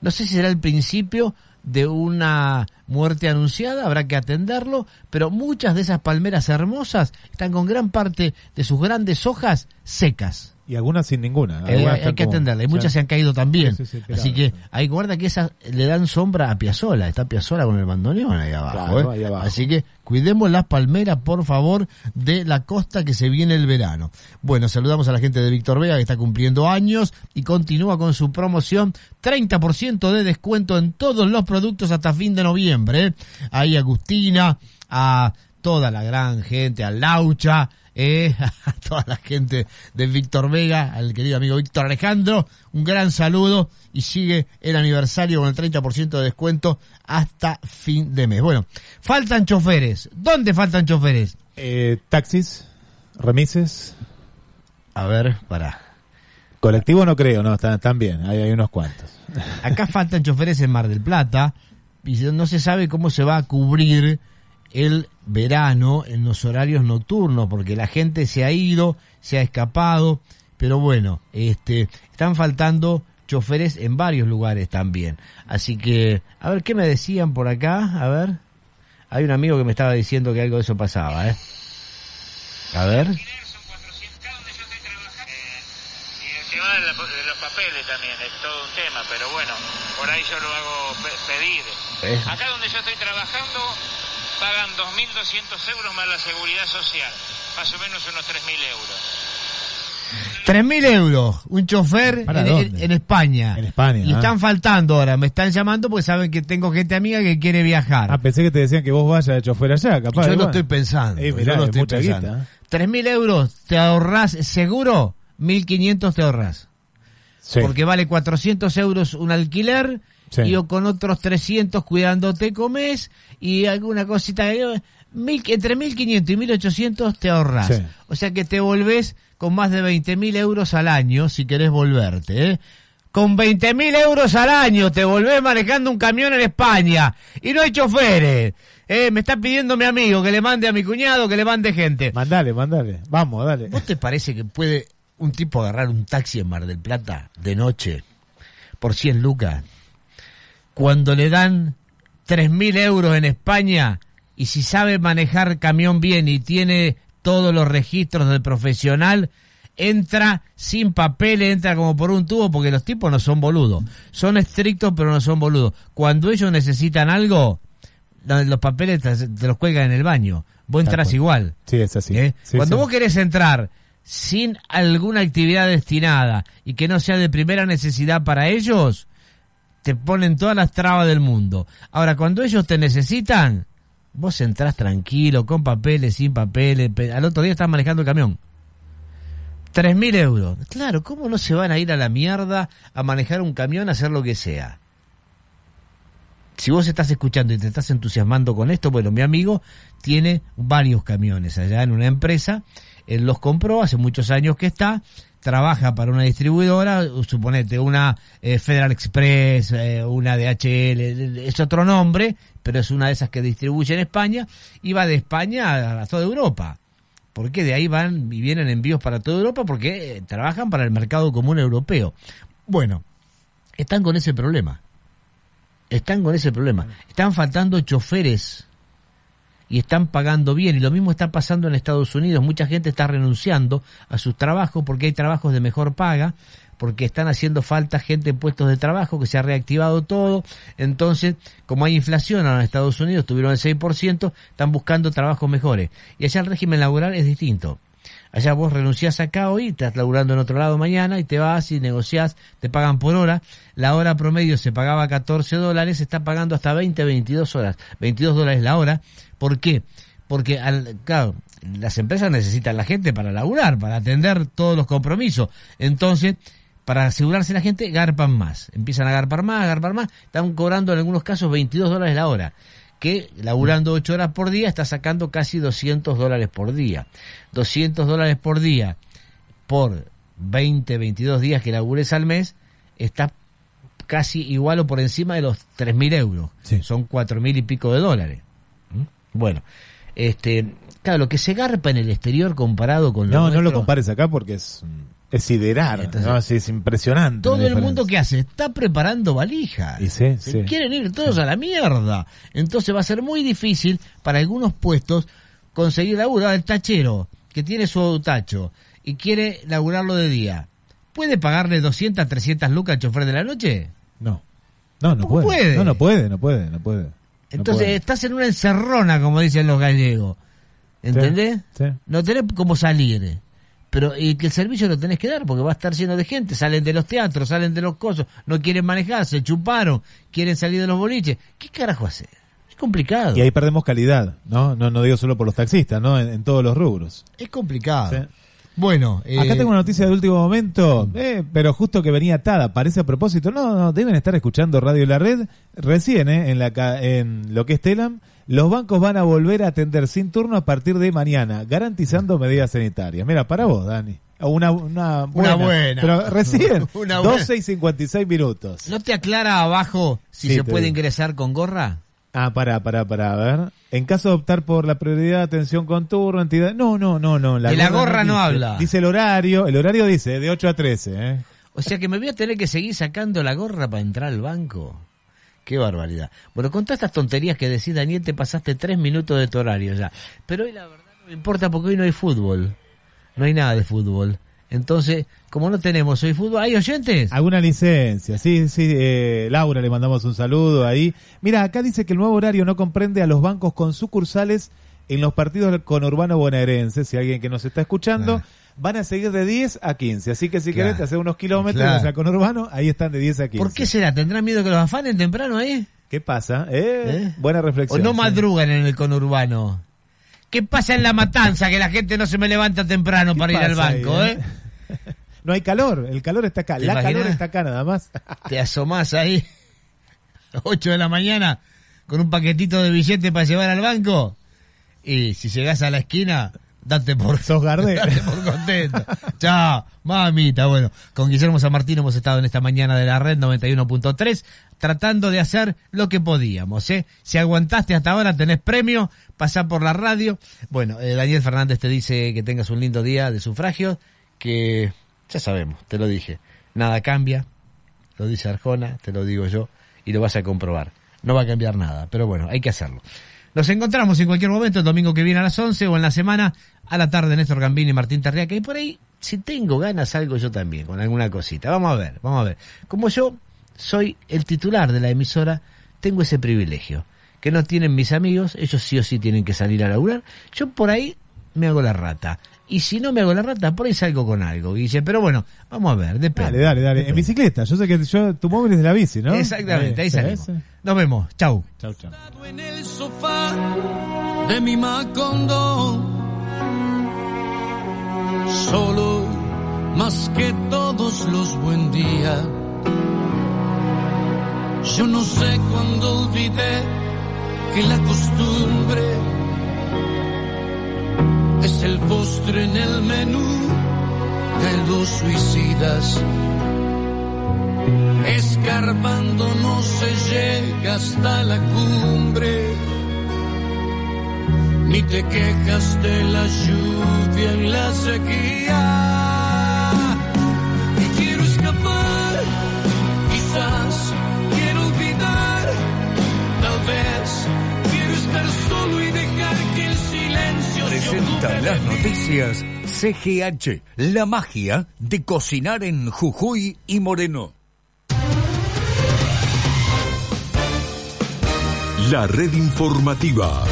No sé si será el principio de una muerte anunciada, habrá que atenderlo, pero muchas de esas palmeras hermosas están con gran parte de sus grandes hojas secas. Y algunas sin ninguna. Eh, Algunas hay que atenderla, y ya- muchas se han caído también. Sí, sí, sí, Así que hay guarda que esas le dan sombra a Piazzola, está Piazzola con el bandoneón ahí abajo. Claro, ¿eh? ahí abajo. Así que cuidemos las palmeras, por favor, de la costa que se viene el verano. Bueno, saludamos a la gente de Víctor Vega que está cumpliendo años y continúa con su promoción, 30% de descuento en todos los productos hasta fin de noviembre. ¿eh? Ahí Agustina, a toda la gran gente, a Laucha, eh, <laughs> a toda la gente de Víctor Vega, al querido amigo Víctor Alejandro, un gran saludo y sigue el aniversario con el 30% de descuento hasta fin de mes. Bueno, faltan choferes. ¿Dónde faltan choferes? Eh, taxis, remises. A ver, para. Colectivo no creo, no, están, están bien, hay, hay unos cuantos. Acá faltan choferes en Mar del Plata y no se sabe cómo se va a cubrir el verano en los horarios nocturnos porque la gente se ha ido, se ha escapado, pero bueno, este están faltando choferes en varios lugares también. Así que, a ver qué me decían por acá, a ver. Hay un amigo que me estaba diciendo que algo de eso pasaba, ¿eh? A ver. De, de los papeles también es todo un tema, pero bueno, por ahí yo lo hago pe- pedir. Eh. Acá donde yo estoy trabajando pagan 2.200 euros más la seguridad social, más o menos unos 3.000 euros. 3.000 euros, un chofer ¿Para en, dónde? en- en España. En España, Y ah. están faltando ahora, me están llamando porque saben que tengo gente amiga que quiere viajar. Ah, pensé que te decían que vos vayas de chofer allá, capaz. yo de- lo estoy pensando. Eh, yo mirá, lo es estoy mucha pensando. guita, ¿eh? 3.000 euros te ahorrás seguro, 1.500 te ahorrás. Sí. Porque vale 400 euros un alquiler Sí. y o con otros 300 cuidándote comes y alguna cosita. eh, mil- entre 1.500 y 1.800 te ahorras. Sí. O sea que te volvés con más de 20.000 euros al año si querés volverte. ¿eh? Con 20.000 euros al año te volvés manejando un camión en España y no hay choferes. Eh, me está pidiendo mi amigo que le mande a mi cuñado, que le mande gente. Mandale, mandale. Vamos, dale. ¿Vos te parece que puede un tipo agarrar un taxi en Mar del Plata de noche por 100 lucas? Cuando le dan 3.000 euros en España y si sabe manejar camión bien y tiene todos los registros del profesional, entra sin papeles, entra como por un tubo porque los tipos no son boludos. Son estrictos pero no son boludos. Cuando ellos necesitan algo, los papeles te, los cuelgan en el baño. Vos entras igual. Sí, es así. ¿Eh? Sí, Cuando sí. vos querés entrar sin alguna actividad destinada y que no sea de primera necesidad para ellos, te ponen todas las trabas del mundo. Ahora, cuando ellos te necesitan, vos entrás tranquilo, con papeles, sin papeles, pe- al otro día estás manejando el camión. Tres mil euros. Claro, ¿cómo no se van a ir a la mierda a manejar un camión, a hacer lo que sea? Si vos estás escuchando y te estás entusiasmando con esto, bueno, mi amigo tiene varios camiones allá en una empresa, él los compró hace muchos años que está, trabaja para una distribuidora, suponete una eh, Federal Express, eh, una DHL, es otro nombre, pero es una de esas que distribuye en España, y va de España a, toda Europa. Porque de ahí van y vienen envíos para toda Europa porque eh, trabajan para el mercado común europeo. Bueno, están con ese problema. Están con ese problema. Están faltando choferes y están pagando bien. Y lo mismo está pasando en Estados Unidos. Mucha gente está renunciando a sus trabajos porque hay trabajos de mejor paga, porque están haciendo falta gente en puestos de trabajo, que se ha reactivado todo. Entonces, como hay inflación en Estados Unidos, tuvieron el 6%, están buscando trabajos mejores. Y allá el régimen laboral es distinto. Allá vos renunciás acá hoy, estás laburando en otro lado mañana y te vas y negociás, te pagan por hora. La hora promedio se pagaba 14 dólares, se está pagando hasta 20, 22 horas, 22 dólares la hora. ¿Por qué? Porque, al, claro, las empresas necesitan la gente para laburar, para atender todos los compromisos. Entonces, para asegurarse la gente, garpan más. Empiezan a garpar más, a garpar más. Están cobrando en algunos casos 22 dólares la hora. Que laburando 8 horas por día está sacando casi 200 dólares por día. 200 dólares por día por 20, 22 días que labures al mes está casi igual o por encima de los 3.000 euros. Son 4.000 y pico de dólares. Bueno, este, claro, lo que se garpa en el exterior comparado con lo No, no lo nuestro- compares acá porque es, es siderar, Entonces, ¿no? Sí, es impresionante. Todo el mundo que hace está preparando valijas. Y sí, sí. quieren ir todos a la mierda. Entonces va a ser muy difícil para algunos puestos conseguir laburo. El tachero que tiene su tacho y quiere laburarlo de día, ¿puede pagarle 200, 300 lucas al chofer de la noche? No. No, no ¿Cómo puede. puede? No, no puede, no puede, no puede. No Entonces puede. estás en una encerrona, como dicen los gallegos. ¿Entendés? Sí. No tenés cómo salir. Pero y que el servicio lo tenés que dar porque va a estar lleno de gente. Salen de los teatros, salen de los cosos, no quieren manejar, se chuparon, quieren salir de los boliches. ¿Qué carajo hacer? Es complicado. Y ahí perdemos calidad, ¿no? No, no digo solo por los taxistas, ¿no? En, en todos los rubros. Es complicado. Bueno, eh, Acá tengo una noticia de último momento, eh, pero justo que venía atada, parece a propósito. No, no, deben estar escuchando Radio La Red. Recién, eh, en, la, en lo que es Telam, los bancos van a volver a atender sin turno a partir de mañana, garantizando medidas sanitarias. Mira, para vos, Dani. Una, una buena. buena. Pero recién, <laughs> Una buena. 12 y 56 minutos. ¿No te aclara abajo si Sí, se puede digo. ingresar con gorra? Ah, para, para, para, a ver. En caso de optar por la prioridad de atención con turno, entidad. No, no, no, no. De la gorra no dice. habla. Dice el horario. El horario dice de 8 a 13, ¿eh? O sea que me voy a tener que seguir sacando la gorra para entrar al banco. Qué barbaridad. Bueno, con todas estas tonterías que decís, Daniel, te pasaste tres minutos de tu horario ya. Pero hoy la verdad no me importa porque hoy no hay fútbol. No hay nada de fútbol. Entonces, como no tenemos hoy fútbol, ¿hay oyentes? Alguna licencia, sí, sí, eh, Laura, le mandamos un saludo ahí. Mira, acá dice que el nuevo horario no comprende a los bancos con sucursales en los partidos del conurbano bonaerense. Si alguien que nos está escuchando, van a seguir de 10 a 15. Así que si Claro. querés te hacer unos kilómetros Claro. hacia el conurbano, ahí están de 10 a 15. ¿Por qué será? ¿Tendrán miedo que los afanen temprano ahí? ¿Qué pasa? Eh, ¿Eh? Buena ¿O reflexión. no sí. madrugan en el conurbano? ¿Qué pasa en la matanza que la gente no se me levanta temprano ¿Qué para ir al ahí, banco, eh? eh? <laughs> No hay calor, el calor está acá. ¿Te La calor está acá nada más. <laughs> Te asomás ahí, <laughs> 8 de la mañana, con un paquetito de billetes para llevar al banco. Y si llegás a la esquina, date por, Sos <laughs> date por contento. Chao, mamita. Bueno, con Guillermo San Martín hemos estado en esta mañana de la red 91.3 tratando de hacer lo que podíamos. ¿eh? Si aguantaste hasta ahora, tenés premio, pasá por la radio. Bueno, eh, Daniel Fernández te dice que tengas un lindo día de sufragio, que ya sabemos, te lo dije, nada cambia, lo dice Arjona, te lo digo yo, y lo vas a comprobar. No va a cambiar nada, pero bueno, hay que hacerlo. Nos encontramos en cualquier momento, el domingo que viene a las 11 o en la semana a la tarde, Néstor Gambini y Martín Tarriaca. Y por ahí, si tengo ganas, salgo yo también con alguna cosita. Vamos a ver, vamos a ver. Como yo soy el titular de la emisora, tengo ese privilegio. Que no tienen mis amigos, ellos sí o sí tienen que salir a laburar. Yo por ahí me hago la rata. Y si no me hago la rata, por ahí salgo con algo, Guille. Pero bueno, vamos a ver, depende. Dale, dale, dale. En bicicleta. Yo sé que yo, tu móvil es de la bici, ¿no? Exactamente, ahí salimos. Nos vemos. Chau. Chau, chau. en el sofá de mi Macondo. Solo más que todos los buen días. Yo no sé cuándo olvidé que la costumbre es el postre en el menú de los suicidas. Escarbando no se llega hasta la cumbre, ni te quejas de la lluvia en la sequía. Las noticias CGH, la magia de cocinar en Jujuy y Moreno. La red informativa.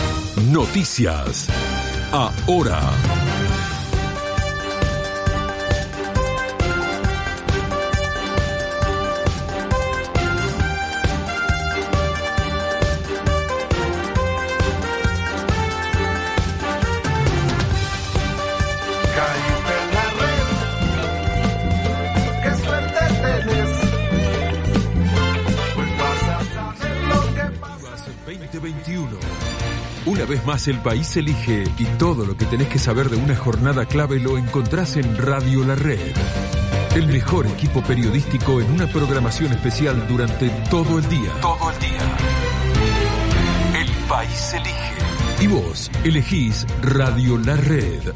Noticias. Ahora. 2021. Una vez más el país elige y todo lo que tenés que saber de una jornada clave lo encontrás en Radio La Red. El mejor equipo periodístico en una programación especial durante todo el día. Todo el día. El país elige. Y vos elegís Radio La Red.